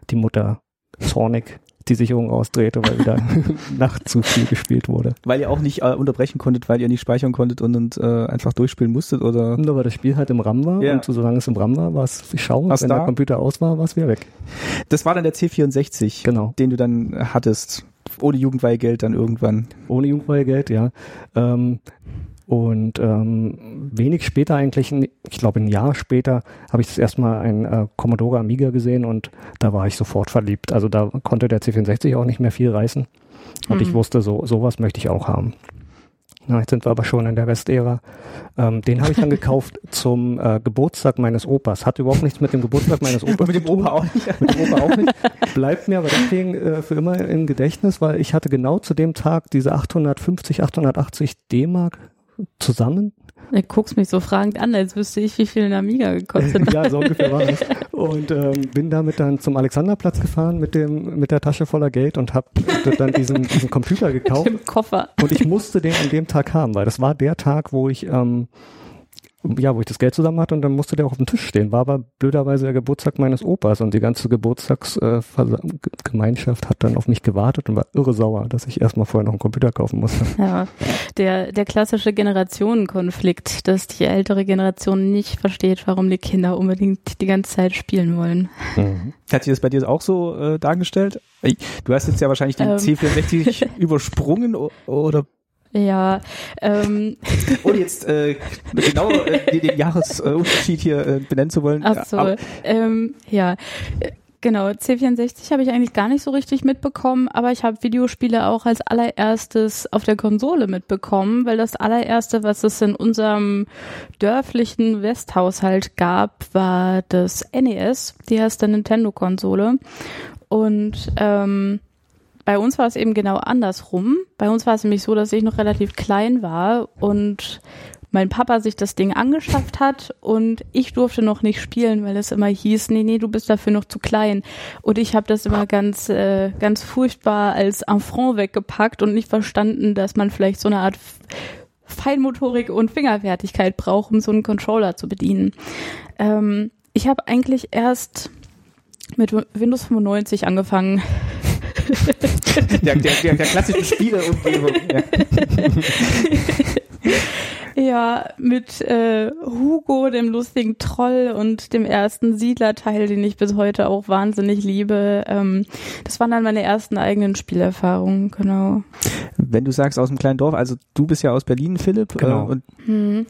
die Mutter zornig die Sicherung ausdrehte, weil wieder nachts zu viel gespielt wurde. Weil ihr auch nicht äh, unterbrechen konntet, weil ihr nicht speichern konntet und, und äh, einfach durchspielen musstet oder? Nur weil das Spiel halt im RAM war Ja. und solange es im RAM war, war es schau und Was wenn da? der Computer aus war, war es wieder weg. Das war dann der C64, Genau. den du dann hattest. Ohne Jugendweihgeld dann irgendwann. Ohne Jugendweihgeld, ja. Ähm, und ähm, wenig später eigentlich, ich glaube ein Jahr später, habe ich das erstmal ein äh, Commodore Amiga gesehen und da war ich sofort verliebt. Also da konnte der C64 auch nicht mehr viel reißen. Und ich Mhm. wusste, so sowas möchte ich auch haben. Na, jetzt sind wir aber schon in der Westära. Ähm, den habe ich dann gekauft zum äh, Geburtstag meines Opas. Hat überhaupt nichts mit dem Geburtstag meines Opas mit dem. Opa auch nicht. Mit dem Opa auch nicht. Bleibt mir aber deswegen äh, für immer im Gedächtnis, weil ich hatte genau zu dem Tag diese 850, 880 D-Mark zusammen. Du guckst mich so fragend an, als wüsste ich, wie viel ein Amiga gekostet hat. ja, so ungefähr war es. Und ähm, bin damit dann zum Alexanderplatz gefahren mit dem mit der Tasche voller Geld und habe dann diesen, diesen Computer gekauft. Im Koffer. Und ich musste den an dem Tag haben, weil das war der Tag, wo ich ähm, ja, wo ich das Geld zusammen hatte und dann musste der auch auf dem Tisch stehen. War aber blöderweise der Geburtstag meines Opas und die ganze Geburtstagsgemeinschaft hat dann auf mich gewartet und war irre sauer, dass ich erstmal vorher noch einen Computer kaufen musste. Ja, der, der klassische Generationenkonflikt, dass die ältere Generation nicht versteht, warum die Kinder unbedingt die ganze Zeit spielen wollen. Hat sich das bei dir auch so äh, dargestellt? Du hast jetzt ja wahrscheinlich den Ähm. C64 übersprungen oder Ja, ähm, ohne jetzt äh, genau äh, den, Jahresunterschied hier äh, benennen zu wollen. ach so, Aber ähm, ja. Genau, C64 habe ich eigentlich gar nicht so richtig mitbekommen, aber ich habe Videospiele auch als allererstes auf der Konsole mitbekommen, weil das allererste, was es in unserem dörflichen Westhaushalt gab, war das NES, die erste Nintendo-Konsole. Und ähm, bei uns war es eben genau andersrum. Bei uns war es nämlich so, dass ich noch relativ klein war und mein Papa sich das Ding angeschafft hat und ich durfte noch nicht spielen, weil es immer hieß, nee, nee, du bist dafür noch zu klein. Und ich habe das immer ganz, äh, ganz furchtbar als Enfant weggepackt und nicht verstanden, dass man vielleicht so eine Art Feinmotorik und Fingerfertigkeit braucht, um so einen Controller zu bedienen. Ähm, ich habe eigentlich erst Mit Windows 95 angefangen. der, der, der, der klassischen Spieleumgebung. Ja. Ja, mit äh, Hugo, dem lustigen Troll und dem ersten Siedlerteil, den ich bis heute auch wahnsinnig liebe. Ähm, das waren dann meine ersten eigenen Spielerfahrungen, genau. Wenn du sagst aus dem kleinen Dorf, also du bist ja aus Berlin, Philipp, Genau. äh, und Hm.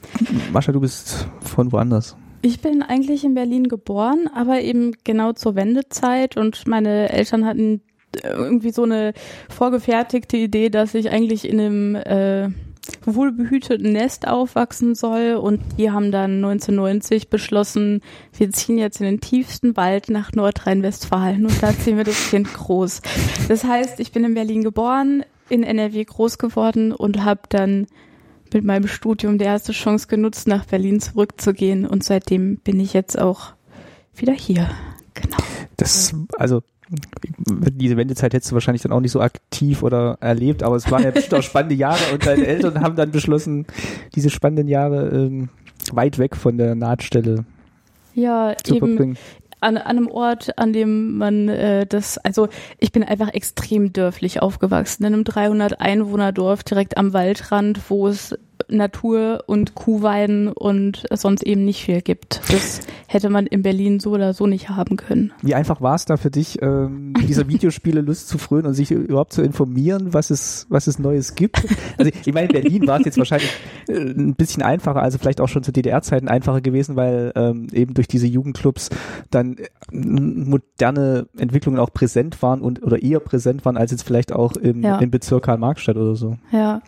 Mascha, du bist von woanders. Ich bin eigentlich in Berlin geboren, aber eben genau zur Wendezeit und meine Eltern hatten irgendwie so eine vorgefertigte Idee, dass ich eigentlich in einem äh, wohlbehüteten Nest aufwachsen soll und die haben dann 1990 beschlossen, wir ziehen jetzt in den tiefsten Wald nach Nordrhein-Westfalen und da ziehen wir das Kind groß. Das heißt, ich bin in Berlin geboren, in NRW groß geworden und habe dann mit meinem Studium die erste Chance genutzt, nach Berlin zurückzugehen und seitdem bin ich jetzt auch wieder hier. Genau. Das, also, diese Wendezeit hättest du wahrscheinlich dann auch nicht so aktiv oder erlebt, aber es waren ja bestimmt auch spannende Jahre und deine Eltern haben dann beschlossen, diese spannenden Jahre ähm, weit weg von der Nahtstelle Ja, zu eben verbringen. an, an einem Ort, an dem man äh, das, also ich bin einfach extrem dörflich aufgewachsen, in einem 300 Einwohner Dorf direkt am Waldrand, wo es Natur und Kuhweiden und sonst eben nicht viel gibt. Das hätte man in Berlin so oder so nicht haben können. Wie einfach war es da für dich, ähm, dieser Videospiele Lust zu frönen und sich überhaupt zu informieren, was es, was es Neues gibt? Also ich meine, in Berlin war es jetzt wahrscheinlich äh, ein bisschen einfacher, also vielleicht auch schon zu DDR-Zeiten einfacher gewesen, weil ähm, eben durch diese Jugendclubs dann äh, moderne Entwicklungen auch präsent waren und oder eher präsent waren als jetzt vielleicht auch im, Ja. im Bezirk Karl-Marx-Stadt oder so. Ja.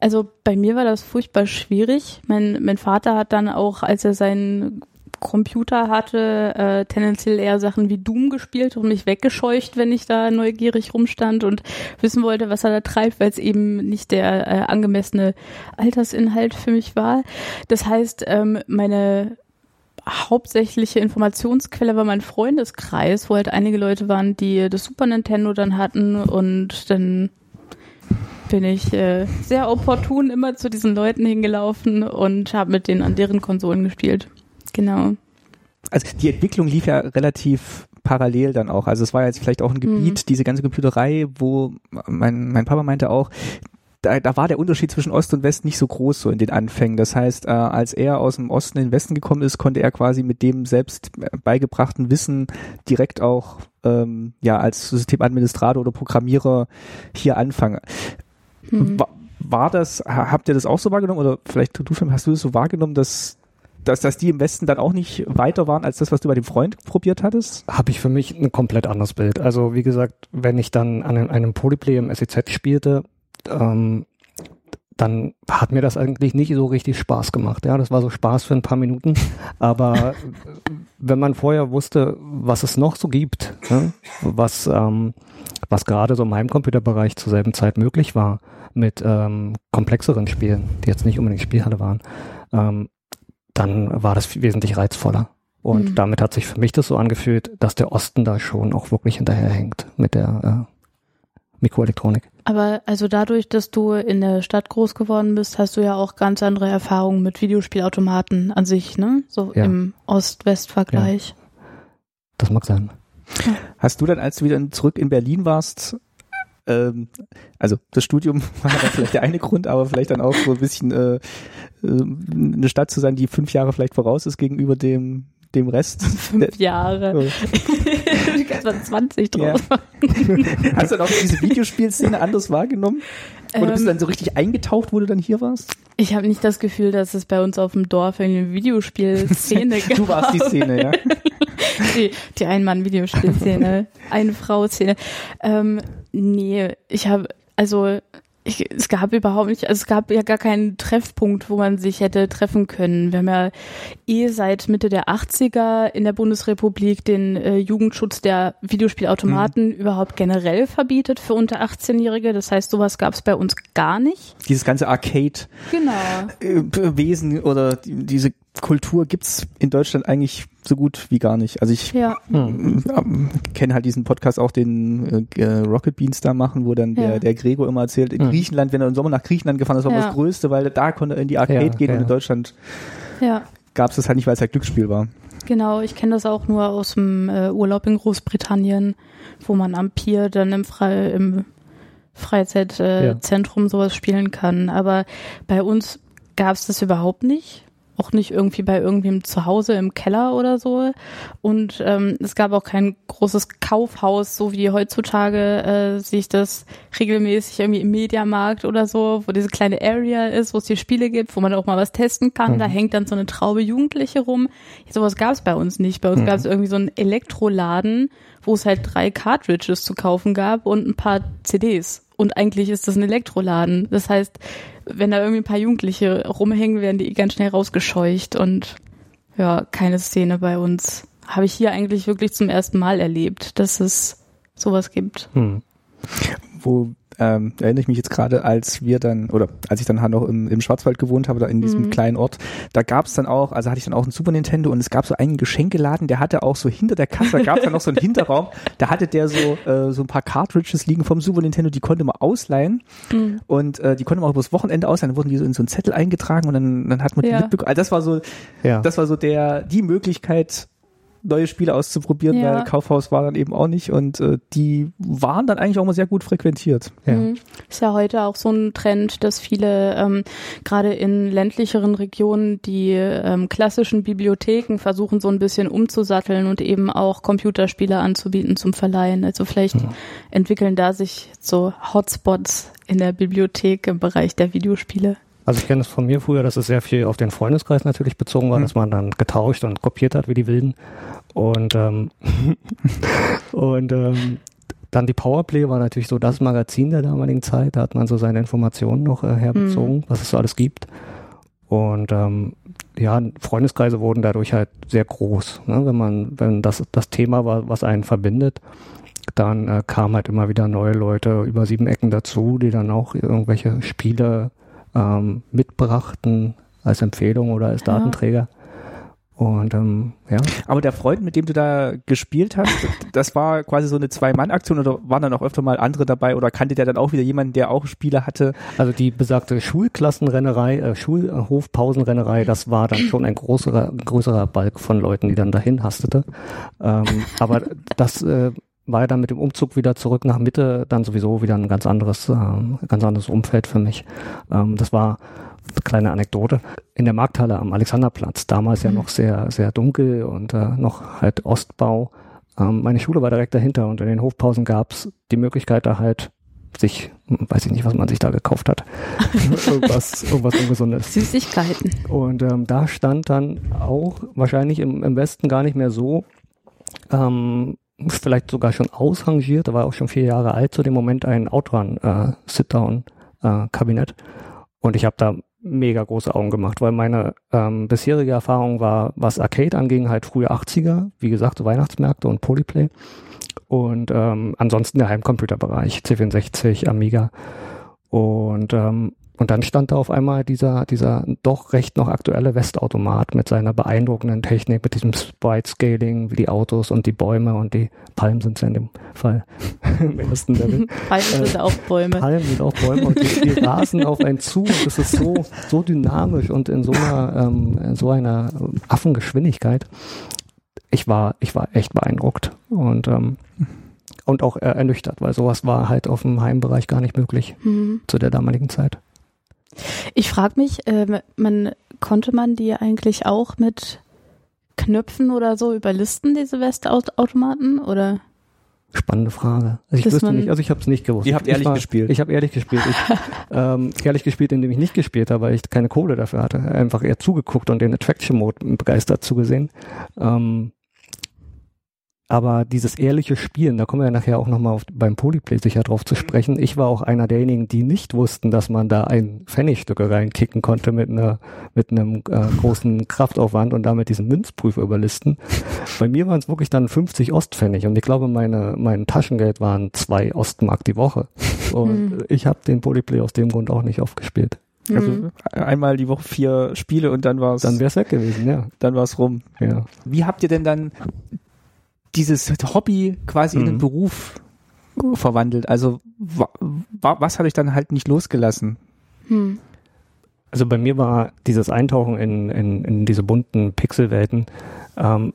Also bei mir war das furchtbar schwierig. Mein, mein Vater hat dann auch, als er seinen Computer hatte, äh, tendenziell eher Sachen wie Doom gespielt und mich weggescheucht, wenn ich da neugierig rumstand und wissen wollte, was er da treibt, weil es eben nicht der äh, angemessene Altersinhalt für mich war. Das heißt, ähm, meine hauptsächliche Informationsquelle war mein Freundeskreis, wo halt einige Leute waren, die das Super Nintendo dann hatten und dann bin ich äh, sehr opportun immer zu diesen Leuten hingelaufen und habe mit denen an deren Konsolen gespielt. Genau. Also die Entwicklung lief ja relativ parallel dann auch. Also es war jetzt vielleicht auch ein Gebiet, diese ganze Computerei, wo mein, mein Papa meinte auch, da, da war der Unterschied zwischen Ost und West nicht so groß so in den Anfängen. Das heißt, äh, als er aus dem Osten in den Westen gekommen ist, konnte er quasi mit dem selbst beigebrachten Wissen direkt auch ähm, ja als Systemadministrator oder Programmierer hier anfangen. Mhm. War, war das, ha- habt ihr das auch so wahrgenommen oder vielleicht du, Film, hast du das so wahrgenommen, dass, dass, dass die im Westen dann auch nicht weiter waren als das, was du bei dem Freund probiert hattest? habe ich für mich ein komplett anderes Bild. Also wie gesagt, wenn ich dann an einem, einem Polyplay im SEZ spielte, ähm, dann hat mir das eigentlich nicht so richtig Spaß gemacht. Ja, das war so Spaß für ein paar Minuten. Aber wenn man vorher wusste, was es noch so gibt, ne, was, ähm, was gerade so im Heimcomputerbereich zur selben Zeit möglich war, mit ähm, komplexeren Spielen, die jetzt nicht unbedingt Spielhalle waren, ähm, dann war das wesentlich reizvoller. Und Mhm. damit hat sich für mich das so angefühlt, dass der Osten da schon auch wirklich hinterherhängt mit der äh, Mikroelektronik. Aber also dadurch, dass du in der Stadt groß geworden bist, hast du ja auch ganz andere Erfahrungen mit Videospielautomaten an sich, ne? So Ja. im Ost-West-Vergleich. Das mag sein. Hast du dann, als du wieder zurück in Berlin warst, ähm, also das Studium war dann vielleicht der eine Grund, aber vielleicht dann auch so ein bisschen äh, äh, eine Stadt zu sein, die fünf Jahre vielleicht voraus ist gegenüber dem dem Rest. Fünf Jahre. Oh. du kannst mal 20 draus Ja. Hast du dann auch diese Videospielszene anders wahrgenommen? Oder bist du Ähm, dann so richtig eingetaucht, wo du dann hier warst? Ich habe nicht das Gefühl, dass es bei uns auf dem Dorf eine Videospielszene gab. Du warst die Szene, ja. die, die Ein-Mann-Videospielszene, Eine-Frau-Szene. Ähm, nee, ich habe, also ich, es gab überhaupt nicht, also es gab ja gar keinen Treffpunkt, wo man sich hätte treffen können. Wir haben ja eh seit Mitte der 80er in der Bundesrepublik den äh, Jugendschutz der Videospielautomaten überhaupt generell verbietet für unter 18-Jährige. Das heißt, sowas gab es bei uns gar nicht. Dieses ganze Arcade Genau. äh, oder die, diese Kultur gibt's in Deutschland eigentlich so gut wie gar nicht. Also ich Ja. ähm, kenne halt diesen Podcast auch, den äh, Rocket Beans da machen, wo dann der, Ja. der Gregor immer erzählt, in Mhm. Griechenland, wenn er im Sommer nach Griechenland gefahren ist, war Ja. das Größte, weil da konnte er in die Arcade Ja, gehen ja. und in Deutschland Ja. gab's das halt nicht, weil es halt Glücksspiel war. Genau, ich kenne das auch nur aus dem äh, Urlaub in Großbritannien, wo man am Pier dann im, Fre im Freizeitzentrum äh, ja. sowas spielen kann. Aber bei uns gab es das überhaupt nicht auch nicht irgendwie bei irgendwem zu Hause im Keller oder so. Und ähm, es gab auch kein großes Kaufhaus, so wie heutzutage äh, sich das regelmäßig irgendwie im Mediamarkt oder so, wo diese kleine Area ist, wo es die Spiele gibt, wo man auch mal was testen kann. Mhm. Da hängt dann so eine Traube Jugendliche rum. Sowas gab es bei uns nicht. Bei uns mhm. gab es irgendwie so einen Elektroladen, wo es halt drei Cartridges zu kaufen gab und ein paar CDs. Und eigentlich ist das ein Elektroladen. Das heißt, wenn da irgendwie ein paar Jugendliche rumhängen, werden die ganz schnell rausgescheucht und ja, keine Szene bei uns. Habe ich hier eigentlich wirklich zum ersten Mal erlebt, dass es sowas gibt. Hm. Wo ähm, erinnere ich mich jetzt gerade, als wir dann, oder als ich dann halt noch im, im Schwarzwald gewohnt habe, da in diesem mhm. kleinen Ort, da gab es dann auch, also hatte ich dann auch ein Super Nintendo und es gab so einen Geschenkeladen, der hatte auch so hinter der Kasse, da gab es dann noch so einen Hinterraum, da hatte der so, äh, so ein paar Cartridges liegen vom Super Nintendo, die konnte man ausleihen mhm. und äh, die konnte man auch übers Wochenende ausleihen, dann wurden die so in so einen Zettel eingetragen und dann, dann hat man ja. die mitbekommen. Also das war so, ja. das war so der, die Möglichkeit, neue Spiele auszuprobieren, ja. weil Kaufhaus war dann eben auch nicht und äh, die waren dann eigentlich auch mal sehr gut frequentiert. Ja. Mhm. Ist ja heute auch so ein Trend, dass viele ähm, gerade in ländlicheren Regionen die ähm, klassischen Bibliotheken versuchen so ein bisschen umzusatteln und eben auch Computerspiele anzubieten zum Verleihen. Also vielleicht mhm. entwickeln da sich so Hotspots in der Bibliothek im Bereich der Videospiele. Also ich kenne es von mir früher, dass es sehr viel auf den Freundeskreis natürlich bezogen war, mhm. dass man dann getauscht und kopiert hat wie die Wilden. Und, ähm, und ähm, dann die Powerplay war natürlich so das Magazin der damaligen Zeit. Da hat man so seine Informationen noch äh, herbezogen, mhm. was es so alles gibt. Und ähm, ja, Freundeskreise wurden dadurch halt sehr groß. Ne? Wenn man, wenn das das Thema war, was einen verbindet, dann äh, kamen halt immer wieder neue Leute über sieben Ecken dazu, die dann auch irgendwelche Spiele ähm, mitbrachten als Empfehlung oder als Datenträger. Und ähm, ja. Aber der Freund, mit dem du da gespielt hast, das war quasi so eine Zwei-Mann-Aktion oder waren dann auch öfter mal andere dabei oder kannte der dann auch wieder jemanden, der auch Spiele hatte? Also die besagte Schulklassenrennerei, äh, Schulhofpausenrennerei, das war dann schon ein größerer, größerer Balk von Leuten, die dann dahin hastete. Ähm, aber das äh, war ja dann mit dem Umzug wieder zurück nach Mitte dann sowieso wieder ein ganz anderes, äh, ganz anderes Umfeld für mich. Ähm, das war kleine Anekdote. In der Markthalle am Alexanderplatz, damals ja mhm. noch sehr, sehr dunkel und äh, noch halt Ostbau. Ähm, meine Schule war direkt dahinter und in den Hofpausen gab's die Möglichkeit, da halt sich, weiß ich nicht, was man sich da gekauft hat. irgendwas, irgendwas Ungesundes. Süßigkeiten. Und ähm, da stand dann auch wahrscheinlich im, im Westen gar nicht mehr so ähm, vielleicht sogar schon ausrangiert, da war auch schon vier Jahre alt zu dem Moment, ein Outrun äh, Sit-Down-Kabinett. Äh, und ich habe da mega große Augen gemacht, weil meine ähm, bisherige Erfahrung war, was Arcade anging, halt frühe 80er, wie gesagt, Weihnachtsmärkte und Polyplay. Und ähm, ansonsten der Heimcomputerbereich, C64, Amiga. Und ähm, und dann stand da auf einmal dieser, dieser doch recht noch aktuelle Westautomat mit seiner beeindruckenden Technik, mit diesem Sprite-Scaling, wie die Autos und die Bäume und die Palmen sind es ja in dem Fall im ersten Level. Palmen äh, sind auch Bäume. Palmen sind auch Bäume und die, die rasen auf einen zu und es ist so, so dynamisch und in so einer, ähm, in so einer Affengeschwindigkeit. Ich war, ich war echt beeindruckt und, ähm, und auch ernüchtert, weil sowas war halt auf dem Heimbereich gar nicht möglich mhm. zu der damaligen Zeit. Ich frage mich, äh, man konnte man die eigentlich auch mit Knöpfen oder so überlisten, diese Westautomaten, oder? Spannende Frage. Also ich wüsste nicht, also ich habe es nicht gewusst. Ihr habt ehrlich war, gespielt. Ich habe ehrlich gespielt. Ich, ähm, ehrlich gespielt, indem ich nicht gespielt habe, weil ich keine Kohle dafür hatte. Einfach eher zugeguckt und den Attraction Mode begeistert zugesehen. Ähm, aber dieses ehrliche Spielen, da kommen wir ja nachher auch nochmal beim Polyplay sicher drauf zu sprechen. Ich war auch einer derjenigen, die nicht wussten, dass man da ein Pfennigstücke reinkicken konnte mit einer mit einem äh, großen Kraftaufwand und damit diesen Münzprüfer überlisten. Bei mir waren es wirklich dann 50 Ostpfennig und ich glaube, meine mein Taschengeld waren zwei Ostmark die Woche. Und mhm. ich habe den Polyplay aus dem Grund auch nicht aufgespielt. Also mhm. einmal die Woche vier Spiele und dann war es. Dann wäre es weg gewesen, ja. Dann war es rum. Ja. Wie habt ihr denn dann dieses Hobby quasi mhm. in einen. Beruf verwandelt. Also wa was hat euch dann halt nicht losgelassen? Hm. Also bei mir war dieses Eintauchen in, in, in diese bunten Pixelwelten ähm,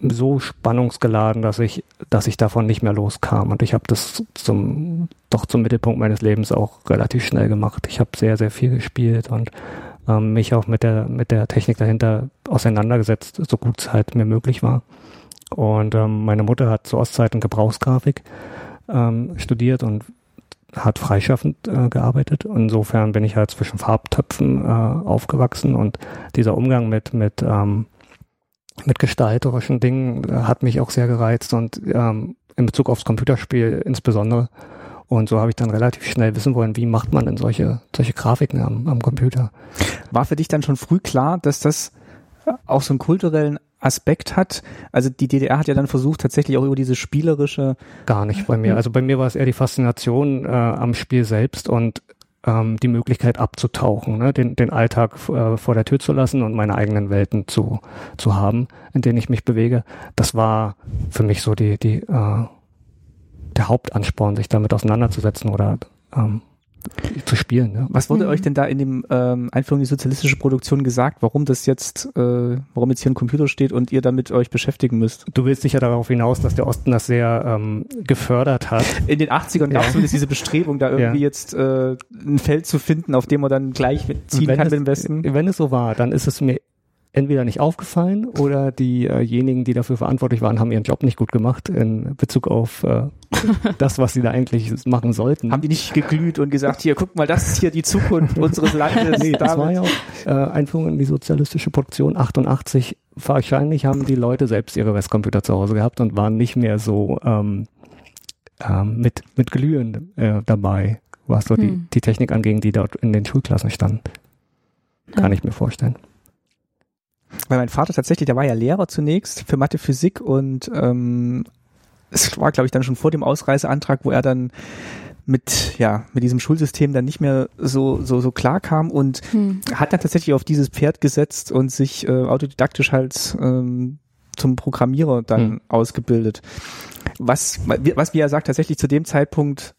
so spannungsgeladen, dass ich, dass ich davon nicht mehr loskam. Und ich habe das zum, doch zum Mittelpunkt meines Lebens auch relativ schnell gemacht. Ich habe sehr, sehr viel gespielt und ähm, mich auch mit der, mit der Technik dahinter auseinandergesetzt, so gut es halt mir möglich war. Und ähm, meine Mutter hat zu Ostzeiten Gebrauchsgrafik ähm, studiert und hat freischaffend äh, gearbeitet. Insofern bin ich halt zwischen Farbtöpfen äh, aufgewachsen und dieser Umgang mit, mit, ähm, mit gestalterischen Dingen äh, hat mich auch sehr gereizt und ähm, in Bezug aufs Computerspiel insbesondere. Und so habe ich dann relativ schnell wissen wollen, wie macht man denn solche, solche Grafiken am, am Computer. War für dich dann schon früh klar, dass das auch so einen kulturellen Aspekt hat. Also die DDR hat ja dann versucht, tatsächlich auch über diese spielerische. Gar nicht bei mir. Also bei mir war es eher die Faszination äh, am Spiel selbst und ähm, die Möglichkeit abzutauchen, ne? den, den Alltag äh, vor der Tür zu lassen und meine eigenen Welten zu, zu haben, in denen ich mich bewege. Das war für mich so die, die, äh, der Hauptansporn, sich damit auseinanderzusetzen oder ähm, zu spielen. Ja. Was wurde mhm. euch denn da in dem ähm, Einführung in die sozialistische Produktion gesagt, warum das jetzt, äh, warum jetzt hier ein Computer steht und ihr damit euch beschäftigen müsst? Du willst sicher darauf hinaus, dass der Osten das sehr ähm, gefördert hat. In den 80ern gab es zumindest diese Bestrebung, da irgendwie ja. jetzt äh, ein Feld zu finden, auf dem man dann gleich ziehen kann es, mit dem Westen. Wenn es so war, dann ist es mir entweder nicht aufgefallen oder diejenigen, die dafür verantwortlich waren, haben ihren Job nicht gut gemacht in Bezug auf äh, das, was sie da eigentlich machen sollten. Haben die nicht geglüht und gesagt, hier, guck mal, das ist hier die Zukunft unseres Landes. nee, das war ja auch äh, Einführung in die sozialistische Produktion 88. Wahrscheinlich haben die Leute selbst ihre Westcomputer zu Hause gehabt und waren nicht mehr so ähm, ähm, mit, mit Glühen äh, dabei, was so hm. die, die Technik anging, die dort in den Schulklassen stand. Kann ja. ich mir vorstellen weil mein Vater tatsächlich, der war ja Lehrer zunächst für Mathe, Physik und ähm, es war, glaube ich, dann schon vor dem Ausreiseantrag, wo er dann mit ja mit diesem Schulsystem dann nicht mehr so so so klar kam und hm. hat dann tatsächlich auf dieses Pferd gesetzt und sich äh, autodidaktisch halt ähm, zum Programmierer dann hm. ausgebildet. Was was wie er sagt tatsächlich zu dem Zeitpunkt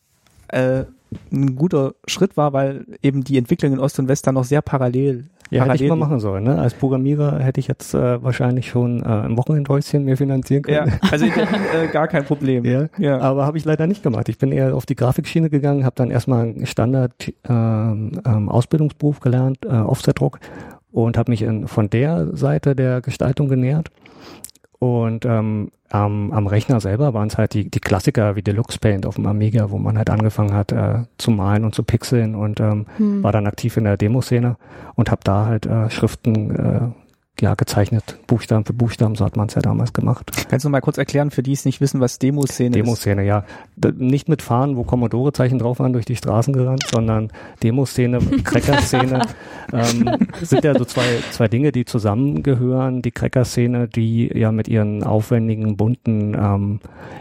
äh, ein guter Schritt war, weil eben die Entwicklung in Ost und West dann noch sehr parallel ja, hätte ich mal machen sollen. Ne? Als Programmierer hätte ich jetzt äh, wahrscheinlich schon äh, ein Wochenendhäuschen mir finanzieren können. Ja, also Berlin äh, gar kein Problem. Ja, ja. aber habe ich leider nicht gemacht. Ich bin eher auf die Grafikschiene gegangen, habe dann erstmal einen Standard ähm, ähm, Ausbildungsberuf gelernt, äh, Offsetdruck und habe mich in, von der Seite der Gestaltung genähert. Und ähm, am, am Rechner selber waren es halt die, die Klassiker wie Deluxe Paint auf dem Amiga, wo man halt angefangen hat äh, zu malen und zu pixeln und ähm, hm. war dann aktiv in der Demoszene und habe da halt äh, Schriften äh, ja, gezeichnet, Buchstaben für Buchstaben, so hat man es ja damals gemacht. Kannst du mal kurz erklären, für die es nicht wissen, was Demoszene ist? Demoszene, ja. Nicht mit Fahren, wo Commodore-Zeichen drauf waren, durch die Straßen gerannt, sondern Demoszene, Cracker-Szene, ähm, sind ja so zwei, zwei Dinge, die zusammengehören. Die Cracker-Szene, die ja mit ihren aufwendigen, bunten ähm,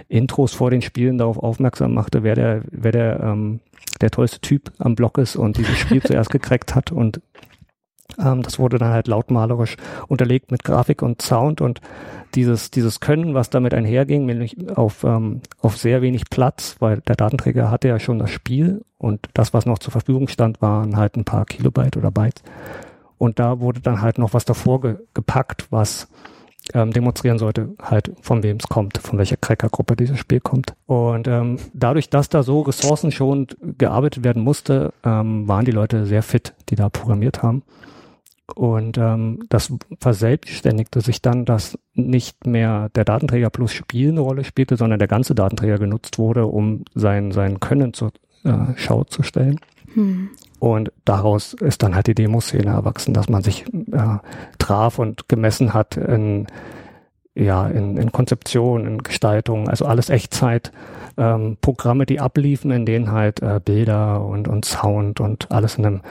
Intros vor den Spielen darauf aufmerksam machte, wer der, wer der, ähm, der tollste Typ am Block ist und dieses Spiel zuerst gecrackt hat und ähm, das wurde dann halt lautmalerisch unterlegt mit Grafik und Sound und dieses, dieses Können, was damit einherging, nämlich auf, ähm, auf sehr wenig Platz, weil der Datenträger hatte ja schon das Spiel und das, was noch zur Verfügung stand, waren halt ein paar Kilobyte oder Bytes. Und da wurde dann halt noch was davor ge gepackt, was ähm, demonstrieren sollte, halt von wem es kommt, von welcher Crackergruppe dieses Spiel kommt. Und ähm, dadurch, dass da so ressourcenschonend gearbeitet werden musste, ähm, waren die Leute sehr fit, die da programmiert haben. Und ähm, das verselbstständigte sich dann, dass nicht mehr der Datenträger plus Spiel eine Rolle spielte, sondern der ganze Datenträger genutzt wurde, um sein, sein Können zur äh, Schau zu stellen. Hm. Und daraus ist dann halt die Demoszene erwachsen, dass man sich äh, traf und gemessen hat in, ja, in, in Konzeption, in Gestaltung, also alles Echtzeit. Ähm, Programme, die abliefen, in denen halt äh, Bilder und, und Sound und alles in einem in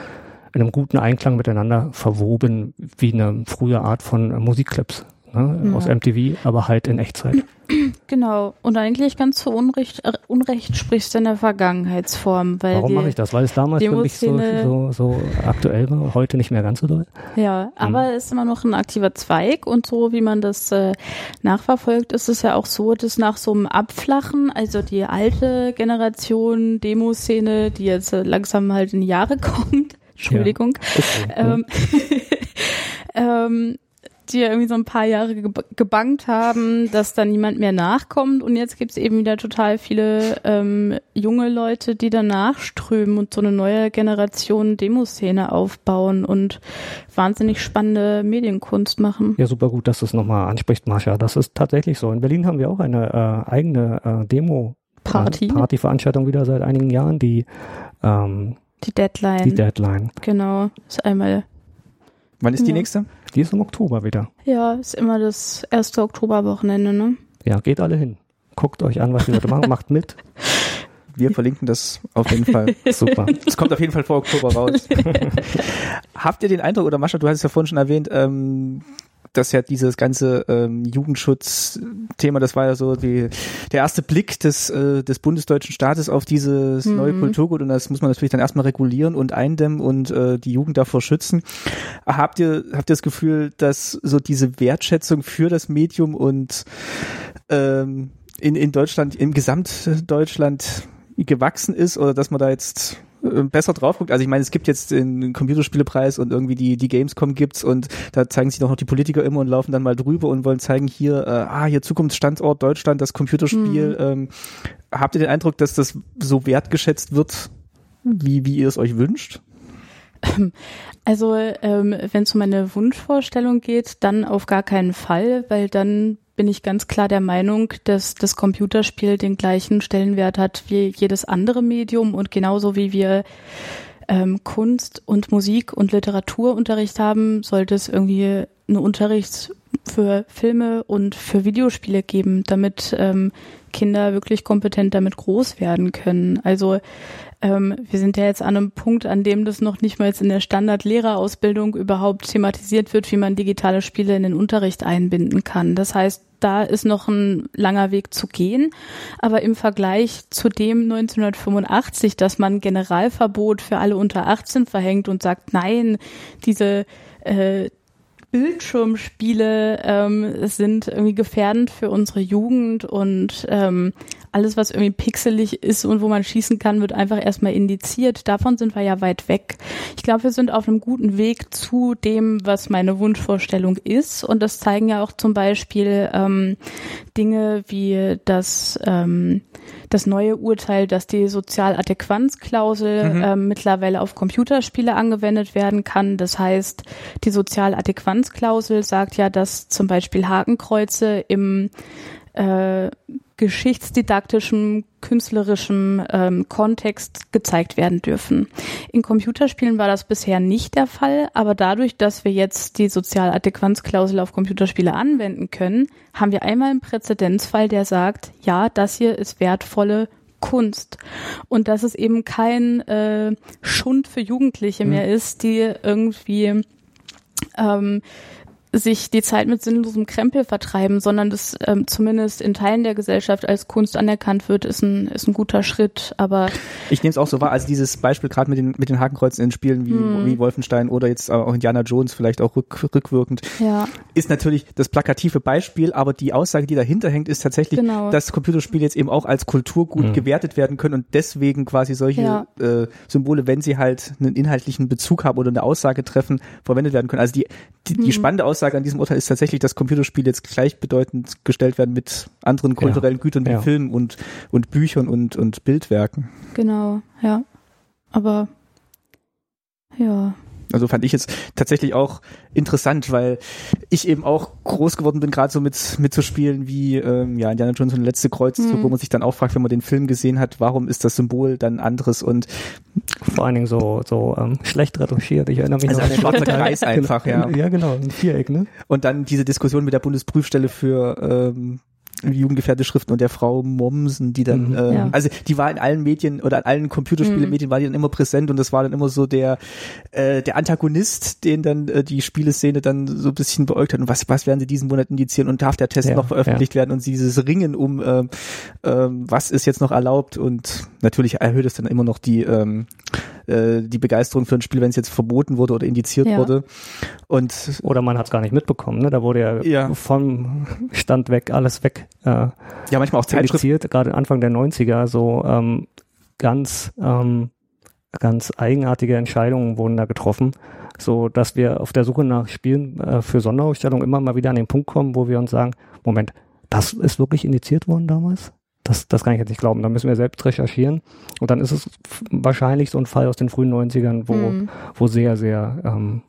einem guten Einklang miteinander verwoben, wie eine frühe Art von Musikclips ne, ja. aus MTV, aber halt in Echtzeit. Genau. Und eigentlich ganz zu Unrecht, äh, Unrecht sprichst du in der Vergangenheitsform. Weil Warum mache ich das? Weil es damals für mich so, so, so aktuell war, heute nicht mehr ganz so doll? Ja, mhm. aber es ist immer noch ein aktiver Zweig und so wie man das äh, nachverfolgt, ist es ja auch so, dass nach so einem Abflachen, also die alte Generation Demoszene, die jetzt äh, langsam halt in die Jahre kommt, Entschuldigung. Ja. Okay. Ähm, ähm, die irgendwie so ein paar Jahre gebankt haben, dass da niemand mehr nachkommt. Und jetzt gibt's eben wieder total viele ähm, junge Leute, die da nachströmen und so eine neue Generation Demoszene aufbauen und wahnsinnig spannende Medienkunst machen. Ja, super gut, dass du es nochmal ansprichst, Mascha. Das ist tatsächlich so. In Berlin haben wir auch eine äh, eigene äh, Demo. Party. Partyveranstaltung wieder seit einigen Jahren, die ähm, die Deadline. Die Deadline. Genau. Ist einmal. Wann ist ja. die nächste? Die ist im Oktober wieder. Ja, ist immer das erste Oktoberwochenende, ne? Ja, geht alle hin. Guckt euch an, was die Leute machen, macht mit. Wir verlinken das auf jeden Fall. Super. Es kommt auf jeden Fall vor Oktober raus. Habt ihr den Eindruck, oder Mascha, du hast es ja vorhin schon erwähnt, ähm, dass ja dieses ganze ähm, Jugendschutz-Thema, das war ja so die, der erste Blick des, äh, des bundesdeutschen Staates auf dieses mhm. neue Kulturgut und das muss man natürlich dann erstmal regulieren und eindämmen und äh, die Jugend davor schützen. Habt ihr, habt ihr das Gefühl, dass so diese Wertschätzung für das Medium und ähm, in, in Deutschland, im Gesamtdeutschland gewachsen ist oder dass man da jetzt besser drauf guckt. Also ich meine, es gibt jetzt den Computerspielepreis und irgendwie die, die Gamescom gibt's und da zeigen sich doch noch die Politiker immer und laufen dann mal drüber und wollen zeigen hier, äh, ah, hier Zukunftsstandort Deutschland, das Computerspiel. Mhm. Ähm, habt ihr den Eindruck, dass das so wertgeschätzt wird, wie, wie ihr es euch wünscht? Also, ähm, wenn es um meine Wunschvorstellung geht, dann auf gar keinen Fall, weil dann bin ich ganz klar der Meinung, dass das Computerspiel den gleichen Stellenwert hat wie jedes andere Medium und genauso wie wir ähm, Kunst und Musik und Literaturunterricht haben, sollte es irgendwie einen Unterricht für Filme und für Videospiele geben, damit ähm, Kinder wirklich kompetent damit groß werden können. Also ähm, wir sind ja jetzt an einem Punkt, an dem das noch nicht mal jetzt in der Standardlehrerausbildung überhaupt thematisiert wird, wie man digitale Spiele in den Unterricht einbinden kann. Das heißt, da ist noch ein langer Weg zu gehen. Aber im Vergleich zu dem 1985, dass man Generalverbot für alle unter 18 verhängt und sagt, nein, diese äh, Bildschirmspiele ähm, sind irgendwie gefährdend für unsere Jugend und ähm, alles, was irgendwie pixelig ist und wo man schießen kann, wird einfach erstmal indiziert. Davon sind wir ja weit weg. Ich glaube, wir sind auf einem guten Weg zu dem, was meine Wunschvorstellung ist. Und das zeigen ja auch zum Beispiel ähm, Dinge wie das, ähm, das neue Urteil, dass die Sozialadäquanzklausel mhm. ähm, mittlerweile auf Computerspiele angewendet werden kann. Das heißt, die Sozialadäquanzklausel sagt ja, dass zum Beispiel Hakenkreuze im äh, geschichtsdidaktischem, künstlerischem ähm, Kontext gezeigt werden dürfen. In Computerspielen war das bisher nicht der Fall, aber dadurch, dass wir jetzt die Sozialadäquanzklausel auf Computerspiele anwenden können, haben wir einmal einen Präzedenzfall, der sagt, ja, das hier ist wertvolle Kunst und dass es eben kein äh, Schund für Jugendliche mhm. mehr ist, die irgendwie ähm, sich die Zeit mit sinnlosem Krempel vertreiben, sondern das ähm, zumindest in Teilen der Gesellschaft als Kunst anerkannt wird, ist ein, ist ein guter Schritt. Aber ich nehme es auch so wahr, also dieses Beispiel gerade mit den, mit den Hakenkreuzen in Spielen wie, hm. wie Wolfenstein oder jetzt auch Indiana Jones vielleicht auch rück, rückwirkend, ja. ist natürlich das plakative Beispiel, aber die Aussage, die dahinter hängt, ist tatsächlich, genau. dass Computerspiele jetzt eben auch als Kulturgut mhm. gewertet werden können und deswegen quasi solche ja. äh, Symbole, wenn sie halt einen inhaltlichen Bezug haben oder eine Aussage treffen, verwendet werden können. Also die, die, die mhm. spannende Aussage Aussage an diesem Urteil ist tatsächlich, dass Computerspiele jetzt gleichbedeutend gestellt werden mit anderen kulturellen ja. Gütern wie ja. Filmen und, und Büchern und, und Bildwerken. Genau, ja. Aber ja. Also fand ich jetzt tatsächlich auch interessant, weil ich eben auch groß geworden bin, gerade so mit, mit so Spielen wie ähm, ja, Indiana Jones und letzte Kreuzzug, mhm. wo man sich dann auch fragt, wenn man den Film gesehen hat, warum ist das Symbol dann anderes und vor allen Dingen so, so ähm, schlecht retuschiert. Ich erinnere mich also noch ein schwarzer Kreis einfach, ja. Ja, genau, ein Viereck, ne? Und dann diese Diskussion mit der Bundesprüfstelle für ähm, jugendgefährdete Schriften und der Frau Momsen, die dann, mhm, äh, ja. also die war in allen Medien oder in allen Computerspielemedien mhm. war die dann immer präsent und das war dann immer so der äh, der Antagonist, den dann äh, die Spieleszene dann so ein bisschen beäugt hat und was was werden sie diesen Monat indizieren und darf der Test ja, noch veröffentlicht ja. werden und dieses Ringen um äh, äh, was ist jetzt noch erlaubt und natürlich erhöht es dann immer noch die ähm, äh, die Begeisterung für ein Spiel, wenn es jetzt verboten wurde oder indiziert ja. wurde. Und oder man hat es gar nicht mitbekommen, ne? Da wurde ja, ja, vom Stand weg alles weg. Äh, ja, manchmal auch Zeitschriften. Gerade Anfang der 90er so ähm, ganz ähm, ganz eigenartige Entscheidungen wurden da getroffen. so dass wir auf der Suche nach Spielen äh, für Sonderausstellungen immer mal wieder an den Punkt kommen, wo wir uns sagen, Moment, das ist wirklich indiziert worden damals? Das, das kann ich jetzt nicht glauben. Da müssen wir selbst recherchieren. Und dann ist es wahrscheinlich so ein Fall aus den frühen 90ern, wo, mhm. wo sehr, sehr ähm,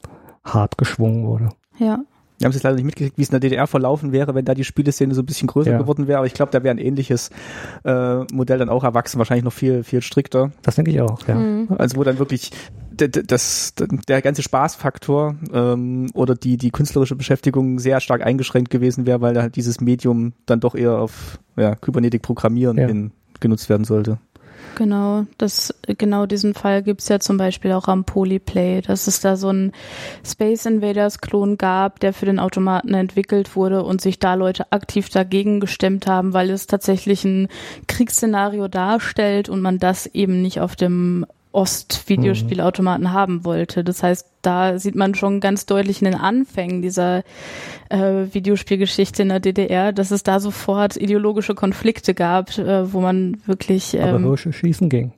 hart geschwungen wurde. Ja. Wir haben es jetzt leider nicht mitgekriegt, wie es in der DDR verlaufen wäre, wenn da die Spieleszene so ein bisschen größer ja. geworden wäre. Aber ich glaube, da wäre ein ähnliches äh, Modell dann auch erwachsen, wahrscheinlich noch viel, viel strikter. Das denke ich auch, ja. Mhm. Also wo dann wirklich das, der ganze Spaßfaktor ähm, oder die, die künstlerische Beschäftigung sehr stark eingeschränkt gewesen wäre, weil da halt dieses Medium dann doch eher auf ja, Kybernetik programmieren ja. in, genutzt werden sollte. Genau, das, genau diesen Fall gibt's ja zum Beispiel auch am Polyplay, dass es da so einen Space Invaders Klon gab, der für den Automaten entwickelt wurde und sich da Leute aktiv dagegen gestemmt haben, weil es tatsächlich ein Kriegsszenario darstellt und man das eben nicht auf dem Ost-Videospielautomaten mhm. haben wollte. Das heißt, da sieht man schon ganz deutlich in den Anfängen dieser äh, Videospielgeschichte in der DDR, dass es da sofort ideologische Konflikte gab, äh, wo man wirklich ähm, Aber Hirsche schießen ging.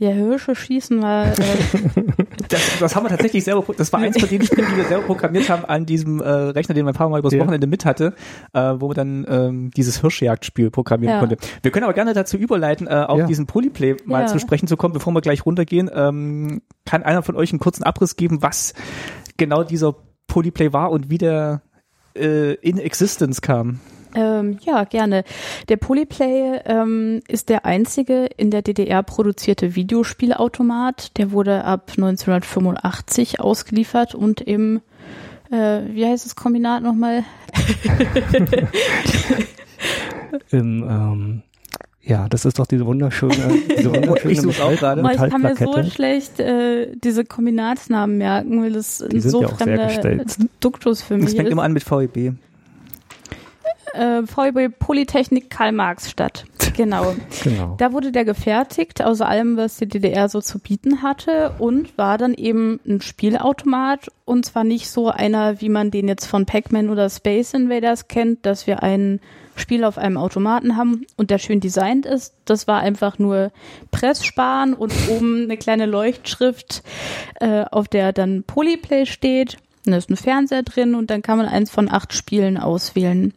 Ja, Hirsche schießen war. Äh das, das haben wir tatsächlich selber. Das war eins von den Spielen, die wir selber programmiert haben an diesem äh, Rechner, den mein Papa mal übers ja. Wochenende mit hatte, äh, wo man dann ähm, dieses Hirschjagdspiel programmieren ja. konnte. Wir können aber gerne dazu überleiten, äh, auf ja. diesen Polyplay mal zu sprechen zu kommen, bevor wir gleich runtergehen. Ähm, kann einer von euch einen kurzen Abriss geben, was genau dieser Polyplay war und wie der äh, in Existence kam? Ähm, ja, gerne. Der Polyplay ähm, ist der einzige in der DDR produzierte Videospielautomat. Der wurde ab 1985 ausgeliefert und im, äh, wie heißt das Kombinat nochmal? Im, ähm, ja, das ist doch diese wunderschöne, diese wunderschöne ich Metall, auch gerade. Ich kann mir so schlecht äh, diese Kombinatsnamen merken, weil das ein so ja fremder Duktus für mich ist. Das fängt immer an mit VEB äh, VEB Polytechnik Karl-Marx-Stadt. Genau. genau. Da wurde der gefertigt, aus allem, was die DDR so zu bieten hatte und war dann eben ein Spielautomat und zwar nicht so einer, wie man den jetzt von Pac-Man oder Space Invaders kennt, dass wir ein Spiel auf einem Automaten haben und der schön designt ist. Das war einfach nur Presssparen und oben eine kleine Leuchtschrift, äh, auf der dann Polyplay steht da ist ein Fernseher drin und dann kann man eins von acht Spielen auswählen.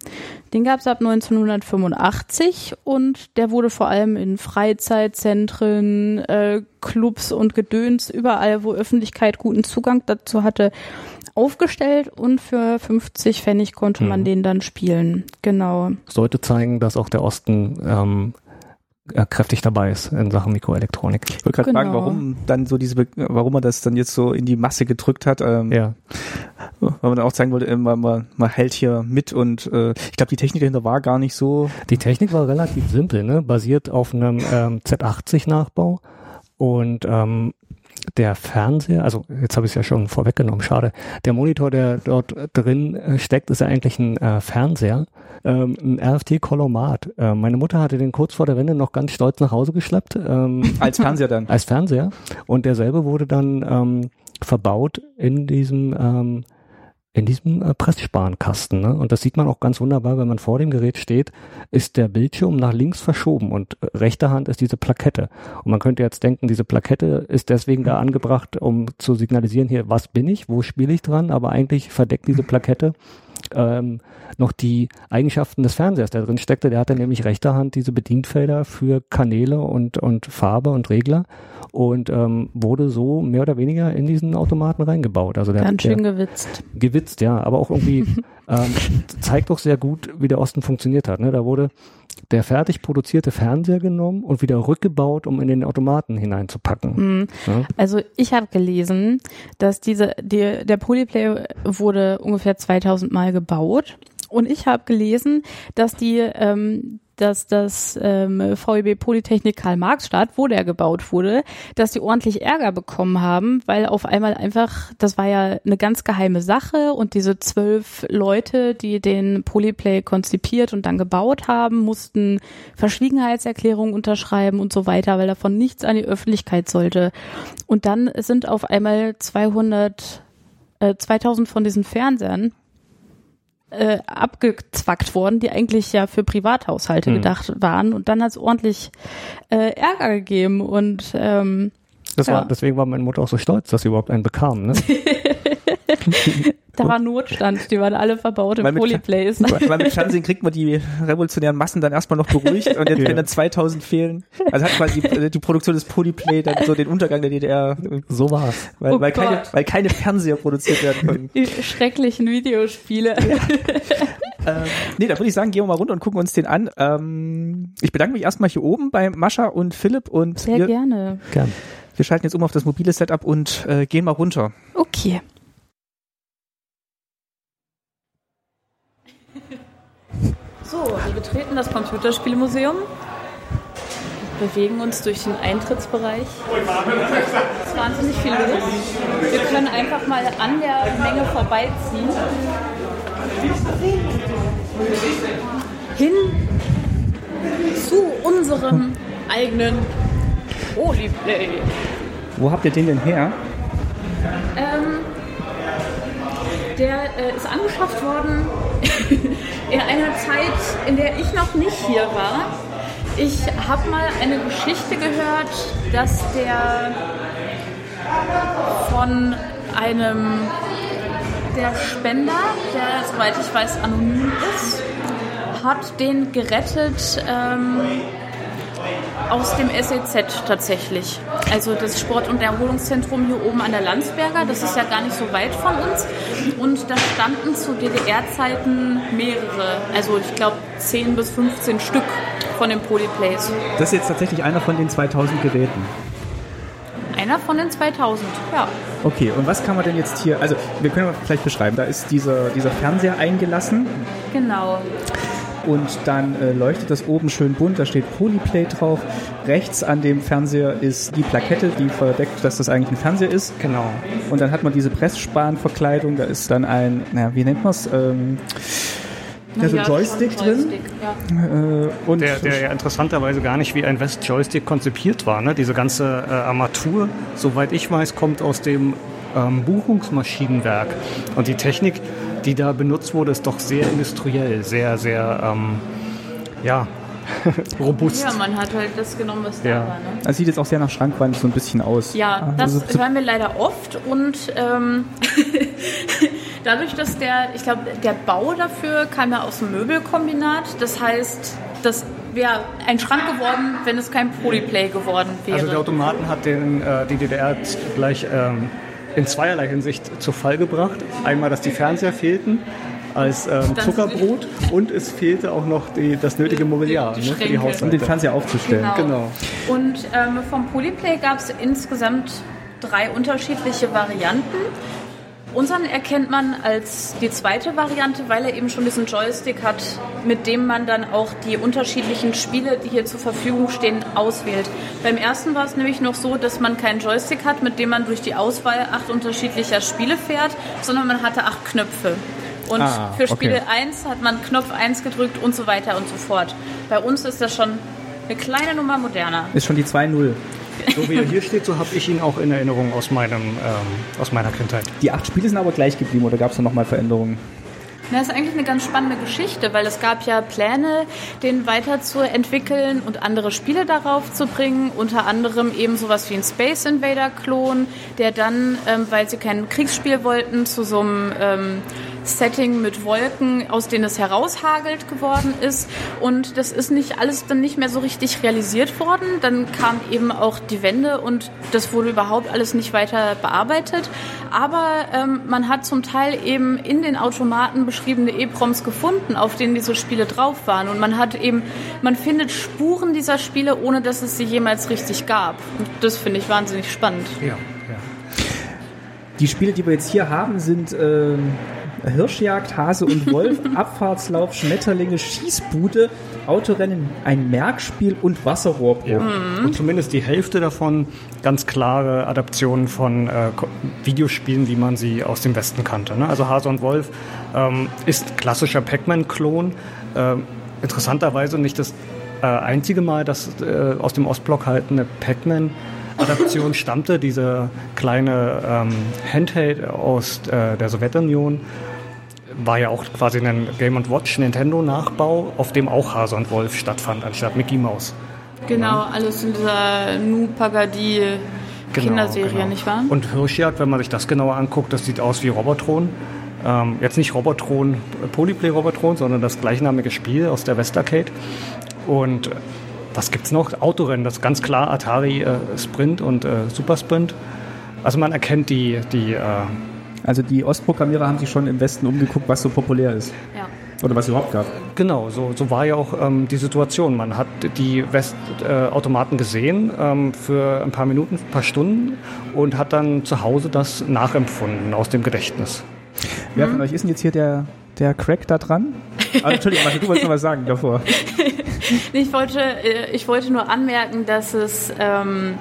Den gab es ab 1985 und der wurde vor allem in Freizeitzentren, äh, Clubs und Gedöns, überall, wo Öffentlichkeit guten Zugang dazu hatte, aufgestellt und für 50 Pfennig konnte man mhm. den dann spielen. Genau. Sollte zeigen, dass auch der Osten ähm, äh, kräftig dabei ist in Sachen Mikroelektronik. Ich wollte gerade genau. fragen, warum dann so diese, warum er das dann jetzt so in die Masse gedrückt hat. Ähm, ja. Weil man dann auch zeigen wollte, man, man, man hält hier mit und äh, ich glaube, die Technik dahinter war gar nicht so. Die Technik war relativ simpel, ne? basiert auf einem ähm, Z80-Nachbau und ähm, der Fernseher, also jetzt habe ich es ja schon vorweggenommen, schade. Der Monitor, der dort drin äh, steckt, ist ja eigentlich ein äh, Fernseher, ähm, ein RFT-Kolomat. Äh, meine Mutter hatte den kurz vor der Wende noch ganz stolz nach Hause geschleppt. Ähm, als Fernseher dann? Als Fernseher. Und derselbe wurde dann ähm, verbaut in diesem ähm, in diesem äh, Presssparenkasten. Ne? Und das sieht man auch ganz wunderbar, wenn man vor dem Gerät steht, ist der Bildschirm nach links verschoben und äh, rechter Hand ist diese Plakette. Und man könnte jetzt denken, diese Plakette ist deswegen da angebracht, um zu signalisieren, hier, was bin ich, wo spiele ich dran, aber eigentlich verdeckt diese Plakette ähm, noch die Eigenschaften des Fernsehers, der drin steckte. Der hatte nämlich rechter Hand diese Bedienfelder für Kanäle und, und Farbe und Regler und ähm, wurde so mehr oder weniger in diesen Automaten reingebaut. Also der, Ganz schön der, gewitzt. Gewitzt, ja, aber auch irgendwie ähm, zeigt doch sehr gut, wie der Osten funktioniert hat. Ne? Da wurde der fertig produzierte Fernseher genommen und wieder rückgebaut, um in den Automaten hineinzupacken. Mhm. Ja? Also ich habe gelesen, dass diese die, der Polyplay wurde ungefähr 2000 Mal gebaut und ich habe gelesen, dass die ähm, dass das ähm, VEB Polytechnik Karl-Marx-Stadt, wo der gebaut wurde, dass die ordentlich Ärger bekommen haben, weil auf einmal einfach, das war ja eine ganz geheime Sache und diese zwölf Leute, die den Polyplay konzipiert und dann gebaut haben, mussten Verschwiegenheitserklärungen unterschreiben und so weiter, weil davon nichts an die Öffentlichkeit sollte. Und dann sind auf einmal 200, äh, 2000 von diesen Fernsehern äh, abgezwackt worden, die eigentlich ja für Privathaushalte hm. gedacht waren. Und dann hat es ordentlich äh, Ärger gegeben und ähm, das ja. war, deswegen war meine Mutter auch so stolz, dass sie überhaupt einen bekam. Ne? Da war Notstand, die waren alle verbaut im Polyplays. Weil mit Fernsehen kriegt man die revolutionären Massen dann erstmal noch beruhigt und jetzt, Ja. wenn dann 2000 fehlen, also hat quasi die, die Produktion des Polyplay dann so den Untergang der DDR, So war's. weil, Oh weil, keine, weil keine Fernseher produziert werden konnten. Die schrecklichen Videospiele. Ähm, nee, da würde ich sagen, gehen wir mal runter und gucken uns den an. Ähm, ich bedanke mich erstmal hier oben bei Mascha und Philipp und Sehr wir, gerne. Gern. wir schalten jetzt um auf das mobile Setup und äh, gehen mal runter. Okay. So, wir betreten das Computerspielmuseum, bewegen uns durch den Eintrittsbereich. Es ist wahnsinnig viel los. Wir können einfach mal an der Menge vorbeiziehen. Hin zu unserem eigenen Polyplay. Wo habt ihr den denn her? Ähm, der äh, ist angeschafft worden in einer Zeit, in der ich noch nicht hier war. Ich habe mal eine Geschichte gehört, dass der von einem der Spender, der soweit ich weiß anonym ist, hat den gerettet ähm, aus dem SEZ tatsächlich. Also das Sport- und Erholungszentrum hier oben an der Landsberger, das ist ja gar nicht so weit von uns. Und da standen zu DDR-Zeiten mehrere, also ich glaube 10 bis 15 Stück von den Polyplays. Das ist jetzt tatsächlich einer von den 2000 Geräten. Einer von den 2000, ja. Okay, und was kann man denn jetzt hier, also wir können vielleicht beschreiben, da ist dieser, dieser Fernseher eingelassen Genau. Und dann äh, leuchtet das oben schön bunt, da steht Polyplay drauf. Rechts an dem Fernseher ist die Plakette, die verdeckt, dass das eigentlich ein Fernseher ist. Genau. Und dann hat man diese Pressspanverkleidung, da ist dann ein, naja, wie nennt man es? Ähm, da ist ein Joystick drin. Joystick, ja. Äh, und Der, der ja interessanterweise gar nicht wie ein West-Joystick konzipiert war. Ne? Diese ganze äh, Armatur, soweit ich weiß, kommt aus dem ähm, Buchungsmaschinenwerk. Und die Technik, die da benutzt wurde, ist doch sehr industriell, sehr, sehr, ähm, ja, robust. ja, man hat halt das genommen, was da Ja. war. Ne? das sieht jetzt auch sehr nach Schrankwand so ein bisschen aus. Ja, das Also, hören wir leider oft und ähm, dadurch, dass der, ich glaube, der Bau dafür kam ja aus dem Möbelkombinat. Das heißt, das wäre ein Schrank geworden, wenn es kein Polyplay geworden wäre. Also der Automaten hat den, äh, die DDR gleich ähm, in zweierlei Hinsicht zu Fall gebracht. Einmal, dass die Fernseher fehlten als ähm, Zuckerbrot und es fehlte auch noch die, das nötige Mobiliar Die ne, für die. Haushalte. um den Fernseher aufzustellen. Genau. Genau. Und ähm, vom Polyplay gab es insgesamt drei unterschiedliche Varianten. Unseren erkennt man als die zweite Variante, weil er eben schon diesen Joystick hat, mit dem man dann auch die unterschiedlichen Spiele, die hier zur Verfügung stehen, auswählt. Beim ersten war es nämlich noch so, dass man keinen Joystick hat, mit dem man durch die Auswahl acht unterschiedlicher Spiele fährt, sondern man hatte acht Knöpfe. Und Ah, für Spiele okay. 1 hat man Knopf 1 gedrückt und so weiter und so fort. Bei uns ist das schon eine kleine Nummer moderner. Ist schon die 2-0. So wie er hier steht, so habe ich ihn auch in Erinnerung aus, meinem, ähm, aus meiner Kindheit. Die acht Spiele sind aber gleich geblieben oder gab es da nochmal Veränderungen? Das ist eigentlich eine ganz spannende Geschichte, weil es gab ja Pläne, den weiterzuentwickeln und andere Spiele darauf zu bringen. Unter anderem eben sowas wie ein Space Invader Klon, der dann, ähm, weil sie kein Kriegsspiel wollten, zu so einem ähm, Setting mit Wolken, aus denen es heraushagelt geworden ist. Und das ist nicht alles dann nicht mehr so richtig realisiert worden. Dann kam eben auch die Wende und das wurde überhaupt alles nicht weiter bearbeitet. Aber ähm, man hat zum Teil eben in den Automaten beschriebene EPROMs gefunden, auf denen diese Spiele drauf waren. Und man hat eben, man findet Spuren dieser Spiele, ohne dass es sie jemals richtig gab. Und das finde ich wahnsinnig spannend. Ja, ja. Die Spiele, die wir jetzt hier haben, sind ähm, Hirschjagd, Hase und Wolf, Abfahrtslauf, Schmetterlinge, Schießbude, Autorennen, ein Merkspiel und Wasserrohrbruch. Ja. Und zumindest die Hälfte davon ganz klare Adaptionen von äh, Videospielen, wie man sie aus dem Westen kannte. Ne? Also Hase und Wolf ähm, ist klassischer Pac-Man-Klon. Ähm, interessanterweise nicht das äh, einzige Mal, dass äh, aus dem Ostblock halt eine Pac-Man-Adaption stammte. Diese kleine ähm, Handheld aus äh, der Sowjetunion war ja auch quasi ein Game Watch Nintendo Nachbau, auf dem auch Hase und Wolf stattfand, anstatt Mickey Mouse. Genau, alles in dieser Nu Pagadi Genau, Kinderserie, genau. nicht wahr? Und Hirschjagd, wenn man sich das genauer anguckt, das sieht aus wie Robotron. Ähm, jetzt nicht Robotron, Polyplay Robotron, sondern das gleichnamige Spiel aus der Westarcade. Und äh, was gibt's noch? Autorennen, das ist ganz klar Atari äh, Sprint und äh, Super Sprint. Also man erkennt die, die äh, Also die Ostprogrammierer haben sich schon im Westen umgeguckt, was so populär ist. Ja. Oder was es überhaupt gab. Genau, so, so war ja auch ähm, die Situation. Man hat die Westautomaten äh, gesehen ähm, für ein paar Minuten, ein paar Stunden und hat dann zu Hause das nachempfunden aus dem Gedächtnis. Wer von euch ist denn jetzt hier der, der Crack da dran? Ah, Entschuldigung, Martin, du wolltest noch was sagen davor. Ich wollte, äh, ich wollte nur anmerken, dass es ähm,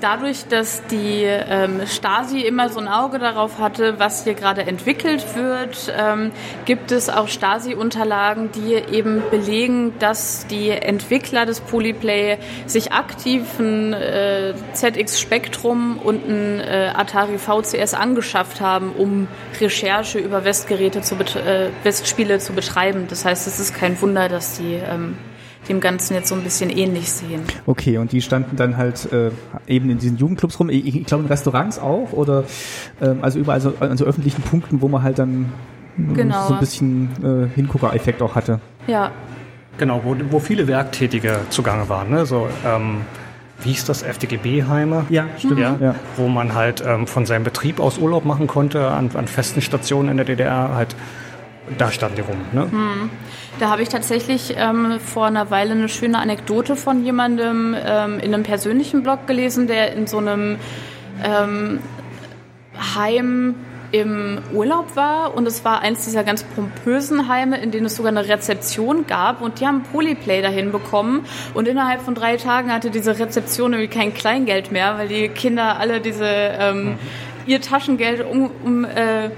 dadurch, dass die ähm, Stasi immer so ein Auge darauf hatte, was hier gerade entwickelt wird, ähm, gibt es auch Stasi-Unterlagen, die eben belegen, dass die Entwickler des Polyplay sich aktiv ein äh, ZX Spectrum und ein äh, Atari VCS angeschafft haben, um Recherche über Westgeräte zu äh, Westspiele zu betreiben. Das heißt, es ist kein Wunder, dass die ähm, dem Ganzen jetzt so ein bisschen ähnlich sehen. Okay, und die standen dann halt äh, eben in diesen Jugendclubs rum. Ich, ich glaube in Restaurants auch oder ähm, also überall so, an so öffentlichen Punkten, wo man halt dann äh, Genau. so ein bisschen äh, Hingucker-Effekt auch hatte. Ja, Genau, wo, wo viele Werktätige zugange waren. Ne? So, ähm, wie hieß das, FDGB-Heime? Ja, stimmt. Ja, Ja. Wo man halt ähm, von seinem Betrieb aus Urlaub machen konnte, an, an festen Stationen in der DDR. Halt, da standen die rum. Ne? Da habe ich tatsächlich ähm, vor einer Weile eine schöne Anekdote von jemandem ähm, in einem persönlichen Blog gelesen, der in so einem ähm, Heim im Urlaub war und es war eins dieser ganz pompösen Heime, in denen es sogar eine Rezeption gab und die haben Polyplay dahin bekommen und innerhalb von drei Tagen hatte diese Rezeption irgendwie kein Kleingeld mehr, weil die Kinder alle diese ähm, ihr Taschengeld um, um äh,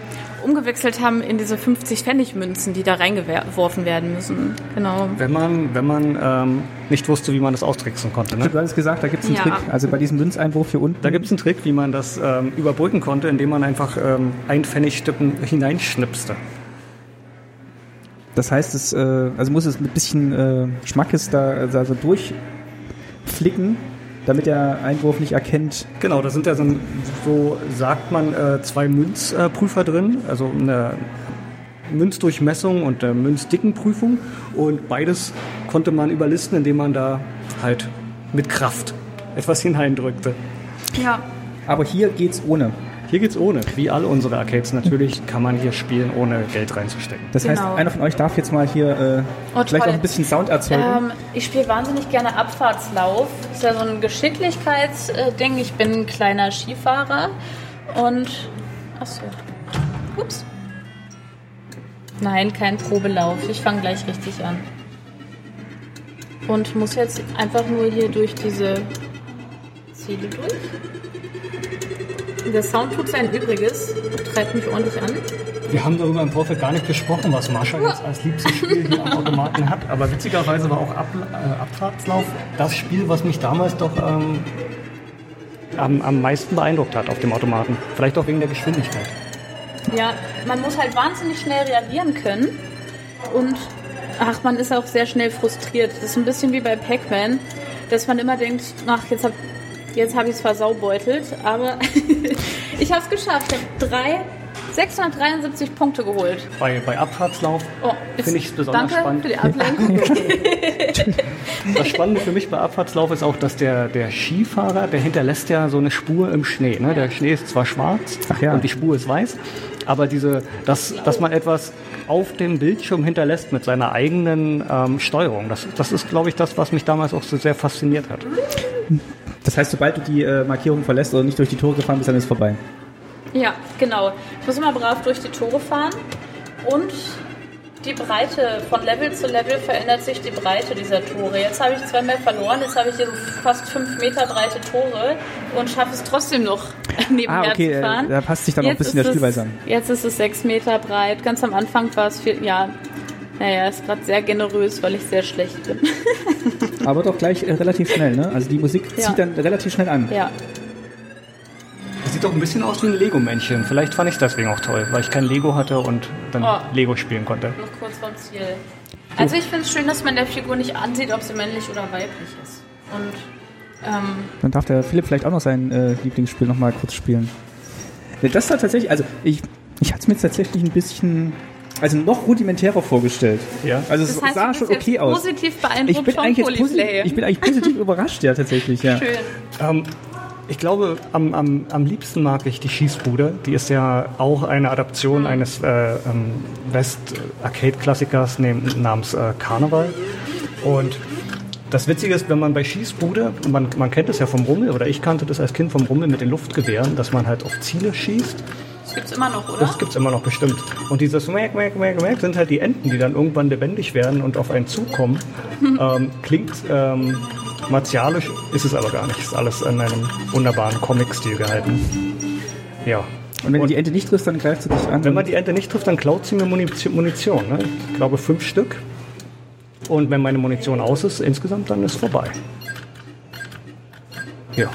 umgewechselt haben in diese 50 Pfennig Münzen, die da reingeworfen werden müssen. Genau. Wenn man, wenn man ähm, nicht wusste, wie man das austricksen konnte. Ne? Du hast gesagt, da gibt es einen Ja. Trick. Also bei diesem Münzeinwurf hier unten. Da gibt es einen Trick, wie man das ähm, überbrücken konnte, indem man einfach ähm, ein Pfennigstücken hineinschnipste. Das heißt, es, äh, also muss es mit bisschen äh, Schmackes da, da so durchflicken, damit der Einwurf nicht erkennt. Genau, da sind ja so, ein- so sagt man, äh, zwei Münzprüfer drin, also eine Münzdurchmessung und eine Münzdickenprüfung. Und beides konnte man überlisten, indem man da halt mit Kraft etwas hineindrückte. Ja. Aber hier geht's ohne. Hier geht's ohne. Wie alle unsere Arcades natürlich kann man hier spielen, ohne Geld reinzustecken. Das heißt, Genau. einer von euch darf jetzt mal hier äh, Oh, vielleicht auch ein bisschen Sound erzeugen. Ähm, ich spiele wahnsinnig gerne Abfahrtslauf. Das ist ja so ein Geschicklichkeitsding. Ich bin ein kleiner Skifahrer und. Achso. Ups. Nein, kein Probelauf. Ich fange gleich richtig an. Und muss jetzt einfach nur hier durch diese Ziele durch. Der Sound tut sein Übriges, treibt mich ordentlich an. Wir haben darüber im Vorfeld gar nicht gesprochen, was Marsha jetzt als liebstes Spiel hier am Automaten hat. Aber witzigerweise war auch Ab äh, Abfahrtslauf das Spiel, was mich damals doch ähm, am, am meisten beeindruckt hat auf dem Automaten. Vielleicht auch wegen der Geschwindigkeit. Ja, man muss halt wahnsinnig schnell reagieren können. Und ach, man ist auch sehr schnell frustriert. Das ist ein bisschen wie bei Pac-Man, dass man immer denkt, ach, jetzt hab, jetzt hab ich es versaubeutelt. Aber ich habe es geschafft. Ich habe drei, 673 Punkte geholt. Bei, bei Abfahrtslauf Oh, finde ich es besonders danke spannend. für die Ablenkung. Das Spannende für mich bei Abfahrtslauf ist auch, dass der, der Skifahrer, der hinterlässt ja so eine Spur im Schnee. Ne? Der Schnee ist zwar schwarz ja. und die Spur ist weiß, aber diese, dass, dass man etwas auf dem Bildschirm hinterlässt mit seiner eigenen ähm, Steuerung, das, das ist, glaube ich, das, was mich damals auch so sehr fasziniert hat. das heißt, sobald du die äh, Markierung verlässt oder nicht durch die Tore gefahren bist, dann ist es vorbei. ja, genau. Ich muss immer brav durch die Tore fahren. Und die Breite, von Level zu Level verändert sich die Breite dieser Tore. Jetzt habe ich zweimal verloren, jetzt habe ich hier so fast fünf Meter breite Tore und schaffe es trotzdem noch nebenher Ah, okay, zu äh, fahren. da passt sich dann auch ein bisschen der Spielweise es, an. Jetzt ist es sechs Meter breit. Ganz am Anfang war es viel, ja, naja, ist gerade sehr generös, weil ich sehr schlecht bin. Aber doch gleich äh, relativ schnell, ne? Also die Musik Ja. zieht dann relativ schnell an. ja. Das sieht doch ein bisschen aus wie ein Lego-Männchen. Vielleicht fand ich deswegen auch toll, weil ich kein Lego hatte und dann Oh. Lego spielen konnte. Noch kurz vorm Ziel. Also ich finde es schön, dass man der Figur nicht ansieht, ob sie männlich oder weiblich ist. Und Ähm, Dann darf der Philipp vielleicht auch noch sein äh, Lieblingsspiel noch mal kurz spielen. Das war tatsächlich, also ich, ich hatte es mir jetzt tatsächlich ein bisschen, also noch rudimentärer vorgestellt. Ja. Also das es heißt, sah du bist schon jetzt okay aus. positiv beeindruckt Ich bin vom eigentlich positiv, ich bin eigentlich positiv überrascht, ja, tatsächlich, ja. Schön. Ähm, ich glaube, am, am, am liebsten mag ich die Schießbude. Die ist ja auch eine Adaption eines äh, ähm, West-Arcade-Klassikers nam- namens äh, Karneval. Und das Witzige ist, wenn man bei Schießbude, man, man kennt es ja vom Rummel, oder ich kannte das als Kind vom Rummel mit den Luftgewehren, dass man halt auf Ziele schießt. Das gibt's immer noch, oder? Das gibt's immer noch bestimmt. Und dieses Mac, Mac, Mac, Mac sind halt die Enten, die dann irgendwann lebendig werden und auf einen zukommen. ähm, klingt ähm, martialisch, ist es aber gar nicht. Ist alles in einem wunderbaren Comic-Stil gehalten. Ja. Und wenn du die Ente nicht triffst, dann greift sie dich an. Wenn man die Ente nicht trifft, dann klaut sie mir Munition. Munition ne? Ich glaube fünf Stück. Und wenn meine Munition aus ist, insgesamt, dann ist vorbei. Ja.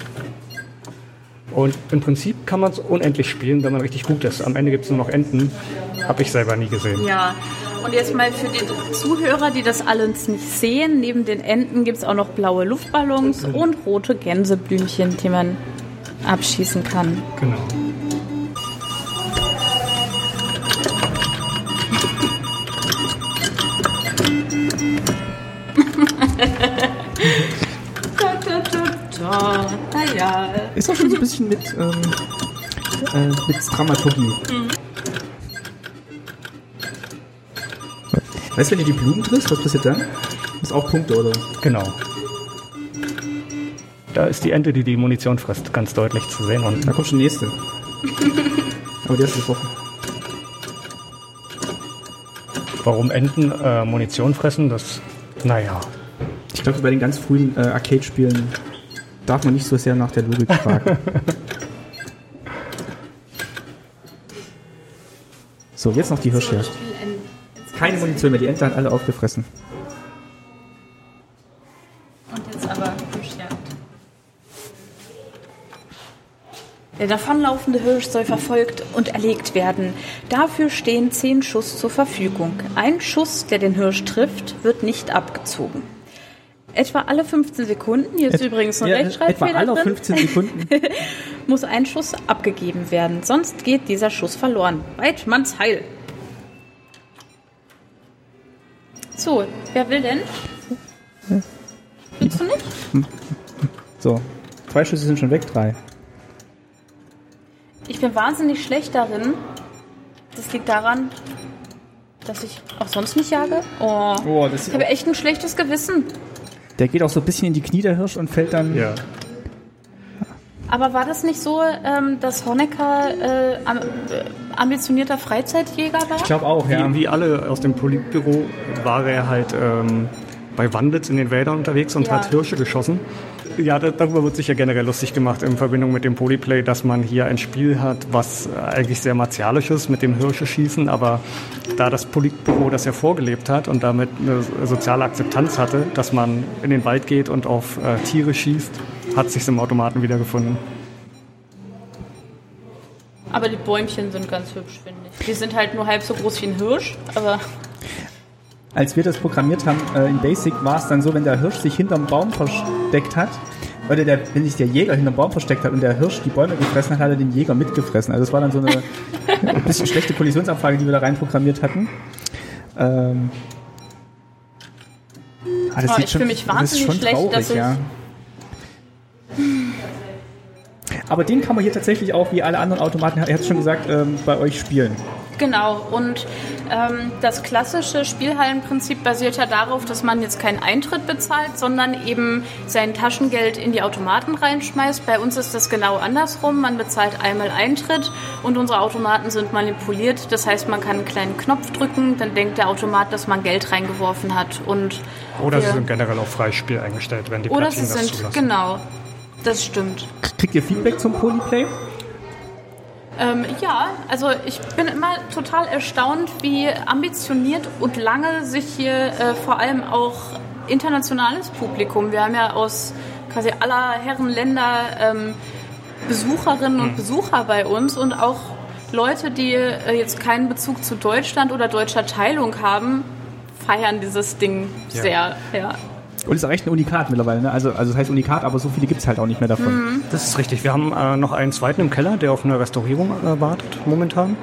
Und im Prinzip kann man es unendlich spielen, wenn man richtig gut ist. Am Ende gibt es nur noch Enten. Habe ich selber nie gesehen. Ja. Und jetzt mal für die Zuhörer, die das alles nicht sehen, neben den Enten gibt es auch noch blaue Luftballons und rote Gänseblümchen, die man abschießen kann. Genau. Da, da, da, da. Naja. Ist auch schon so ein bisschen mit, ähm, äh, mit Dramaturgie. Weißt du, wenn du die Blumen triffst, was passiert dann? Das ist auch Punkte, oder? Genau. Da ist die Ente, die die Munition frisst, ganz deutlich zu sehen. Und Da kommt schon die nächste. Aber die hast du gebrochen. warum Enten äh, Munition fressen, das, naja. Ich glaube, bei den ganz frühen äh, Arcade-Spielen darf man nicht so sehr nach der Logik fragen. so, jetzt noch die Hirschjagd. Keine Munition mehr, die Ente hat alle aufgefressen. Und jetzt aber Hirschjagd. Der davonlaufende Hirsch soll verfolgt und erlegt werden. Dafür stehen zehn Schuss zur Verfügung. Ein Schuss, der den Hirsch trifft, wird nicht abgezogen. Etwa alle 15 Sekunden, hier ist übrigens ein Ja, Rechtschreibfehler Etwa alle drin, 15 Sekunden. muss ein Schuss abgegeben werden, sonst geht dieser Schuss verloren. Weidmanns Heil. So, wer will denn? Willst du nicht? So, zwei Schüsse sind schon weg, drei. Ich bin wahnsinnig schlecht darin. Das liegt daran, dass ich auch sonst nicht jage. Oh, Oh, das ich habe echt ein schlechtes Gewissen. Der geht auch so ein bisschen in die Knie, der Hirsch, und fällt dann. Ja. Aber war das nicht so, ähm, dass Honecker äh, äh, ambitionierter Freizeitjäger war? Ich glaube auch, ja. Wie, wie alle aus dem Politbüro war er halt ähm, bei Wandlitz in den Wäldern unterwegs und Ja. hat Hirsche geschossen. Ja, da, darüber wird sich ja generell lustig gemacht in Verbindung mit dem Polyplay, dass man hier ein Spiel hat, was eigentlich sehr martialisch ist mit dem Hirsche schießen, aber da das Politbüro das ja vorgelebt hat und damit eine soziale Akzeptanz hatte, dass man in den Wald geht und auf äh, Tiere schießt, hat sich im Automaten wiedergefunden. Aber die Bäumchen sind ganz hübsch, finde ich. Die sind halt nur halb so groß wie ein Hirsch, aber Als wir das programmiert haben äh, in Basic, war es dann so, wenn der Hirsch sich hinterm Baum versteckt hat, oder der, wenn sich der Jäger hinterm Baum versteckt hat und der Hirsch die Bäume gefressen hat, hat er den Jäger mitgefressen. Also es war dann so eine ein bisschen schlechte Kollisionsabfrage, die wir da reinprogrammiert hatten. Ähm, ah, das Oh, sieht ich fühle mich das ist wahnsinnig schon schlecht, traurig, dass ich- ja. Aber den kann man hier tatsächlich auch, wie alle anderen Automaten, er hat es schon gesagt, ähm, bei euch spielen. Genau, und ähm, das klassische Spielhallenprinzip basiert ja darauf, dass man jetzt keinen Eintritt bezahlt, sondern eben sein Taschengeld in die Automaten reinschmeißt. Bei uns ist das genau andersrum. Man bezahlt einmal Eintritt und unsere Automaten sind manipuliert. Das heißt, man kann einen kleinen Knopf drücken, dann denkt der Automat, dass man Geld reingeworfen hat. Und Oder sie sind generell auf Freispiel eingestellt, wenn die oder sie Platinen das sind, zulassen. genau, das stimmt. Kriegt ihr Feedback zum Polyplay? Ähm, ja, also ich bin immer total erstaunt, wie ambitioniert und lange sich hier äh, vor allem auch internationales Publikum, wir haben ja aus quasi aller Herren Länder ähm, Besucherinnen und Besucher bei uns und auch Leute, die äh, jetzt keinen Bezug zu Deutschland oder deutscher Teilung haben, feiern dieses Ding Ja. sehr. Ja. Und ist auch echt ein Unikat mittlerweile, ne? Also, also das heißt Unikat, aber so viele gibt es halt auch nicht mehr davon. Mhm. Das ist richtig. Wir haben äh, noch einen zweiten im Keller, der auf eine Restaurierung äh, wartet momentan.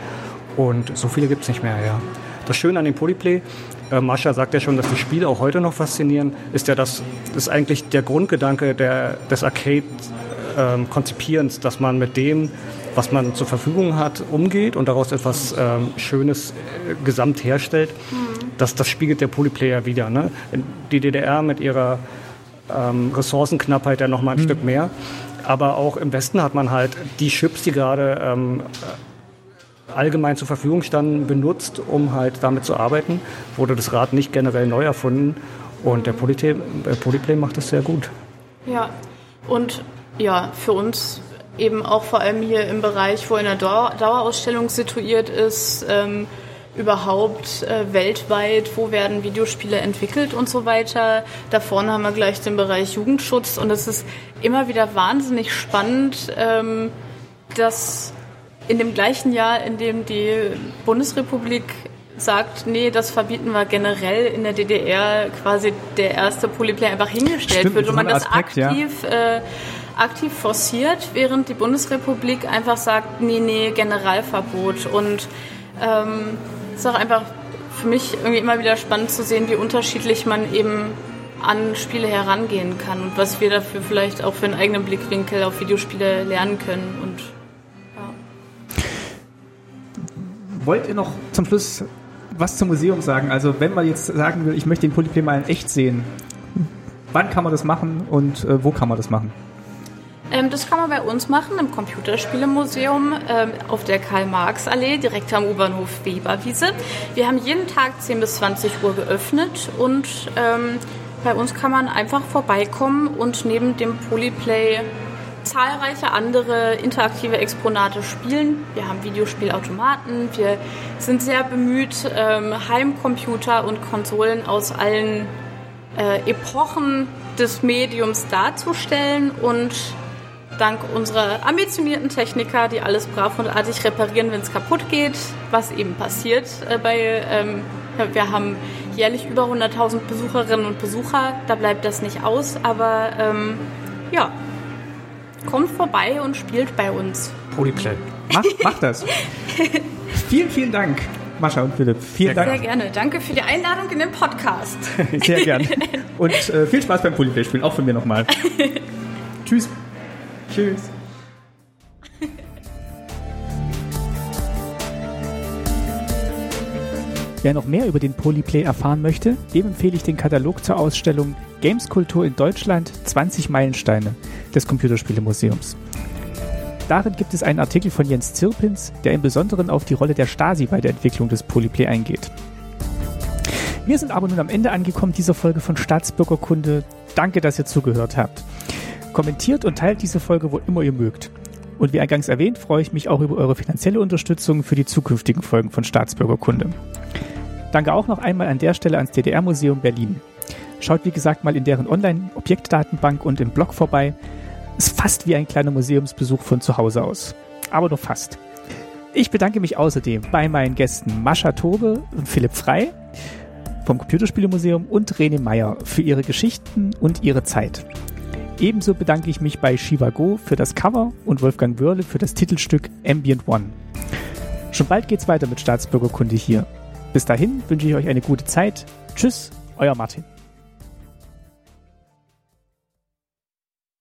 Und so viele gibt es nicht mehr, ja. Das Schöne an dem Polyplay, äh, Mascha sagt ja schon, dass die Spiele auch heute noch faszinieren, ist ja, dass das ist eigentlich der Grundgedanke der, des Arcade-Konzipierens, ähm, dass man mit dem, was man zur Verfügung hat, umgeht und daraus etwas ähm, Schönes äh, gesamt herstellt. Mhm. Das, das spiegelt der Polyplayer wieder. Ne? Die DDR mit ihrer ähm, Ressourcenknappheit ja nochmal ein mhm. Stück mehr. Aber auch im Westen hat man halt die Chips, die gerade ähm, allgemein zur Verfügung standen, benutzt, um halt damit zu arbeiten. Wurde das Rad nicht generell neu erfunden und der Polyplay, äh, Polyplay macht das sehr gut. Ja, und ja, für uns eben auch vor allem hier im Bereich, wo eine Dauer Dauerausstellung situiert ist, ähm, überhaupt äh, weltweit, wo werden Videospiele entwickelt und so weiter. Da vorne haben wir gleich den Bereich Jugendschutz und es ist immer wieder wahnsinnig spannend, ähm, dass in dem gleichen Jahr, in dem die Bundesrepublik sagt, nee, das verbieten wir generell in der DDR, quasi der erste Polyplay einfach hingestellt Stimmt, wird und man das aktiv, ja. äh, aktiv forciert, während die Bundesrepublik einfach sagt, nee, nee, Generalverbot. Und ähm, es ist auch einfach für mich irgendwie immer wieder spannend zu sehen, wie unterschiedlich man eben an Spiele herangehen kann und was wir dafür vielleicht auch für einen eigenen Blickwinkel auf Videospiele lernen können und wollt ihr noch zum Schluss was zum Museum sagen? Also wenn man jetzt sagen will, ich möchte den Polyplay mal in echt sehen, wann kann man das machen und äh, wo kann man das machen? Ähm, das kann man bei uns machen im Computerspielemuseum ähm, auf der Karl-Marx-Allee, direkt am U-Bahnhof Weberwiese. Wir haben jeden Tag 10 bis 20 Uhr geöffnet und ähm, bei uns kann man einfach vorbeikommen und neben dem Polyplay zahlreiche andere interaktive Exponate spielen. Wir haben Videospielautomaten, wir sind sehr bemüht, ähm, Heimcomputer und Konsolen aus allen äh, Epochen des Mediums darzustellen und dank unserer ambitionierten Techniker, die alles brav und artig reparieren, wenn es kaputt geht, was eben passiert äh, bei, ähm, wir haben jährlich über 100.000 Besucherinnen und Besucher, da bleibt das nicht aus, aber ähm, ja, Kommt vorbei und spielt bei uns. Polyplay. Mach, mach das. vielen, vielen Dank. Mascha und Philipp, vielen Sehr Dank. Sehr gerne. Danke für die Einladung in den Podcast. Sehr gerne. Und äh, viel Spaß beim Polyplay-Spielen, auch von mir nochmal. Tschüss. Tschüss. Wer noch mehr über den Polyplay erfahren möchte, dem empfehle ich den Katalog zur Ausstellung Gameskultur in Deutschland 20 Meilensteine des Computerspielemuseums. Darin gibt es einen Artikel von Jens Zirpins, der im Besonderen auf die Rolle der Stasi bei der Entwicklung des Polyplay eingeht. Wir sind aber nun am Ende angekommen dieser Folge von Staatsbürgerkunde. Danke, dass ihr zugehört habt. Kommentiert und teilt diese Folge, wo immer ihr mögt. Und wie eingangs erwähnt, freue ich mich auch über eure finanzielle Unterstützung für die zukünftigen Folgen von Staatsbürgerkunde. Danke auch noch einmal an der Stelle ans DDR-Museum Berlin. Schaut wie gesagt mal in deren Online-Objektdatenbank und im Blog vorbei. Ist fast wie ein kleiner Museumsbesuch von zu Hause aus. Aber nur fast. Ich bedanke mich außerdem bei meinen Gästen Mascha Tobe und Philipp Frei vom Computerspielemuseum und René Meyer für ihre Geschichten und ihre Zeit. Ebenso bedanke ich mich bei Shiva Go für das Cover und Wolfgang Wörle für das Titelstück Ambient One. Schon bald geht's weiter mit Staatsbürgerkunde hier. Bis dahin wünsche ich euch eine gute Zeit. Tschüss, euer Martin.